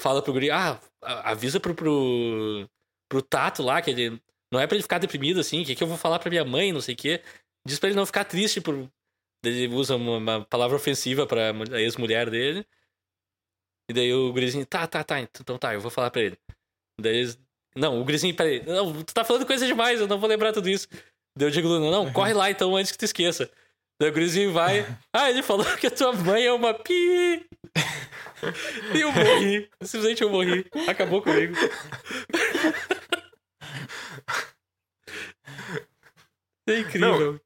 fala pro guri, ah, avisa pro, pro, pro Tato lá, que ele não é pra ele ficar deprimido assim, que, que eu vou falar pra minha mãe, não sei o quê. Diz pra ele não ficar triste por. Ele usa uma, uma palavra ofensiva pra ex-mulher dele. E daí o gurizinho, tá, tá, tá, então tá, eu vou falar pra ele. Daí eles, não, o gurizinho, peraí, não, tu tá falando coisa demais, eu não vou lembrar tudo isso. Daí eu digo, não, não, corre lá então antes que tu esqueça. Daí o gurizinho vai, <laughs> ah, ele falou que a tua mãe é uma pi. E eu morri, simplesmente eu morri, acabou comigo. É incrível.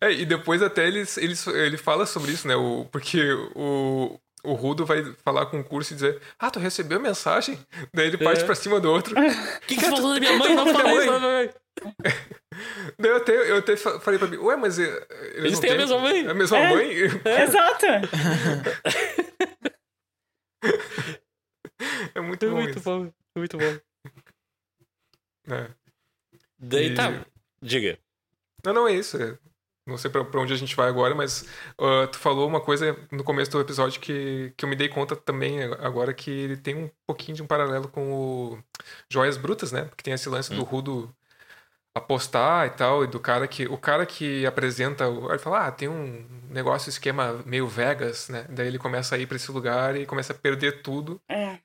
É, e depois até ele, ele, ele fala sobre isso, né? O, porque o, o Rudo vai falar com o curso e dizer: Ah, tu recebeu a mensagem? Daí ele parte É. pra cima do outro. O <laughs> que, que tu falou da minha mãe? Não Minha fala mãe. <laughs> Daí eu até, eu até fa- falei pra mim: Ué, mas. eh, Eles, Eles não têm a mesma mãe." A mesma É. mãe? Exato! <laughs> É muito É bom muito isso. bom, é muito bom. É. Daí E- tá, diga. Não, não é isso. É- Não sei pra, pra onde a gente vai agora, mas ah, tu falou uma coisa no começo do episódio que, que eu me dei conta também agora que ele tem um pouquinho de um paralelo com o Joias Brutas, né? Porque tem esse lance do Rudo apostar e tal, e do cara que. O cara que apresenta. o- Ele fala, ah, tem um negócio, esquema meio Vegas, né? Daí ele começa a ir pra esse lugar e começa a perder tudo. É.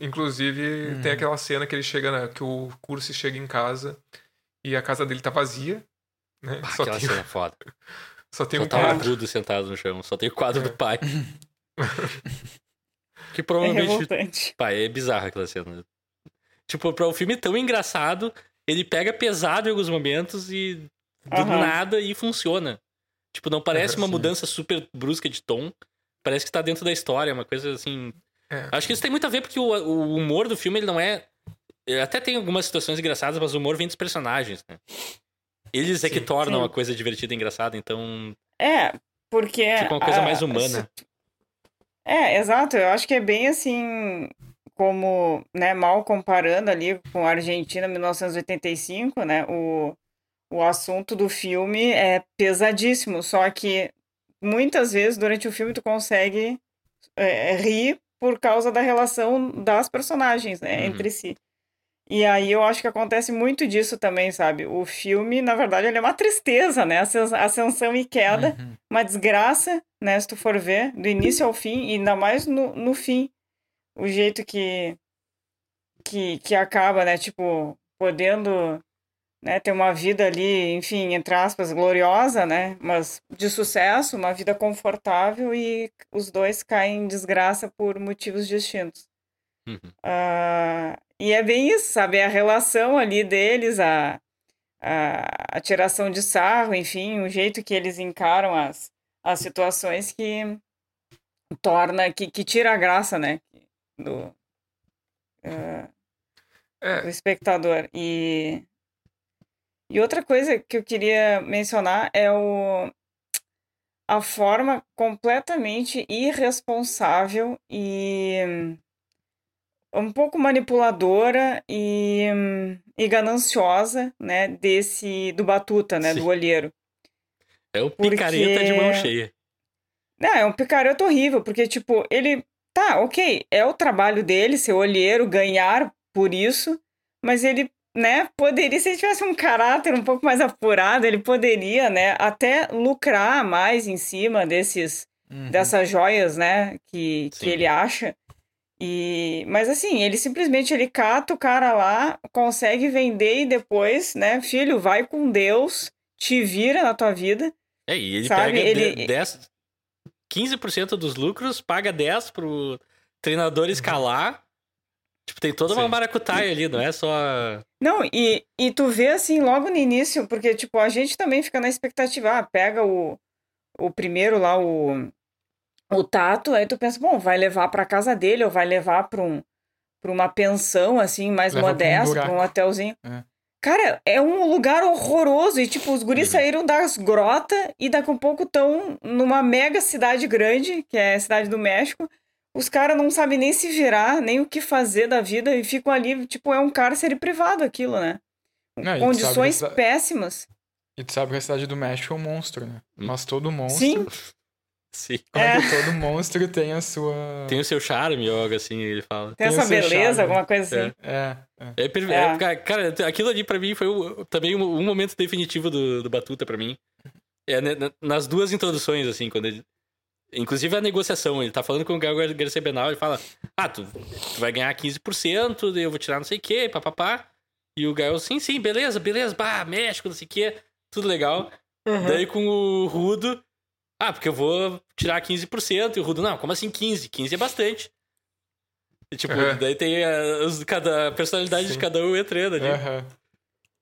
Inclusive, Uhum. tem aquela cena que ele chega na, que o Curse chega em casa e a casa dele tá vazia. Né? Só, aquela tem, cena é foda. <laughs> só tem Só um tá o quadro. Sentado no chão, só tem o quadro do pai. <laughs> que É provavelmente revoltante. Pai, é bizarra aquela cena. Tipo, pra um filme tão engraçado, ele pega pesado em alguns momentos e do Aham. nada e funciona. Tipo, não parece uma <laughs> Sim. mudança super brusca de tom. Parece que tá dentro da história, uma coisa assim. É. Acho que isso tem muito a ver porque o, o humor do filme ele não é. Até tem algumas situações engraçadas, mas o humor vem dos personagens, né? Eles é que tornam Sim. a coisa divertida e engraçada, então. É, porque. Fica uma coisa a- mais humana. É, exato. Eu acho que é bem assim, como, né, mal comparando ali com a Argentina 1985, né, o, o assunto do filme é pesadíssimo, só que muitas vezes durante o filme tu consegue é, rir por causa da relação das personagens, né, Uhum. entre si. E aí eu acho que acontece muito disso também, sabe? O filme, na verdade, ele é uma tristeza, né? Ascens- Ascensão e queda Uhum. uma desgraça, né? Se tu for ver, do início ao fim, e ainda mais no, no fim. O jeito que, que, que acaba, né? Tipo, podendo né, ter uma vida ali, enfim, entre aspas, gloriosa, né? Mas de sucesso, uma vida confortável, e os dois caem em desgraça por motivos distintos. Uhum. Ah, e é bem isso, sabe? É a relação ali deles, a, a, a tiração de sarro, enfim, o jeito que eles encaram as, as situações que torna, que, que tira a graça, né? Do, uh, é. do espectador. E, e outra coisa que eu queria mencionar é o, a forma completamente irresponsável e um pouco manipuladora e, e gananciosa, né, desse do Batuta, né, Sim. do olheiro. É o picareta porque... de mão cheia. Não, é um picareta horrível, porque tipo, ele tá, OK, é o trabalho dele ser olheiro, ganhar por isso, mas ele, né, poderia se ele tivesse um caráter um pouco mais apurado, ele poderia, né, até lucrar mais em cima desses uhum. dessas joias, né, que, que ele acha. E, mas assim, ele simplesmente ele cata o cara lá, consegue vender e depois, né, filho, vai com Deus, te vira na tua vida. É, e ele sabe? pega ele... 10, 15% dos lucros, paga 10 pro treinador uhum. escalar. Tipo, tem toda uma maracutaia ali, não é só. Não, e, e tu vê assim logo no início, porque, tipo, a gente também fica na expectativa, ah, pega o, o primeiro lá, o o tato, aí tu pensa, bom, vai levar para casa dele ou vai levar para um para uma pensão assim mais Leva modesta, para um, um, hotelzinho. É. Cara, é um lugar horroroso e tipo os guris uhum. saíram das grotas e daqui a pouco estão numa mega cidade grande, que é a cidade do México. Os caras não sabem nem se virar, nem o que fazer da vida e ficam ali, tipo, é um cárcere privado aquilo, né? Não, Condições péssimas. E tu sabe que a cidade do México é um monstro, né? Hum. Mas todo monstro Sim. Sim. É. todo monstro tem a sua. Tem o seu charme, algo assim, ele fala. Tem, tem a sua beleza, charme. alguma coisa assim. É. É, é. é. Cara, aquilo ali pra mim foi o, também um, um, momento definitivo do, do Batuta pra mim. É, né, nas duas introduções, assim, quando ele. Inclusive a negociação, ele tá falando com o Gael Garcia Benal, ele fala: Ah, tu, tu vai ganhar 15%, eu vou tirar não sei o quê, papapá. E o Gael, sim, sim, beleza, beleza, bah, México, não sei o quê, tudo legal. Uhum. Daí com o Rudo, ah, porque eu vou tirar 15%. E o Rudo, não, como assim 15? 15 é bastante. E, tipo, uhum. daí tem a, os, cada, a personalidade Sim. de cada um entrando ali. Uhum.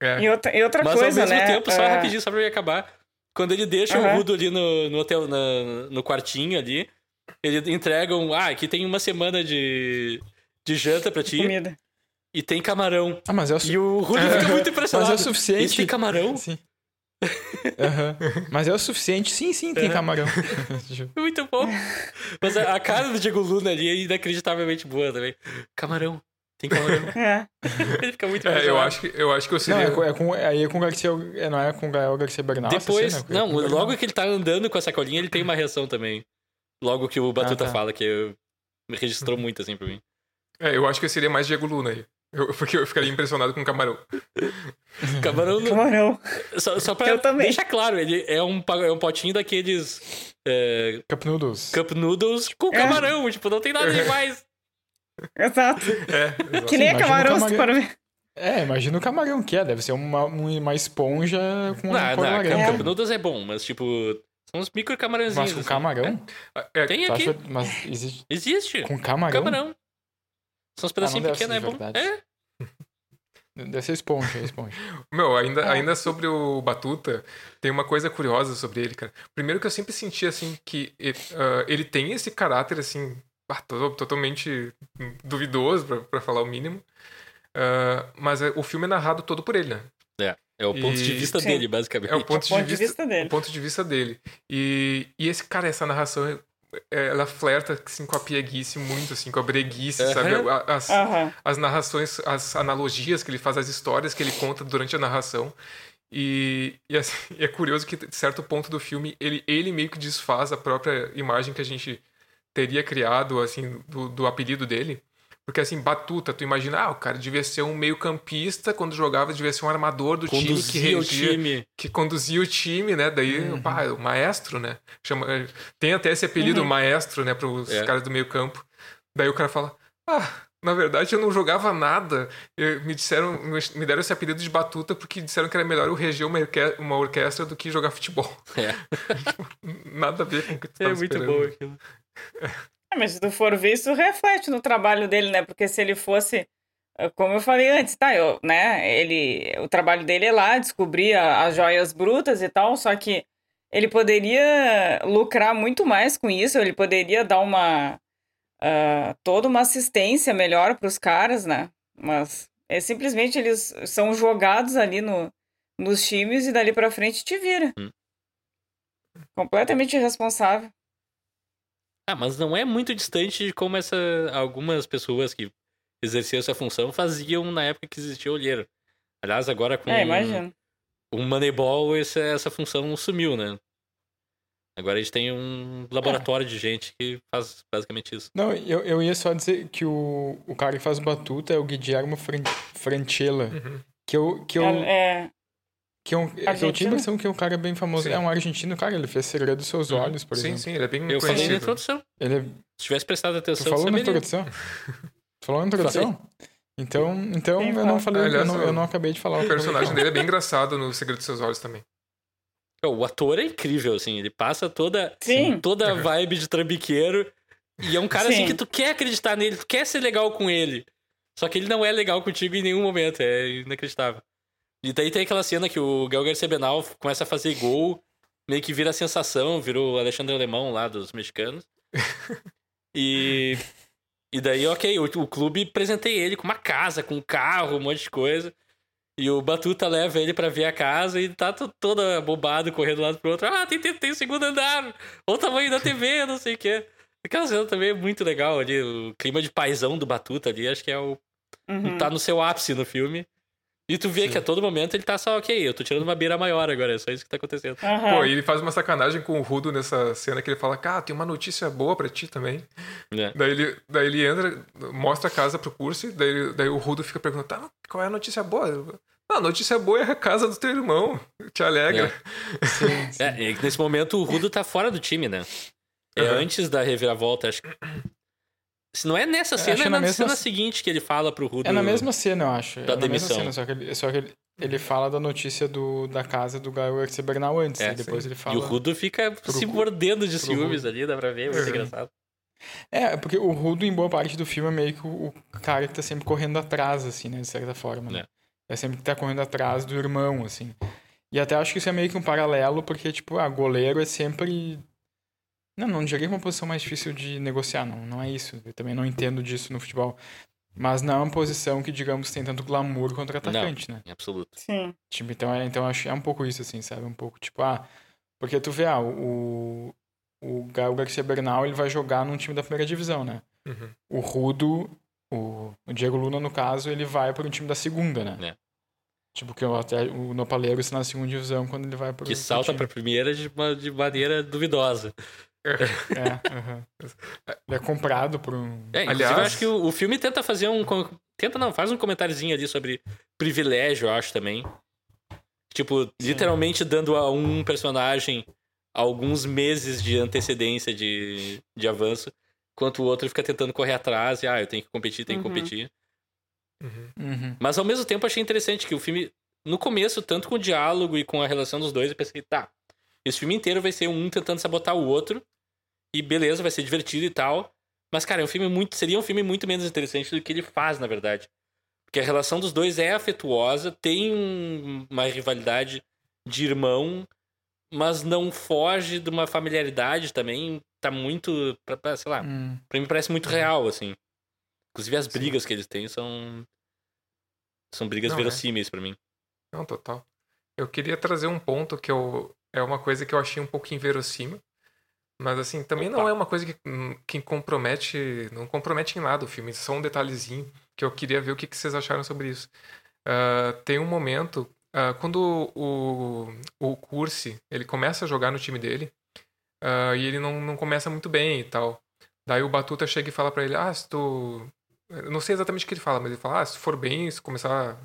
É. E, outra, e outra Mas, coisa, ao mesmo né? tempo, só uh... rapidinho, só pra acabar. Quando ele deixa uhum. o Rudo ali no, no hotel, na, no quartinho ali, ele entrega um... Ah, aqui tem uma semana de, de janta pra ti. Comida. E tem camarão. Ah, mas é o... E o Rudo fica <laughs> muito impressionado. Mas é o suficiente. Esse tem camarão? Sim. Uhum. Mas é o suficiente. Sim, sim, tem uhum. camarão. <laughs> Muito bom. Mas a, cara do Diego Luna ali é inacreditavelmente boa também. Camarão. Tem camarão. <laughs> É. Ele fica muito é, eu acho que Eu acho que eu seria... Não, é com, é, aí é com o Garcia... É, não é com o Gael Garcia Bernal? Depois... Assim, né? Não, logo que ele tá andando com a sacolinha, ele tem uma reação também. Logo que o Batuta ah, tá. fala, que eu... registrou muito assim pra mim. É, eu acho que eu seria mais Diego Luna aí. Eu, porque eu ficaria impressionado com o camarão. <laughs> Camarão. Camarão. Só, só pra eu também. deixar claro, ele é um, é um potinho daqueles. É, Cup Noodles. Cup Noodles com é. camarão. Tipo, não tem nada demais. Exato. É, que nem camarão, camarão. para ver. É, imagina o camarão que é. Deve ser uma, uma esponja com não, não, é. Cup Noodles é bom, mas tipo. São uns micro camarãozinhos. Mas com assim. camarão? É, tem aqui. Acha, mas existe. Existe. Com camarão? Camarão. São uns pedacinhos ah, pequenos, é bom. É. <laughs> Deve ser esponja, esponja. Meu, ainda, é. ainda sobre o Batuta, tem uma coisa curiosa sobre ele, cara. Primeiro que eu sempre senti, assim, que ele, uh, ele tem esse caráter, assim, totalmente duvidoso, pra, pra falar o mínimo. Uh, mas é, o filme é narrado todo por ele, né? É, é o ponto e... de vista Sim. dele, basicamente. É o ponto, é o ponto de, vista, de, vista, dele. O ponto de vista dele. E, e esse cara, essa narração é, ela flerta assim, com a pieguice muito, assim, com a breguice, uhum. sabe? As, uhum. as narrações, as analogias que ele faz, as histórias que ele conta durante a narração. E, e, assim, <laughs> é curioso que, de certo ponto do filme, ele, ele meio que desfaz a própria imagem que a gente teria criado, assim, do, do apelido dele. Porque assim, Batuta, tu imagina, ah, o cara devia ser um meio-campista, quando jogava, devia ser um armador do conduzia time que regia, o time. que conduzia o time, né? Daí, uhum. pá, o maestro, né? Chama, tem até esse apelido, uhum. maestro, né, para os é. caras do meio-campo. Daí o cara fala: "Ah, na verdade, eu não jogava nada. Eu, me disseram, me deram esse apelido de batuta porque disseram que era melhor eu reger uma, orquestra, uma orquestra do que jogar futebol. É. <laughs> Nada a ver com o que tu É muito esperando. bom aquilo. É, mas se tu for ver, isso reflete no trabalho dele, né? Porque se ele fosse como eu falei antes, tá, eu, né, ele, o trabalho dele é lá descobrir a- as joias brutas e tal, só que ele poderia lucrar muito mais com isso, ele poderia dar uma, ah, toda uma assistência melhor para os caras, né, mas é simplesmente eles são jogados ali no, nos times e dali pra frente te vira. Hum. Completamente irresponsável. Ah, mas não é muito distante de como essa, algumas pessoas que exerciam essa função faziam na época que existia olheiro. Aliás, agora com É, Moneyball, essa, essa função sumiu, né? Agora a gente tem um laboratório de gente que faz basicamente isso. Não, eu, eu ia só dizer que o, o cara que faz o Batuta é o Guillermo Fran- Francella. Uhum. Que eu, que eu, É, que eu, que eu tinha a Argentino? impressão que é um cara bem famoso. Sim. É um argentino, cara. Ele fez Segredo dos Seus Uhum. Olhos, por Sim, exemplo. sim, ele é bem Eu falei na conhecido. introdução. Ele é Se tivesse prestado Tu atenção, falou na introdução? Tu falou na introdução? Então, então eu não falei, Aliás, eu, não, eu não acabei de falar. O que eu personagem dele é bem engraçado no Segredo dos Seus Olhos também. O ator é incrível, assim. Ele passa toda, Sim. toda a vibe de trambiqueiro. E é um cara assim Sim. que tu quer acreditar nele, tu quer ser legal com ele. Só que ele não é legal contigo em nenhum momento. É inacreditável. E daí tem aquela cena que o Gal Garcia Benal começa a fazer gol, meio que vira sensação, virou o Alexandre Alemão lá dos mexicanos. <laughs> E. E daí, ok, o, o clube presentei ele com uma casa, com um carro, um monte de coisa. E o Batuta leva ele pra ver a casa e tá to- toda bobado, correndo de um lado pro outro. Ah, tem, tem, tem o segundo andar, olha o tamanho da TV, não sei o quê. Aquela cena também é muito legal ali, o clima de paisão do Batuta ali, acho que é o. uhum. tá no seu ápice no filme. E tu vê Sim. que a todo momento ele tá só, ok, eu tô tirando uma beira maior agora, é só isso que tá acontecendo. Aham. Pô, e ele faz uma sacanagem com o Rudo nessa cena que ele fala, cara, tem uma notícia boa pra ti também. né? Daí ele, daí ele entra, mostra a casa pro curso, daí, daí o Rudo fica perguntando, tá, qual é a notícia boa? Ah, a notícia boa é a casa do teu irmão. Te alegra. Sim, sim. É, <laughs> e nesse momento o Rudo tá fora do time, né? É Uhum. antes da reviravolta, acho que. Se não é nessa acho cena, que é na na cena seguinte que ele fala pro Rudo. É na mesma cena, eu acho. Da é na demissão. mesma cena, só que ele, só que ele, ele fala da notícia do, da casa do Garcia Bernal antes, É, e depois ele fala... E o Rudo fica se Ru- mordendo de pro ciúmes Rudo. ali, dá pra ver, vai ser Uhum. engraçado. É, porque o Rudo, em boa parte do filme, é meio que o, o cara que tá sempre correndo atrás, assim, né? De certa forma, né? É sempre que tá correndo atrás do irmão, assim. E até acho que isso é meio que um paralelo, porque, tipo, ah, goleiro é sempre... Não, não diria que é uma posição mais difícil de negociar, não. Não é isso. Eu também não entendo disso no futebol. Mas não é uma posição que, digamos, tem tanto glamour contra atacante, né? Em absoluto. Sim. Tipo, então, é, então acho que é um pouco isso, assim, sabe? Um pouco, tipo, ah... Porque tu vê, ah, o, o Gael Garcia Bernal, ele vai jogar num time da primeira divisão, né? Uhum. O Rudo, o, o Diego Luna, no caso, ele vai para um time da segunda, né? É. Tipo, que o, até, o Nopaleiro está na segunda divisão quando ele vai pro Que salta time. pra primeira de, uma- de maneira duvidosa. É, aham. Ele é comprado por um... É, inclusive, Aliás- eu acho que o, o filme tenta fazer um. Tenta não, faz um comentáriozinho ali sobre privilégio, eu acho também. Tipo, literalmente dando a um personagem alguns meses de antecedência de, de avanço, enquanto o outro fica tentando correr atrás e, ah, eu tenho que competir, tenho que Uhum. competir. Uhum. Uhum. Mas ao mesmo tempo achei interessante que o filme, no começo, tanto com o diálogo e com a relação dos dois, eu pensei, tá, esse filme inteiro vai ser um tentando sabotar o outro, e beleza, vai ser divertido e tal. Mas, cara, é um filme muito. Seria um filme muito menos interessante do que ele faz, na verdade. Porque a relação dos dois é afetuosa, tem um- uma rivalidade de irmão, mas não foge de uma familiaridade também. Tá muito. pra- pra- sei lá, Hum. Pra mim parece muito real, assim. Inclusive as brigas que eles têm são. São brigas Não, é. verossímeis pra mim. Não, total. Eu queria trazer um ponto que eu, é uma coisa que eu achei um pouco inverossímil. Mas assim, também não Opa. é uma coisa que, hum, que compromete. Não compromete em nada o filme. Só um detalhezinho que eu queria ver o que, que vocês acharam sobre isso. Ah, tem um momento. ah, quando o, o Cursi ele começa a jogar no time dele. ah, e ele não, não começa muito bem e tal. Daí o Batuta chega e fala pra ele: Ah, se tu. Eu não sei exatamente o que ele fala, mas ele fala: Ah, se for bem, se começar a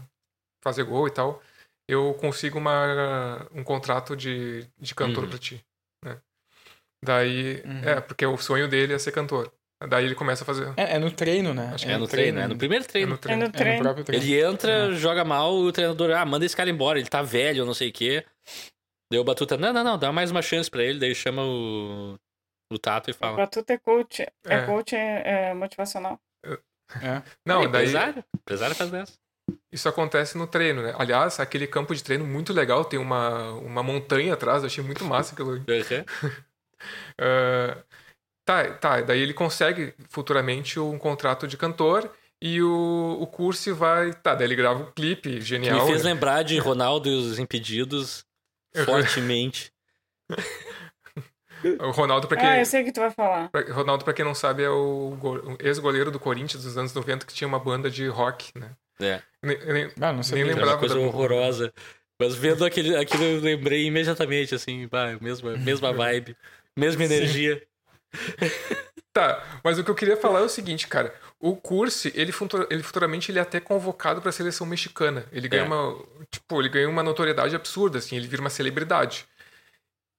fazer gol e tal, eu consigo uma, um contrato de, de cantor Uhum. pra ti. Né? Daí. Uhum. É, porque o sonho dele é ser cantor. Daí ele começa a fazer. É, é no treino, né? Acho É no treino, é no primeiro É treino. no É treino. no É no treino. próprio treino. Ele entra, joga mal, o treinador, ah, manda esse cara embora, ele tá velho, não sei o quê. Daí o Batuta, não, não, não, dá mais uma chance pra ele, daí chama o, o Tato e O fala. Batuta é coach. É, É. coach é, é motivacional. É. Não, é, daí empresário. Empresário faz dessa. isso acontece no treino, né? Aliás, aquele campo de treino muito legal, tem uma, uma montanha atrás, eu achei muito massa aquilo. ali. Uhum. <laughs> Ah, tá, tá, daí ele consegue futuramente um contrato de cantor e o, o Cursi vai. Tá, daí ele grava um clipe Que genial. me fez né? lembrar de Ronaldo e os Impedidos <laughs> fortemente. <laughs> O Ronaldo, pra quem, Ah, eu sei o que tu vai falar. pra- Ronaldo, pra quem não sabe, é o, go- o ex-goleiro do Corinthians dos anos 90 que tinha uma banda de rock, né? É, Nem, nem- Ah, não sabia. Nem é lembrava uma coisa da- horrorosa. Mas vendo aquele, aquilo eu lembrei imediatamente, assim, bah, mesma, mesma <laughs> vibe, mesma energia. <laughs> Tá, mas o que eu queria falar é o seguinte, cara. O Cursi, ele, ele futuramente ele é até convocado pra seleção mexicana. Ele ganha É. uma, tipo, ele ganha uma notoriedade absurda, assim, ele vira uma celebridade.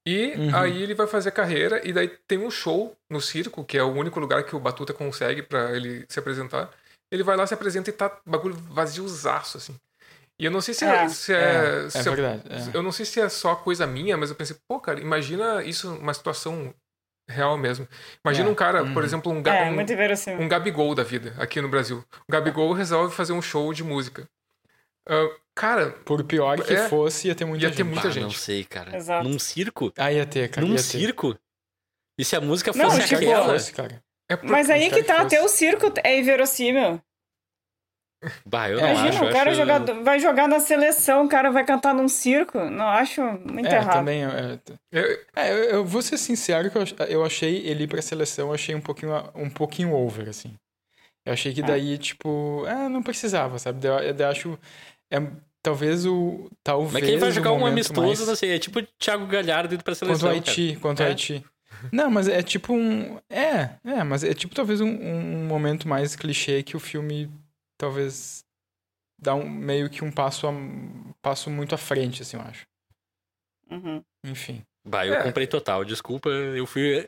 E Uhum. aí ele vai fazer carreira e daí tem um show no circo, que é o único lugar que o Batuta consegue pra ele se apresentar. Ele vai lá, se apresenta e tá bagulho vaziozaço, assim. E eu não sei se é, É. se é, É, se é- verdade. é. eu não sei se é só coisa minha, mas eu pensei, pô, cara, imagina isso, uma situação real mesmo. Imagina É, um cara, uhum. por exemplo, um, ga- É, um, um Gabigol da vida, aqui no Brasil. O Gabigol resolve fazer um show de música. Ah, cara, Por pior que É. fosse, ia ter muita Ia ter gente. muita Bah, gente. Não sei, cara. Exato. Num circo? Ah, ia ter, cara. Num ia ter. circo? E se a música Não, fosse Mas tipo, aquela? fosse, cara. é por- Mas aí que tá, até o circo é inverossímil. Bah, eu É, não Imagina, acho. eu o cara acho- jogar- vai jogar na seleção, o cara vai cantar num circo. Não, acho muito É, errado. também. É, é- é, eu, eu vou ser sincero que eu, eu achei ele ir pra seleção, eu achei um pouquinho, um pouquinho over, assim. Eu achei que Ah. daí, tipo, é, não precisava, sabe? Eu, eu acho. É, talvez o. Talvez Mas quem vai jogar um amistoso, mais- não sei, é tipo o Thiago Galhardo indo pra Quanto seleção. ao cara. Haiti, quanto ao É. Haiti. Não, mas é tipo um. É, é, mas é tipo talvez um, um momento mais clichê que o filme talvez dá um, meio que um passo, a, passo muito à frente, assim, eu acho. Uhum. Enfim. Bah, eu É. comprei total, desculpa. Eu fui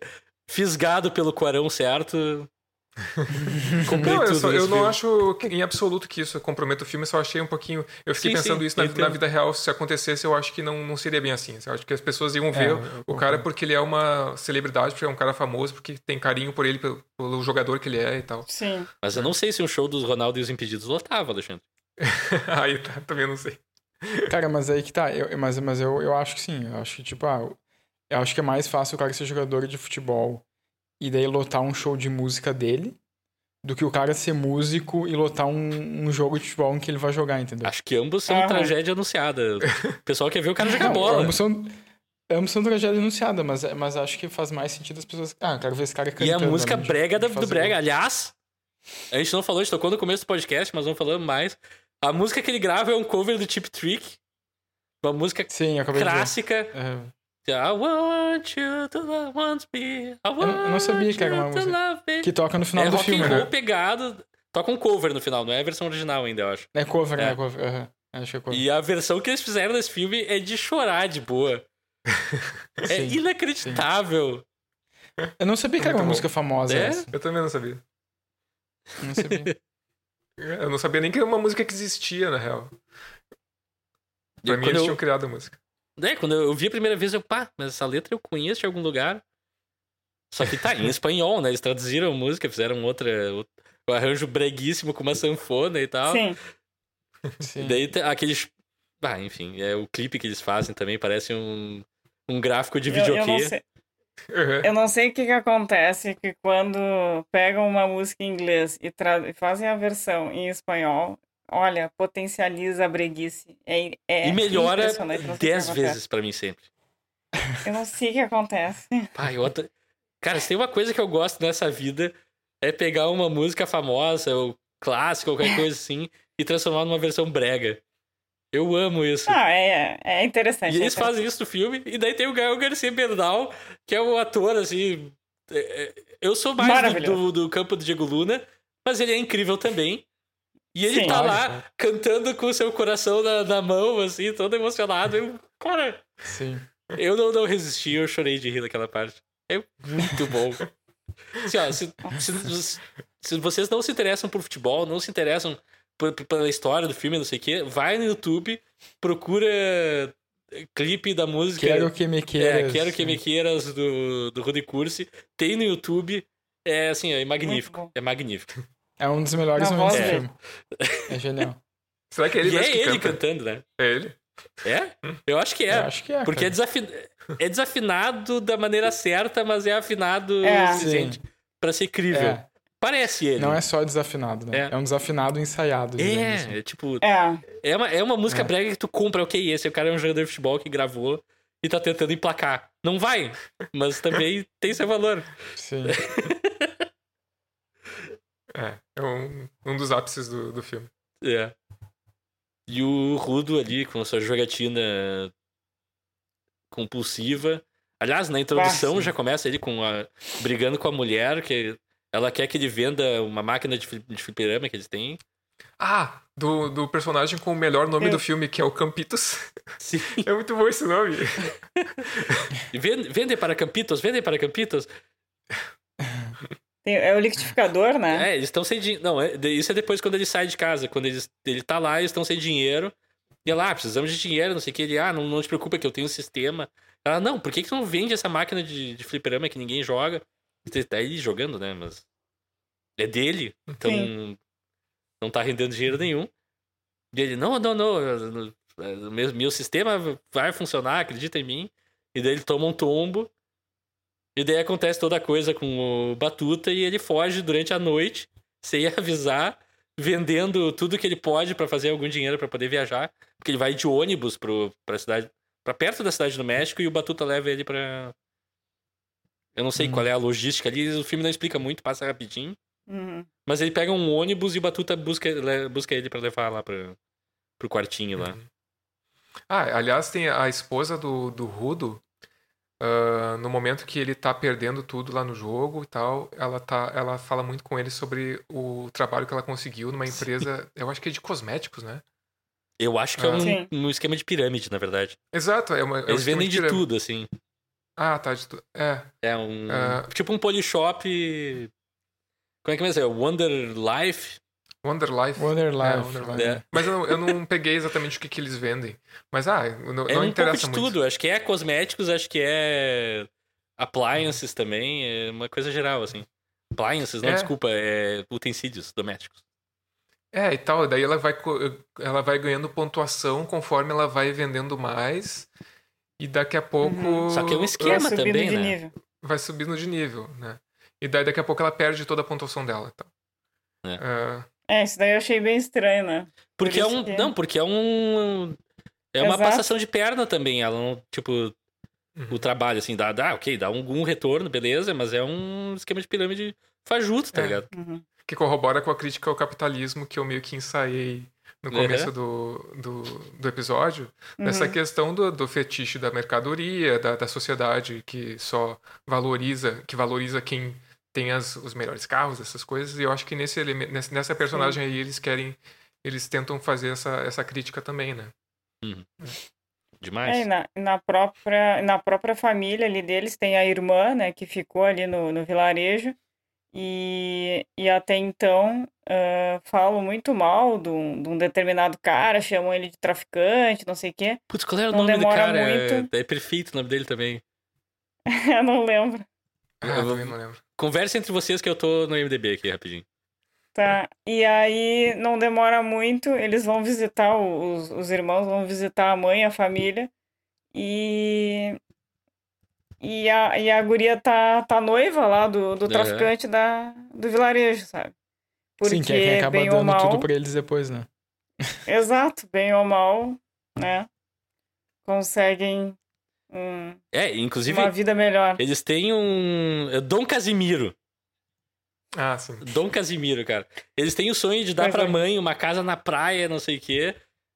fisgado pelo Quarão certo. <laughs> Não, eu, só- eu não acho que, em absoluto que isso comprometa o filme, só achei um pouquinho. Eu fiquei Sim, pensando sim, isso na, na vida real. Se acontecesse, eu acho que não, não seria bem assim. Eu acho que as pessoas iam ver É, o- o concordo. cara porque ele é uma celebridade, porque é um cara famoso, porque tem carinho por ele, pelo, pelo jogador que ele é e tal. Sim. Mas eu não sei se um show dos Ronaldo e os Impedidos lotava, Alexandre. <laughs> Aí tá, também não sei. Cara, mas aí que tá. Eu, mas mas eu, eu acho que sim. Eu acho que, tipo, ah, eu acho que é mais fácil o cara ser jogador de futebol e daí lotar um show de música dele do que o cara ser músico e lotar um, um jogo de futebol em que ele vai jogar, entendeu? Acho que ambos são Aham. tragédia anunciada. O pessoal quer ver o cara jogar Não, bola. Ambos são, ambos são tragédia anunciada, mas, mas acho que faz mais sentido as pessoas. Ah, quero ver esse cara E cantando. a música de- brega da- do brega. gol. Aliás, a gente não falou, a gente tocou no começo do podcast, mas não falamos mais. A música que ele grava é um cover do Chip Trick. Uma música Sim, eu acabei de clássica. ver. I want you to love want me. I want eu não sabia que era uma música. É, que toca no final é do rock filme, and roll né? pegado. Toca um cover no final, não é a versão original ainda, eu acho. É cover, É. né? Cover. aham. Acho que é cover. E a versão que eles fizeram desse filme é de chorar de boa. <laughs> É Sim, inacreditável. Eu não sabia que era uma bom. música famosa É? essa. Eu também não sabia. Não sabia. <laughs> Eu não sabia nem que era uma música que existia, na real. E Pra mim, quando eles eu- tinham criado a música. É, quando eu vi a primeira vez, eu, pá, mas essa letra eu conheço de algum lugar. Só que tá em <laughs> espanhol, né? Eles traduziram a música, fizeram outra. outro- Um arranjo breguíssimo com uma sanfona e tal. Sim. Sim. E daí aqueles. Ah, enfim, é o clipe que eles fazem também parece um, um gráfico de Eu, eu não videokê. sei. Uhum. Eu não sei o que, que acontece que quando pegam uma música em inglês e, tra- e fazem a versão em espanhol, olha, potencializa a breguice. É, é E melhora o que 10 acontece. vezes pra mim sempre. Eu não sei o que acontece. <laughs> Pai, outra... Cara, se tem uma coisa que eu gosto nessa vida é pegar uma música famosa, ou clássica, ou qualquer coisa <laughs> assim, e transformar numa versão brega. Eu amo isso. Ah, é, é interessante. E é eles interessante. fazem isso no filme, e daí tem o Gael Garcia Bernal, que é um ator, assim. é, é, Eu sou mais do, do, do campo do Diego Luna, mas ele é incrível também. E ele Sim. tá lá cantando com o seu coração na, na mão, assim, todo emocionado. Eu, cara, Sim. eu não, não resisti, eu chorei de rir naquela parte. É muito bom. Assim, ó, se, se- se vocês não se interessam por futebol, não se interessam por- por- pela história do filme, não sei o quê, vai no YouTube, procura clipe da música. Quero que me é, queiras. Quero que me queiras do, do Rudy Cursi. Tem no YouTube. É assim, é magnífico. É magnífico. É um dos melhores Na momentos do filme. É genial. <laughs> Será que é ele e é que ele canta? cantando, né? É ele? É? Eu acho que é. Eu acho que é. Porque é, desafin... é desafinado da maneira certa, mas é afinado É. o suficiente pra ser crível. É. Parece ele. Não é só desafinado, né? É. É, um desafinado ensaiado. É, assim. é tipo, É. é uma, é uma música É. brega que tu compra, ok, esse cara é um jogador de futebol que gravou e tá tentando emplacar. Não vai, mas também <laughs> tem seu valor. Sim. <laughs> É, é um, um dos ápices do, do filme. É. E o Rudo ali com a sua jogatina compulsiva. Aliás, na introdução Ah, já começa ele com a, brigando com a mulher, que ela quer que ele venda uma máquina de, de fliperama que eles têm. Ah, do, do personagem com o melhor nome Eu- do filme, que é o Campitos. Sim. <laughs> É muito bom esse nome. <laughs> Vende, vende para Campitos, vende para Campitos. É o liquidificador, né? É, eles estão sem dinheiro. Não, é- isso é depois quando ele sai de casa. Quando eles, ele tá lá, eles estão sem dinheiro. E ela, ah, precisamos de dinheiro, não sei o que. Ele, ah, não, não te preocupa que eu tenho um sistema. Ela, não, por que, que tu não vende essa máquina de, de fliperama que ninguém joga? Tá ele jogando, né? Mas. É dele, então Sim. não tá rendendo dinheiro nenhum. E ele, não, não, não. Meu, meu sistema vai funcionar, acredita em mim. E daí ele toma um tombo. E daí acontece toda a coisa com o Batuta e ele foge durante a noite, sem <laughs> avisar, vendendo tudo que ele pode pra fazer algum dinheiro pra poder viajar. Porque ele vai de ônibus pro, pra cidade. para perto da cidade do México e o Batuta leva ele pra. Eu não sei Hum. qual é a logística ali, o filme não explica muito, passa rapidinho. Uhum. Mas ele pega um ônibus e o Batuta busca, busca ele pra levar lá pra, pro quartinho lá. Ah, aliás, tem a esposa do, do Rudo. Ah, no momento que ele tá perdendo tudo lá no jogo e tal, ela, tá, ela fala muito com ele sobre o trabalho que ela conseguiu numa empresa, eu acho que é de cosméticos, né? Eu acho que é Ah. Sim. um, um esquema de pirâmide, na verdade. Exato, é uma. é um Eles esquema vendem de pirâmide. tudo, assim. Ah, tá, de tudo. É. É um. Ah. Tipo um polishop. Como é que é? Wonder Life? Wonder Life. Wonder É, Life. Wonder né? Life. É. Mas eu não, eu não peguei exatamente o que, que eles vendem. Mas, ah, não, É não um pouco interessa de muito. tudo. Acho que é cosméticos, acho que é appliances também. É uma coisa geral, assim. Appliances, não, É. desculpa, é utensílios domésticos. É, e tal. Daí ela vai, ela vai ganhando pontuação conforme ela vai vendendo mais. E daqui a pouco. Uhum. Só que é um Vai esquema subindo também, de né? nível. vai subindo de nível, né? E daí daqui a pouco ela perde toda a pontuação dela. Então. É. Ah, É, isso daí eu achei bem estranho, né? Porque Por é um. que- Não, porque é um. É uma Exato. passação de perna também. Ela não, tipo, Uhum. o trabalho, assim, dá, dá, ok, dá algum retorno, beleza, mas é um esquema de pirâmide fajuto, tá É. ligado? Uhum. que corrobora com a crítica ao capitalismo que eu meio que ensaiei no Uhum. começo do, do, do episódio. Nessa Uhum. questão do, do fetiche da mercadoria, da, da sociedade que só valoriza, que valoriza quem tem as, os melhores carros, essas coisas. E eu acho que nesse elemento, nessa, personagem aí eles querem, eles tentam fazer essa, essa crítica também, né? Demais. É, e na, na, própria, na própria família ali deles tem a irmã, né, que ficou ali no, no vilarejo. E, e até então ah, falam muito mal de um, de um determinado cara, chamam ele de traficante, não sei o quê. Putz, qual era o não nome do demora cara? É, muito. é perfeito o nome dele também. <laughs> Eu não lembro. Ah, Eu também não lembro. Conversa entre vocês que eu tô no MDB aqui, rapidinho. Tá. E aí não demora muito, eles vão visitar, os, os irmãos vão visitar a mãe, a família. E. E a, e a guria tá, tá noiva lá do, do traficante da, do vilarejo, sabe? Porque, Sim, que é quem acaba dando mal. tudo pra eles depois, né? Exato, bem ou mal, né? Conseguem um- É, inclusive, uma vida melhor. eles têm um. é Dom Casimiro. Ah, sim. Dom Casimiro, cara. Eles têm o sonho de dar Pois pra é. mãe uma casa na praia, não sei o quê.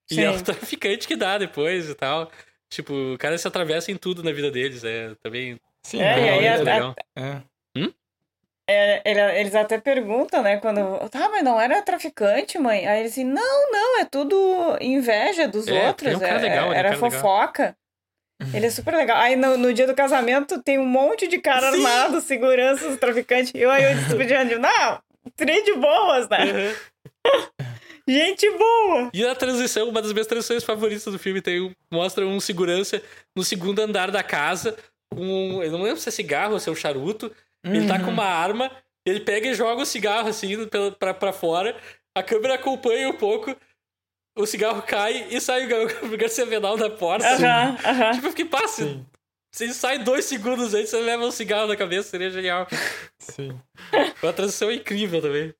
E Sim. é o traficante que dá depois e tal. Tipo, o cara se atravessa em tudo na vida deles. É também. Sim, É, e muito ele- legal. é. É, ele- eles até perguntam, né, quando... Tá, mas não era traficante, mãe? Aí eles assim, não, não, é tudo inveja dos É, outros. é um cara é- legal, é um era cara legal. Ele é super legal. Aí no, no dia do casamento tem um monte de cara armado, segurança dos traficantes. E eu aí eu Diane, não, trem de boas, né? <laughs> Gente boa. E a transição, uma das minhas transições favoritas do filme, tem um- mostra um segurança no segundo andar da casa. Com, eu não lembro se é cigarro ou se é um charuto. Ele tá com uma arma Ele pega e joga o cigarro assim pela- pra, pra fora, a câmera acompanha um pouco, o cigarro cai e sai o Gar- <laughs> o Garcia Bernal da porta. Aham, aham. Tipo, eu fiquei, Sim, ele sai dois segundos antes, você leva um cigarro na cabeça, seria genial. sim. Uma transição incrível também.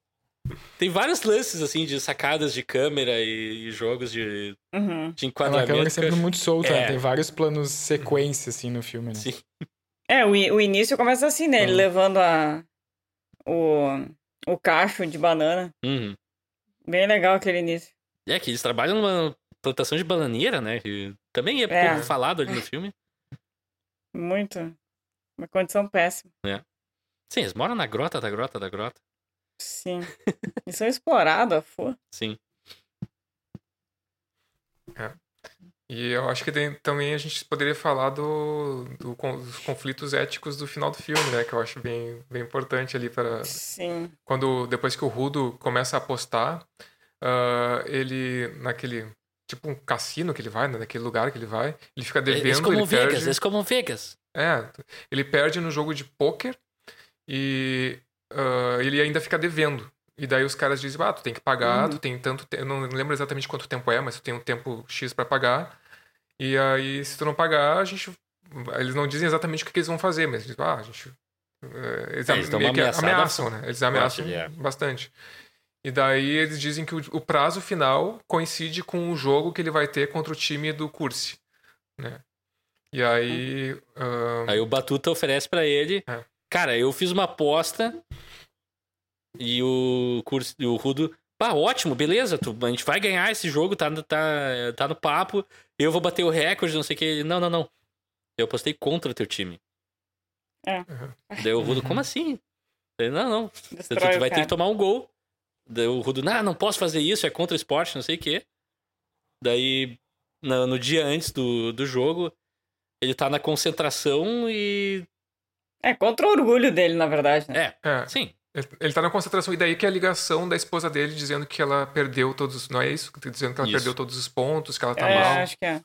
Tem vários lances, assim, de sacadas de câmera e, e jogos de, Uhum. de É uma enquadramento. câmera que eu sempre muito solta, É. né? Tem vários planos sequência, assim, no filme, né? Sim. É, o, o início começa assim, né? Ele Uhum. levando a, o, o cacho de banana. Uhum. Bem legal aquele início. É que eles trabalham numa plantação de bananeira, né? Que também é, É. pouco falado ali no filme. Muito. Uma condição péssima. Sim, eles moram na grota da grota da grota. Sim. <laughs> Eles são explorados, a fua. Sim. E eu acho que tem- também a gente poderia falar do, do dos conflitos éticos do final do filme, né? Que eu acho bem, bem importante ali para Sim. quando depois que o Rudo começa a apostar, ah, ele naquele tipo um cassino que ele vai, né, naquele lugar que ele vai, ele fica Eles devendo, como ele Vegas, perde. eles como Vegas. É, ele perde no jogo de pôquer e ah, ele ainda fica devendo. E daí os caras dizem, ah, tu tem que pagar, Uhum. tu tem tanto tempo, eu não lembro exatamente quanto tempo é, mas tu tem um tempo X pra pagar. E aí, se tu não pagar, a gente... Eles não dizem exatamente o que, que eles vão fazer, mas dizem, ah, a gente... eh, Eles, É, eles ameaçam, né? Eles ameaçam é. bastante. E daí eles dizem que o, o prazo final coincide com o jogo que ele vai ter contra o time do Curse, né? E aí... ah, Aí o Batuta oferece pra ele. É. Cara, eu fiz uma aposta e o, curso, e o Rudo. Pá, ótimo, beleza. Tu, a gente vai ganhar esse jogo, tá, no- tá, tá no papo. Eu vou bater o recorde, não sei o que. Ele, Não, não, não. Eu apostei contra o teu time. É. Uhum. Daí o Rudo, como assim? Ele, não, não. Tu, Destrói tu o vai ter cara. que tomar um gol. Daí o Rudo, não, não posso fazer isso, é contra o esporte, não sei o quê. Daí, no, no dia antes do, do jogo, ele tá na concentração e. É contra o orgulho dele, na verdade. Né? É, é, sim. Ele ele tá na concentração, e daí que é a ligação da esposa dele dizendo que ela perdeu todos. Não é isso? Dizendo que ela Isso. perdeu todos os pontos, que ela tá É, mal. acho que é.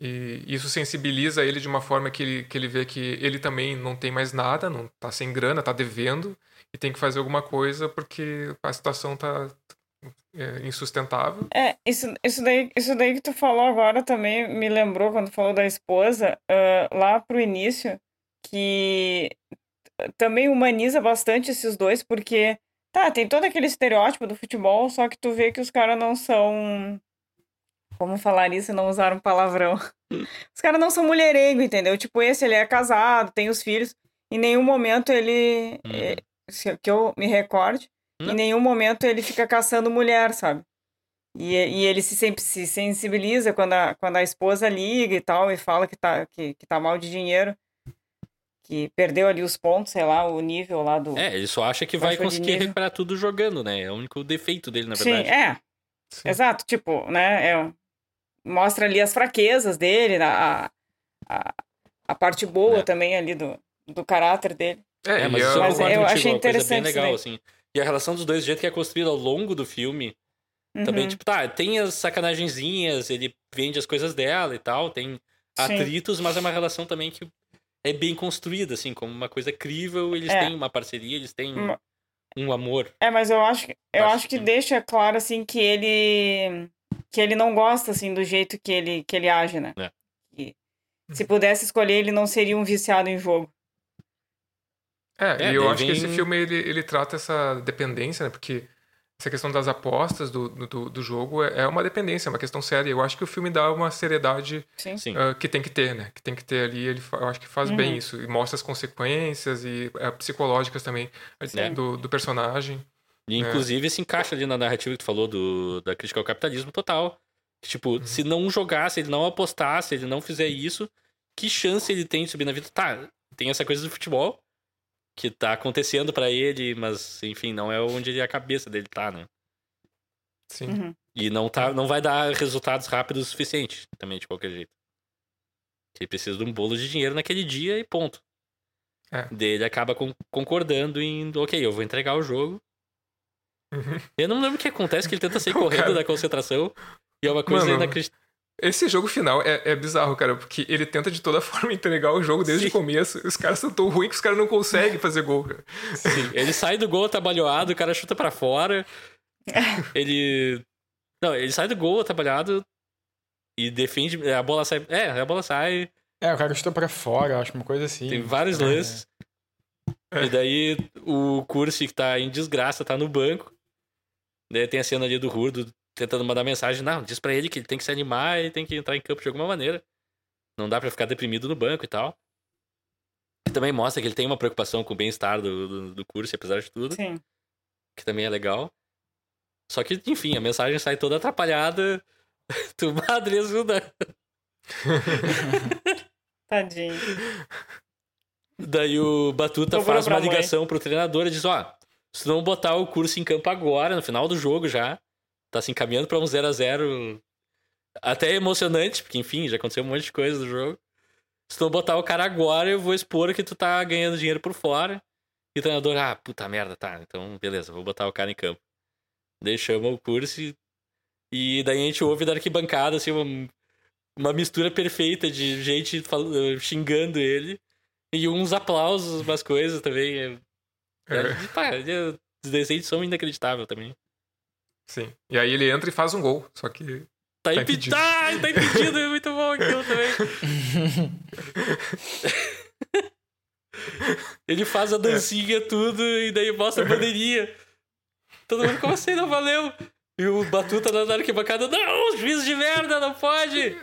E isso sensibiliza ele de uma forma que ele, que ele vê que ele também não tem mais nada, não tá sem grana, tá devendo, e tem que fazer alguma coisa porque a situação tá é, insustentável. É, isso, isso, daí, isso daí que tu falou agora também me lembrou quando falou da esposa, ah, lá pro início, que também humaniza bastante esses dois, porque, tá, tem todo aquele estereótipo do futebol, só que tu vê que os caras não são. Como falar isso e não usar um palavrão? <laughs> Os caras não são mulherengo, entendeu? Tipo, esse ele é casado, tem os filhos. Em nenhum momento ele. Uhum. Que eu me recorde, Não. em nenhum momento ele fica caçando mulher, sabe? E, e ele se sempre se sensibiliza quando a, quando a esposa liga e tal, e fala que tá, que, que tá mal de dinheiro, que perdeu ali os pontos, sei lá, o nível lá do. É, ele só acha que vai conseguir recuperar tudo jogando, né? É o único defeito dele, na Sim, verdade. é, Sim. exato, tipo, né? é- mostra ali as fraquezas dele, a, a, a parte boa É. também ali do, do caráter dele. É, e mas eu Mas eu contigo, achei é coisa bem interessante isso legal, assim. E a relação dos dois, do jeito que é construída ao longo do filme, também, Uhum. tipo, tá, tem as sacanagenzinhas, ele vende as coisas dela e tal, tem Sim. atritos, mas é uma relação também que é bem construída, assim, como uma coisa crível, eles É. têm uma parceria, eles têm Uma- um amor. É, mas eu acho que eu Acho acho que que- deixa claro assim que ele que ele não gosta assim do jeito que ele que ele age, né? É. Se pudesse escolher, ele não seria um viciado em jogo. É, É, e eu acho que esse vem- filme ele, ele trata essa dependência, né? Porque essa questão das apostas do, do, do jogo é, é uma dependência, é uma questão séria. Eu acho que o filme dá uma seriedade Sim. Sim. ah, que tem que ter, né? Que tem que ter ali. Ele, eu acho que faz bem Uhum. isso. E mostra as consequências e eh, psicológicas também É. do, do personagem. E, inclusive, se encaixa ali na narrativa que tu falou do, da crítica ao capitalismo total. Tipo, Uhum. se não jogar, se ele não apostar, se ele não fizer isso, que chance ele tem de subir na vida? Tá, tem essa coisa do futebol que tá acontecendo pra ele, mas, enfim, não é onde a cabeça dele tá, né? Sim. Uhum. E não, tá, não vai dar resultados rápidos o suficiente, também, de qualquer jeito. Ele precisa de um bolo de dinheiro naquele dia e ponto. É. Daí ele acaba con- concordando em, ok, eu vou entregar o jogo. Eu não lembro o que acontece, que ele tenta sair <laughs> correndo cara- da concentração. E é uma coisa Mano, inacreditável. Esse jogo final é, é bizarro, cara, porque ele tenta de toda <laughs> forma entregar o jogo desde Sim. o começo. Os caras são tão ruins que os caras não conseguem <laughs> fazer gol, cara. Sim, ele sai do gol atabalhoado, o cara chuta pra fora. <laughs> Ele. Não, ele sai do gol atabalhado e defende. A bola sai. É, a bola sai. É, o cara chuta pra fora, eu acho, uma coisa assim. Tem vários É. lances. E daí o Cursi, que tá em desgraça, tá no banco. Daí tem a cena ali do Rurdo tentando mandar mensagem. Não, diz pra ele que ele tem que se animar e tem que entrar em campo de alguma maneira. Não dá pra ficar deprimido no banco e tal. E também mostra que ele tem uma preocupação com o bem-estar do, do, do Cursi, apesar de tudo. Sim. que também é legal. Só que, enfim, a mensagem sai toda atrapalhada. <laughs> Tu madre ajuda. <laughs> Tadinho. Daí o Batuta Sobrou faz uma mãe. ligação pro treinador e diz: Ó, se não botar o curso em campo agora, no final do jogo já, tá se encaminhando pra um 0 a 0 até emocionante, porque enfim, já aconteceu um monte de coisa no jogo. Se tu botar o cara agora, eu vou expor que tu tá ganhando dinheiro por fora. E o treinador, ah, puta merda, tá, então beleza, vou botar o cara em campo. Chama o curso e, e daí a gente ouve da arquibancada, assim, uma, uma mistura perfeita de gente fal- xingando ele. E uns aplausos, umas coisas também. É, É, é, pá, é- os desenhos são inacreditáveis também. Sim. E aí ele entra e faz um gol. Só que. Tá, Tá impedido. Tá, tá impedido, é muito bom aquilo também. <laughs> Ele faz a dancinha, tudo, e daí mostra a bandeirinha. Todo mundo, como assim, não valeu? E o Batuta na arquibancada, não, juiz de merda, não pode!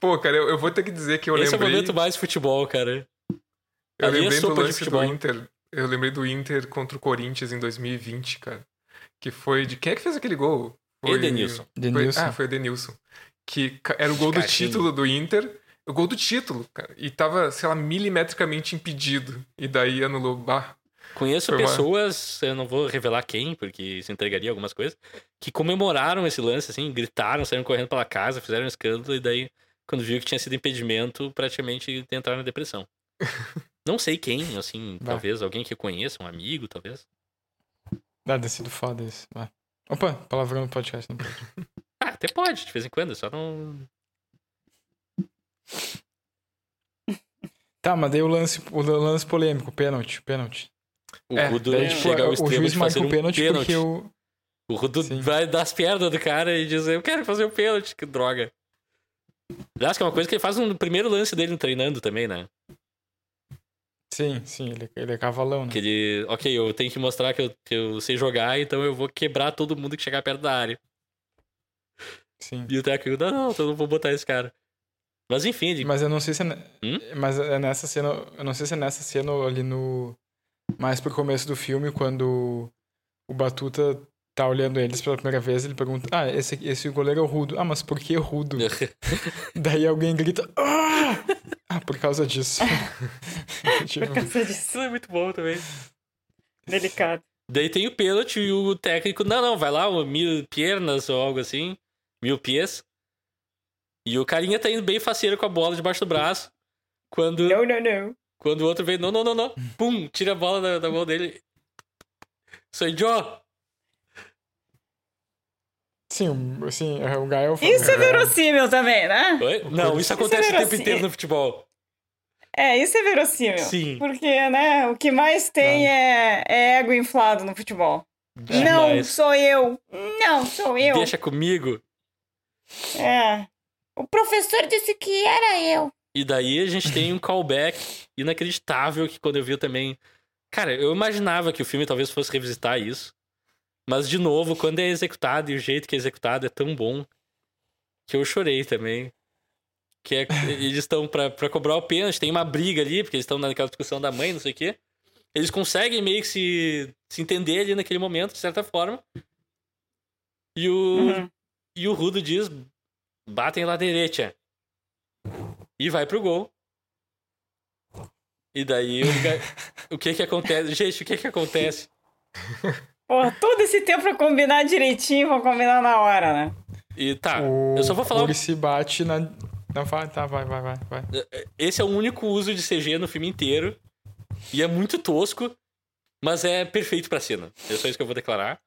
Pô, cara, eu, eu vou ter que dizer que eu Esse é o lembrei. momento mais futebol, cara. eu ali é lembrei do sopa de lance do. Inter. Eu lembrei do Inter contra o Corinthians em 2020, cara. Que foi de. Quem é que fez aquele gol? Foi... Edenilson. Foi... Denilson. Ah, foi o Denilson. Que era o gol do título do Inter. O gol do título, cara. E tava, sei lá, milimetricamente impedido. E daí anulou. Bah. Conheço Foi uma- pessoas, eu não vou revelar quem, porque isso entregaria algumas coisas, que comemoraram esse lance, assim, gritaram, saíram correndo pela casa, fizeram um escândalo, e daí, quando viu que tinha sido impedimento, praticamente entraram na depressão. <laughs> não sei quem, assim, Vai. talvez alguém que eu conheça, um amigo, talvez. Deve ter sido foda isso. Vai. Opa, palavrão no podcast, não pode. <laughs> Ah, até pode, de vez em quando, só não. Tá, mas daí o lance, o lance polêmico, pênalti, pênalti. O É, Rudo Daí, tipo, chega ao o extremo juiz de fazer o um pênalti, pênalti. porque o. O Rudo Sim. vai das pernas do cara e diz, eu quero fazer o pênalti, que droga. Aliás, que é uma coisa que ele faz no primeiro lance dele treinando também, né? Sim, sim, ele, ele é cavalão, né? Que ele, ok, eu tenho que mostrar que eu, que eu sei jogar, então eu vou quebrar todo mundo que chegar perto da área. Sim. E o técnico, não, não, então eu não vou botar esse cara. Mas enfim, ele, Mas eu não sei se é. Hum? Mas é nessa cena. Eu não sei se é nessa cena ali no. Mais pro começo do filme, quando o Batuta tá olhando eles pela primeira vez, ele pergunta: Ah, esse, esse goleiro é o Rudo. Ah, mas por que Rudo? <laughs> Daí alguém grita: Ah! Ah, por causa disso. <laughs> tipo, Por causa disso. isso é muito bom também. Delicado. Daí tem o pênalti e o técnico, não, não, vai lá, o mil piernas ou algo assim, mil pies. E o carinha tá indo bem faceiro com a bola debaixo do braço. Quando, Não, não, não. quando o outro vem, não, não, não, não. Pum, tira a bola da, da mão dele. Sou Joe. Sim, o- assim, o Gael Isso é verossímil também, né? Oi? Não, isso acontece o tempo inteiro no futebol. É, isso é verossímil. Sim. Porque, né, o que mais tem é, é ego inflado no futebol. Não, Demais. sou eu. Não, sou eu. Deixa comigo. É. O professor disse que era eu. E daí a gente tem um callback inacreditável que quando eu vi eu também. Cara, eu imaginava que o filme talvez fosse revisitar isso. Mas, de novo, quando é executado e o jeito que é executado é tão bom que eu chorei também. Que é, <laughs> eles estão pra, pra cobrar o pênalti, tem uma briga ali, porque eles estão naquela discussão da mãe, não sei o quê. Eles conseguem meio que se, se entender ali naquele momento, de certa forma. E o, Uhum. e o Rudo diz: batem lá direita. E vai pro gol. E daí o, <laughs> o que que acontece? Gente, o que que acontece? <laughs> Porra, todo esse tempo pra combinar direitinho, vou combinar na hora, né? E tá, O eu só vou falar. um- Uri se bate na. Não, vai, tá, vai, vai, vai, vai. Esse é o único uso de CG no filme inteiro. E é muito tosco, mas é perfeito pra cena. É só isso que eu vou declarar.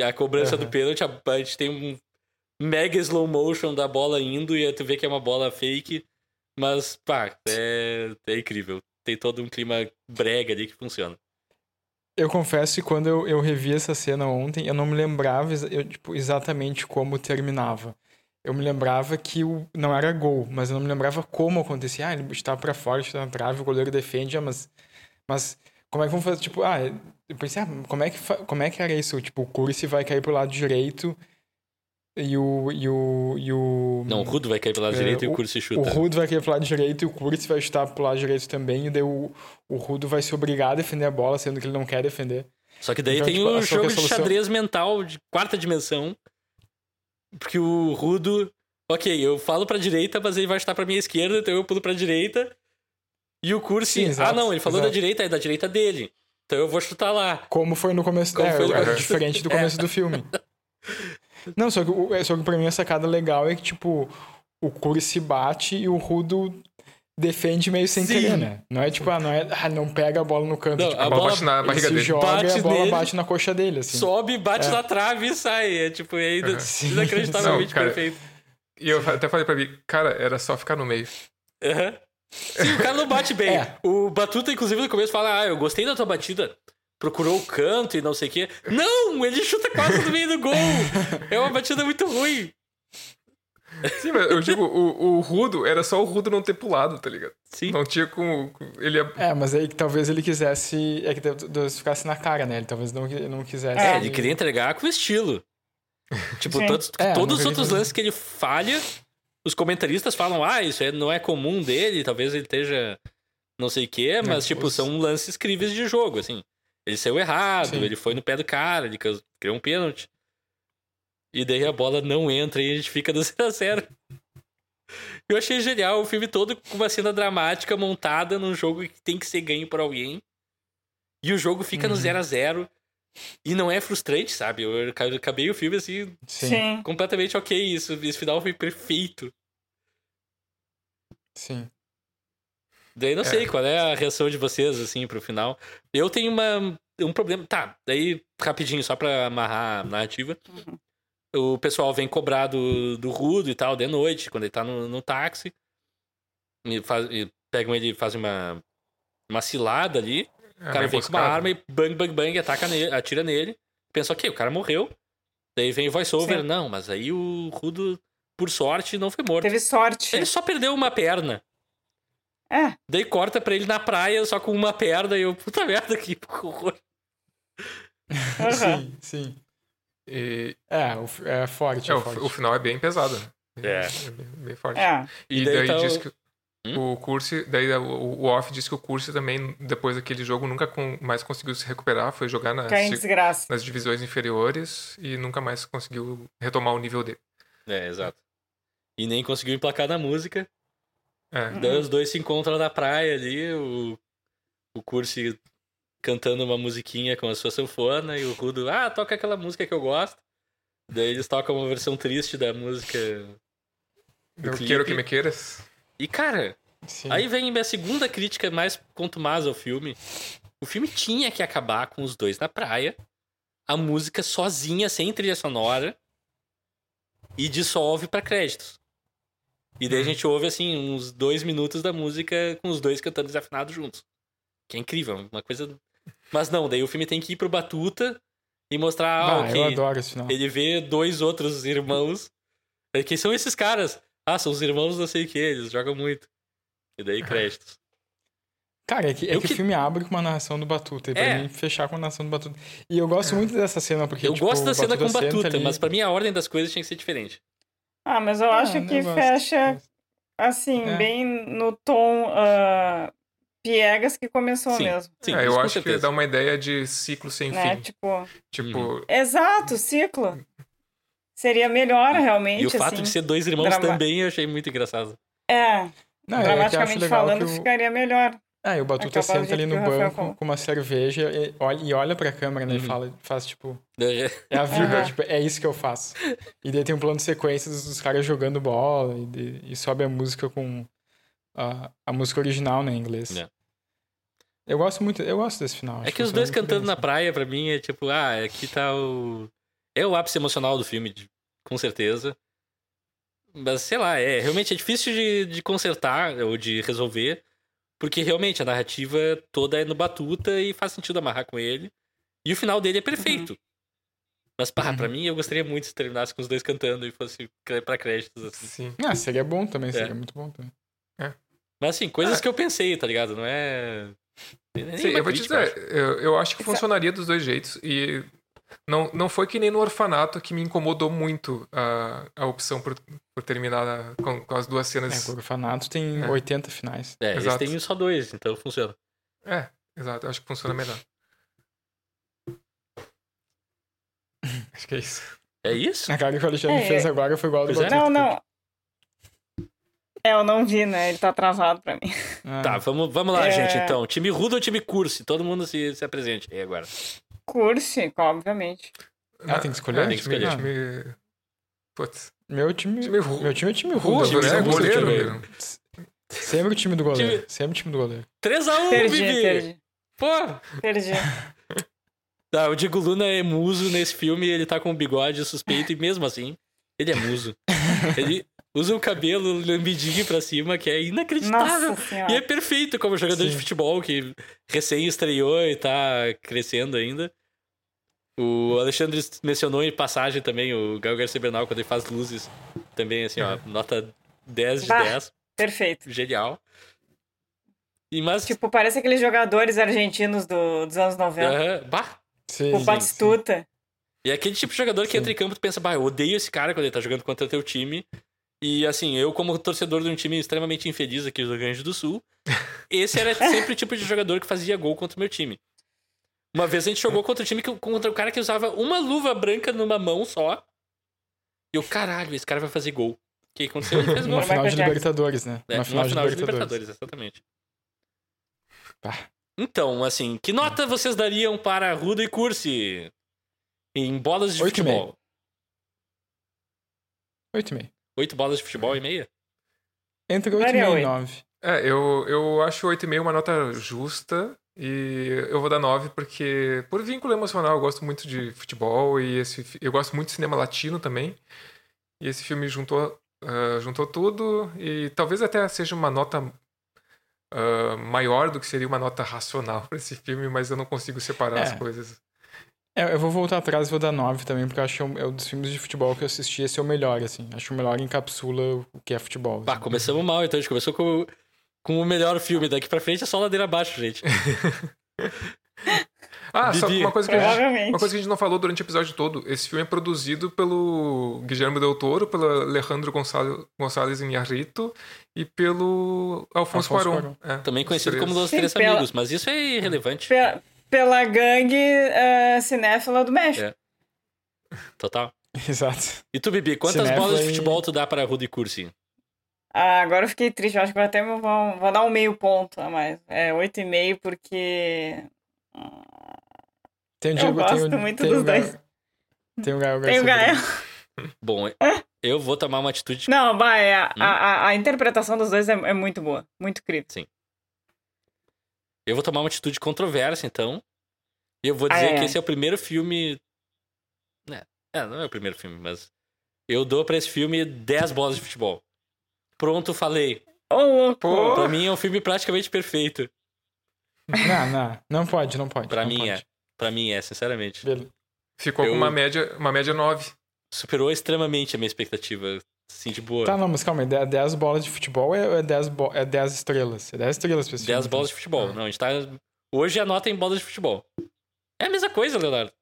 A cobrança Aham. do pênalti, a gente tem um mega slow motion da bola indo e aí tu vê que é uma bola fake. Mas, pá, é, é incrível. Tem todo um clima brega ali que funciona. Eu confesso que quando eu, eu revi essa cena ontem, eu não me lembrava eu, tipo, exatamente como terminava. Eu me lembrava que o, não era gol, mas eu não me lembrava como acontecia. Ah, ele está para fora, está na trave, o goleiro defende, ah, mas, mas como é que vamos fazer? Tipo, ah, eu pensei, ah, como é que, como é que era isso? Tipo, o Curse vai cair pro lado direito e o. E o, e o não, o Rudo vai cair pro lado é, direito e o Curse chuta. O Rudo vai cair pro lado direito e o Curse vai chutar pro lado direito também. E daí o, o Rudo vai se obrigar a defender a bola, sendo que ele não quer defender. Só que daí então, tem tipo, o jogo solução... de xadrez mental de quarta dimensão. Porque o Rudo. Ok, eu falo pra direita, mas ele vai chutar pra minha esquerda, então eu pulo pra direita. E o Curse. ah, não, ele falou exato. da direita, é da direita dele. Então eu vou chutar lá. Como foi no começo. Como é, no... é diferente do começo é. do filme. <laughs> Não, só que, é, só que pra mim a sacada legal é que, tipo, o Curi se bate e o Rudo defende meio sem Sim. querer, né? Não é tipo, ah, não, é, ah, não pega a bola no canto. Não, tipo, a, bola bate na barriga dele. joga bate e a bola nele, bate na coxa dele, assim. Sobe, bate é. na trave e sai. É tipo, é uhum. <laughs> inacreditavelmente não, cara, perfeito. E eu até falei pra mim, cara, era só ficar no meio. Uhum. Sim, o cara não bate bem. <laughs> É. O Batuta, inclusive, no começo fala, ah, eu gostei da tua batida procurou o canto e não sei o quê. Não! Ele chuta quase no meio do gol! É uma batida muito ruim. Sim, mas eu digo, o, o Rudo era só o Rudo não ter pulado, tá ligado? Sim. Não tinha como. Ele ia... É, mas aí talvez ele quisesse. É que Deus ficasse na cara, né? Ele talvez não, não quisesse. É, ele queria entregar com estilo. <laughs> Tipo, todos, é, todos os outros lances que ele falha, os comentaristas falam, ah, isso não é comum dele, talvez ele esteja não sei o quê, mas, é, tipo, os... são lances críveis de jogo, assim. Ele saiu errado, Sim. ele foi no pé do cara, ele criou um pênalti. E daí a bola não entra e a gente fica <laughs> do 0x0. Eu achei genial o filme todo com uma cena dramática montada num jogo que tem que ser ganho por alguém. E o jogo fica uhum. no 0 a 0 E não é frustrante, sabe? Eu acabei o filme assim. Sim. Completamente ok. Isso, esse final foi perfeito. Sim. Daí não é. sei qual é a reação de vocês, assim, pro final. Eu tenho uma, um problema. Tá, daí, rapidinho, só pra amarrar a narrativa. Uhum. O pessoal vem cobrar do, do Rudo e tal, de noite, quando ele tá no, no táxi. E, faz, e pegam ele e fazem uma, uma cilada ali. É, o cara vem com uma arma e bang, bang, bang, ataca nele, atira nele. Pensa, ok, o cara morreu. Daí vem o voiceover. Não, mas aí o Rudo, por sorte, não foi morto. Teve sorte. Ele só perdeu uma perna. É. Daí corta pra ele na praia só com uma perna e eu, puta merda, que horror. Uhum. <laughs> sim, sim. E... É, o, é forte. É, é o, forte. o, final é bem pesado, né? É. é bem, bem, forte. É. E, e daí, daí tá diz o... que hum? o curso, daí o, o off disse que o curso também, depois daquele jogo, nunca com, mais conseguiu se recuperar, foi jogar nas, nas divisões inferiores e nunca mais conseguiu retomar o nível dele. É, exato. E nem conseguiu emplacar na música. É. Daí os dois se encontram na praia ali, o, o Cursi cantando uma musiquinha com a sua sanfona e o Rudo, ah, toca aquela música que eu gosto. Daí eles tocam uma versão triste da música. Do eu quero que me queiras. E cara, Sim. aí vem minha segunda crítica mais contumaz ao filme. O filme tinha que acabar com os dois na praia, a música sozinha, sem trilha sonora, e dissolve para créditos. E daí a gente ouve, assim, uns dois minutos da música com os dois cantando desafinados juntos. Que é incrível, uma coisa. <laughs> Mas não, daí o filme tem que ir pro Batuta e mostrar. Ah, eu adoro esse final. Ele vê dois outros irmãos. Quem são esses caras? Ah, são os irmãos não sei o que, eles jogam muito. E daí créditos. Cara, é que, é que, que, o filme abre com uma narração do Batuta. E pra é. mim, fechar com a narração do Batuta. E eu gosto muito dessa cena, porque. Eu tipo, gosto da cena com o Batuta, ali... mas pra mim a ordem das coisas tinha que ser diferente. Ah, mas eu acho ah, que eu fecha, assim, é. bem no tom uh, piegas que começou sim, mesmo. Sim, é, eu acho que dá uma ideia de ciclo sem né? fim. Tipo... Tipo... Uhum. Exato, ciclo. Seria melhor, realmente, E o fato assim, de ser dois irmãos drama... também eu achei muito engraçado. É, Não, é dramaticamente falando, ficaria melhor. Ah, e o Batuta é senta ali no banco com uma cerveja e olha, e olha pra câmera, né? Uhum. E fala, faz tipo. <laughs> É a vida, uhum. tipo, é isso que eu faço. E daí tem um plano de sequência dos, dos caras jogando bola e, de, e, sobe a música com. A, a música original, né, em inglês. É. Eu gosto muito, eu gosto desse final. É que os dois cantando na praia, pra mim, é tipo, ah, aqui tá o. É o ápice emocional do filme, com certeza. Mas sei lá, é realmente é difícil de, de consertar ou de resolver, porque realmente a narrativa toda é no Batuta e faz sentido amarrar com ele. E o final dele é perfeito. Mas, pá, Uhum. pra mim, eu gostaria muito se terminasse com os dois cantando e fosse pra créditos, assim. Sim. Ah, seria bom também, É. seria muito bom também. Mas, assim, coisas que eu pensei, tá ligado? Não é. Ah. Sim, eu vou te dizer, eu, eu acho que funcionaria dos dois jeitos e não, não foi que nem no orfanato que me incomodou muito a, a opção por, por terminar com, com as duas É, cenas. o Orfanato tem É. 80 finais. É, eles Exato. têm só dois, então funciona. É, exato, eu acho que funciona melhor. <laughs> Acho que é isso. É isso? A cara que o Alexandre É, fez agora foi igual a do é. Batuta. Não, não. É, eu não vi, né? Ele tá atrasado pra mim. Ah, Tá, vamos, vamos lá, É. gente, então. Time Rudo ou time Curse? Todo mundo se, se apresente aí agora. Curse, obviamente. Ah, tem que escolher? É, Tem que time- escolher. time- Putz, Meu time. Time ru- Meu time é time rudo. né? sempre o Goleiro. time- meu. Sempre o time do goleiro. Time- Sempre o time do goleiro. 3x1, Perdi, Bibi! perdi. Pô! Perdi. <laughs> Tá, o Diego Luna é muso nesse filme, ele tá com um bigode suspeito e mesmo assim, ele é muso. <laughs> ele usa o cabelo lambidinho pra cima, que é inacreditável. Nossa E é perfeito como jogador de Sim. futebol que recém estreou e tá crescendo ainda. O Alexandre mencionou em passagem também o Gael Garcia Bernal quando ele faz luzes. Também, assim, ó, nota 10 de Bah. 10. Perfeito. Genial. E mas. Tipo, parece aqueles jogadores argentinos do- dos anos 90. aham, bah, Sim, o sim, Batistuta. E é aquele tipo de jogador que Sim. entra em campo e pensa, bah, eu odeio esse cara quando ele tá jogando contra teu time. E assim, eu, como torcedor de um time extremamente infeliz aqui do Rio Grande do Sul, esse era <laughs> sempre o tipo de jogador que fazia gol contra o meu time. Uma vez a gente jogou contra o time que, contra o cara que usava uma luva branca numa mão só. E eu, caralho, esse cara vai fazer gol. O que aconteceu? Ele fez <laughs> gol. Uma final de. Libertadores, né? É, Uma final, de Libertadores. Libertadores, exatamente. Pá. Então, assim, que nota vocês dariam para Rudo e Cursi? Em bolas de Oito futebol. Oito e meio. Oito bolas de futebol e meia? Entre oito e meio e oito. nove. É, eu, eu acho 8,5 uma nota justa e eu vou dar 9 porque, por vínculo emocional, eu gosto muito de futebol e esse, eu gosto muito de cinema latino também. E esse filme juntou, ah, juntou tudo e talvez até seja uma nota ah, maior do que seria uma nota racional <laughs> para esse filme, mas eu não consigo separar É. as coisas. É, eu vou voltar atrás e vou dar nove também, porque eu acho que é um- é dos filmes de futebol que eu assisti, esse é o melhor, assim. Acho que o melhor encapsula o que é futebol. Bah, assim. começamos mal, então a gente começou com, com o melhor filme. Daqui pra frente é só ladeira abaixo, gente. <laughs> Ah, só uma coisa que a gente, uma coisa que a gente não falou durante o episódio todo. Esse filme é produzido pelo Guilherme Del Toro, pelo Alejandro Gonçalo- Gonçalves Inharrito e pelo Alfonso, Alfonso Cuarón. É, Também conhecido três. como Los Sim, Três pela- Amigos, mas isso é irrelevante. Pe- Pela gangue eh, cinéfila do México. É. Total. <laughs> Exato. E tu, Bibi, quantas Cinéfilo bolas de e- futebol tu dá para Rudo e Cursi? Ah, agora eu fiquei triste. Eu acho que vou até vou, vou dar um meio ponto a mais. É, oito e meio, porque... Tem o Eu Diego, tem gosto o, muito tem dos Gael- dois. Tem o Gael Tem o Garcia Gael. <laughs> Bom, eu vou tomar uma atitude. Não, vai, a, Hum? a, a- a interpretação dos dois é, é muito boa. Muito crível. Eu vou tomar uma atitude controversa, então. E eu vou Ah, dizer é. que esse é o primeiro filme. É, é, não é o primeiro filme, mas. Eu dou pra esse filme 10 bolas de futebol. Pronto, falei. Louco! Pô. Pra mim é um filme praticamente perfeito. Não, não. Não pode, não pode. Pra não mim pode. é. Pra mim é, sinceramente. Beleza. Ficou Eu- com uma média, uma média 9. Superou extremamente a minha expectativa. Assim, de boa. Tá, não, mas calma, aí, 10 bolas de futebol é é 10, bo... é 10 estrelas. É 10 estrelas pra esse 10 filme. bolas de futebol. Não, a gente tá. Hoje anota em bolas de futebol. É a mesma coisa, Leonardo.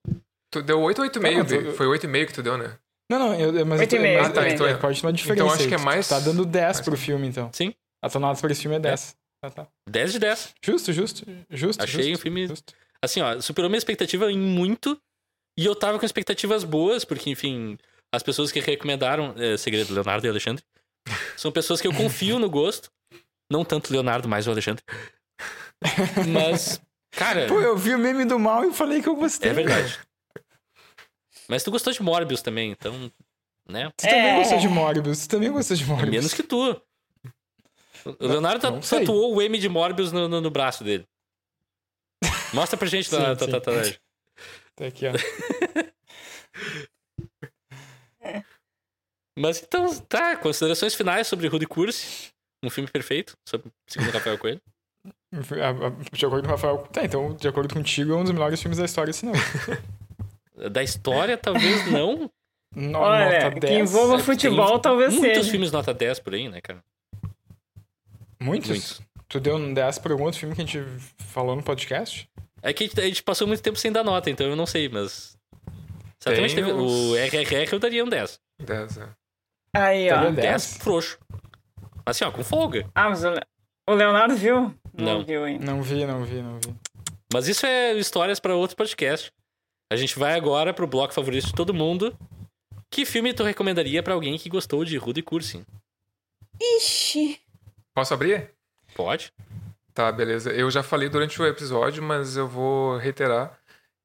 Tu deu 8 ou 8,5, Não, Bi? tu- Foi 8,5 que tu deu, né? Não, não, eu, eu- mas, Oito e eu- meio, mas oito e meio. é, Então é- pode ter uma diferença. então acho que é tu mais- Tá dando 10 mais- pro filme, então. Sim. A tua nota pra esse filme é 10. Tá, tá. 10 de 10. Justo, justo, justo. Achei justo, um filme- justo. Assim, ó, superou minha expectativa em muito. E eu tava com expectativas boas, porque, enfim, as pessoas que recomendaram é, Segredo Leonardo e Alexandre são pessoas que eu confio no gosto. Não tanto Leonardo, mais o Alexandre. Mas, cara, Pô, eu vi o meme do mal e falei que eu gostei. é verdade. Mas tu gostou de Morbius também, então, né? Tu também É. gostou de Morbius. Tu também gostou de Morbius. Menos que tu. O Leonardo ta- não sei. tatuou o M de Morbius no, no, no braço dele. Mostra pra gente <laughs> Sim, tua sim. tatuagem. Tá aqui, ó. <laughs> Mas então, tá. Considerações finais sobre Rudy Curse. Um filme perfeito, sobre, segundo Rafael Coelho. <laughs> A- a- De acordo com o Rafael. Tá, então, de acordo contigo, é um dos melhores filmes da história, se não. <laughs> Da história, talvez não. No- Olha, nota que 10. envolva É, tem futebol talvez Muitos seja. filmes nota 10 por aí, né, cara? Muitos? Muitos. Tu deu um 10 por algum outro filme que a gente falou no podcast? É que a gente, a gente passou muito tempo sem dar nota, então eu não sei, mas. Certamente Tem teve. os- O RRR eu daria um 10. 10, é. Aí, ó. Daria 10 10? frouxo. Assim, ó, com folga. Ah, mas o, Le- o Leonardo viu? Não. viu ainda. Não vi, não vi, não vi. Mas isso é histórias pra outro podcast. A gente vai agora pro bloco favorito de todo mundo. Que filme tu recomendaria pra alguém que gostou de Rudy Cursi? Ixi. Posso abrir? Pode? Tá, beleza. Eu já falei durante o episódio, mas eu vou reiterar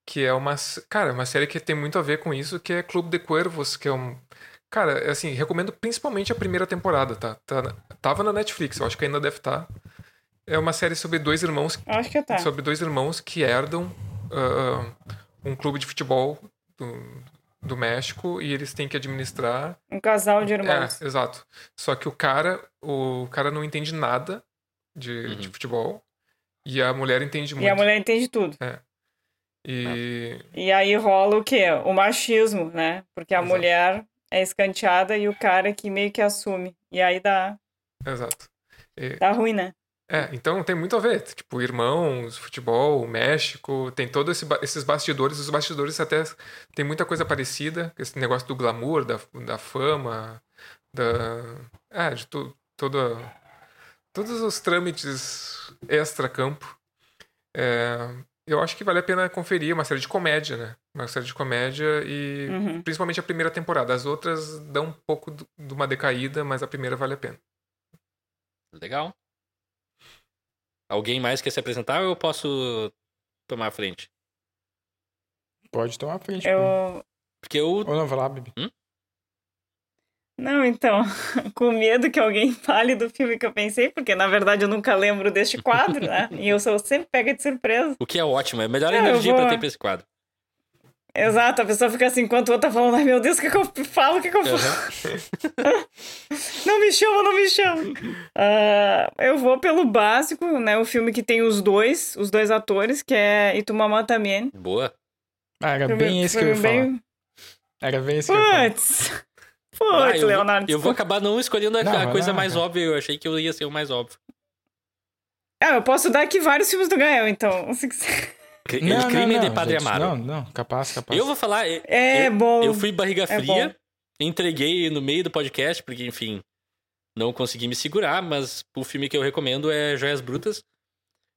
que é uma, cara, uma série que tem muito a ver com isso, que é Clube de Cuervos, que é um, cara, assim, recomendo principalmente a primeira temporada, tá? tá na- tava na Netflix, eu acho que ainda deve estar. É uma série sobre dois irmãos, Acho que tá. sobre dois irmãos que herdam ah, um clube de futebol do, do México e eles têm que administrar Um casal de irmãos. é, exato. Só que o cara, o cara não entende nada de, de Uhum. futebol e a mulher entende muito. e a mulher entende tudo. E E aí rola o quê? O machismo, né? Porque a Exato. mulher é escanteada e o cara que meio que assume. E aí dá, exato. E- dá ruim, né? é, então tem muito a ver, tipo, irmãos, futebol, México, tem todos esse esses bastidores, os bastidores até tem muita coisa parecida, esse negócio do glamour, da, da fama, da é, de tu, toda todos os trâmites extra-campo. É, eu acho que vale a pena conferir uma série de comédia, né? Uma série de comédia e Uhum. principalmente a primeira temporada. As outras dão um pouco de uma decaída, mas a primeira vale a pena. Legal. Alguém mais quer se apresentar ou eu posso tomar a frente? Pode tomar a frente. Eu. Porque eu. Ou não, vai lá, Bibi. Não, então, <laughs> com medo que alguém <laughs> fale do filme que eu pensei, porque na verdade eu nunca lembro deste quadro, né? <laughs> E eu sou sempre pega de surpresa. O que é ótimo, é a melhor É, energia vou- pra ter pra esse quadro. Exato, a pessoa fica assim, enquanto o outro tá falando, ai meu Deus, o que, que eu falo? O que, que eu falo? Aham. Não me chama, não me chama. Ah, eu vou pelo básico, né? O filme que tem os dois, os dois atores, que é Itumama também. Boa. Ah, era bem esse que eu ia falar. bem- Era bem esse que eu ia falar. Putz! Ah, Putz, eu, vou- Leonardo. eu vou acabar não escolhendo a, Não, a coisa lá, mais óbvia. Eu achei que eu ia ser o mais óbvio. Ah, eu posso dar aqui vários filmes do Gael, então. <laughs> se quiser. Não, não, Crime não, de Padre gente, Amaro. Não, não, capaz, capaz. Eu vou falar. eu- É eu, bom. Eu fui barriga É fria, bom. entreguei no meio do podcast, porque, enfim, não consegui me segurar, mas o filme que eu recomendo é Joias Brutas.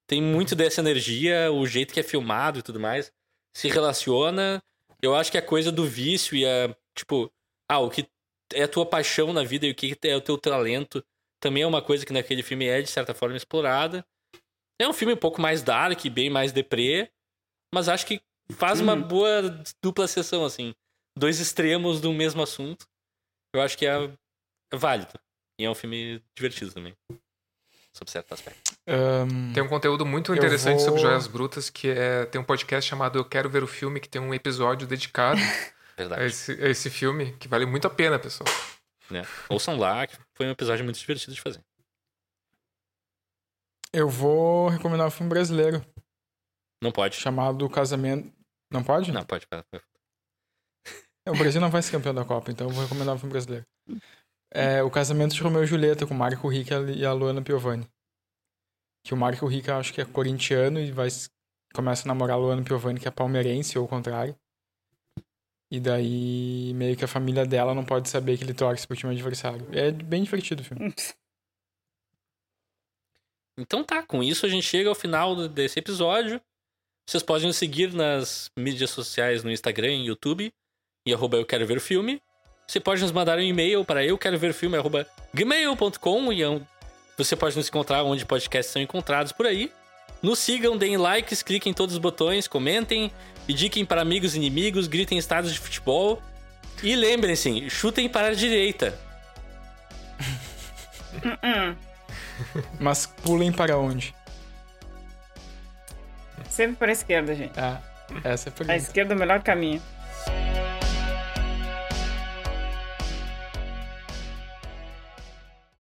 Tem muito dessa energia, o jeito que é filmado e tudo mais. Se relaciona. Eu acho que a coisa do vício e a. Tipo, ah, o que é a tua paixão na vida e o que é o teu talento também é uma coisa que naquele filme é, de certa forma, explorada. É um filme um pouco mais dark, bem mais deprê, mas acho que faz uma boa dupla sessão, assim. Dois extremos do mesmo assunto. Eu acho que é, é válido. E é um filme divertido também. Sob certo aspecto. Ahn, Tem um conteúdo muito interessante sobre vou- Joias Brutas, que é tem um podcast chamado Eu Quero Ver o Filme, que tem um episódio dedicado <laughs> Verdade. esse, esse filme, que vale muito a pena, pessoal. né? Ouçam lá, que foi um episódio muito divertido de fazer. eu vou recomendar um filme brasileiro Não pode. chamado Casamento. Não pode? Não, pode. É, O Brasil não vai ser campeão da Copa, então eu vou recomendar um filme brasileiro. É O Casamento de Romeu e Julieta, com o Marco Rica e a Luana Piovani. Que o Marco Rica acho que é corintiano e vai começa a namorar a Luana Piovani, que é palmeirense, ou o contrário. E daí, meio que a família dela não pode saber que ele torce pro time adversário. É bem divertido o filme. <laughs> Então tá, com isso a gente chega ao final desse episódio. Vocês podem nos seguir nas mídias sociais no Instagram e YouTube, e arroba eu quero ver filme. Você pode nos mandar um e-mail para eu quero ver filme, arroba gmail.com, e você pode nos encontrar onde podcasts são encontrados por aí. Nos sigam, deem likes, cliquem em todos os botões, comentem, indiquem para amigos e inimigos, gritem estados de futebol. E lembrem-se, chutem para a direita. <laughs> Mas pulem para onde? sempre para a esquerda, gente. Ah, essa é a A esquerda é o melhor caminho.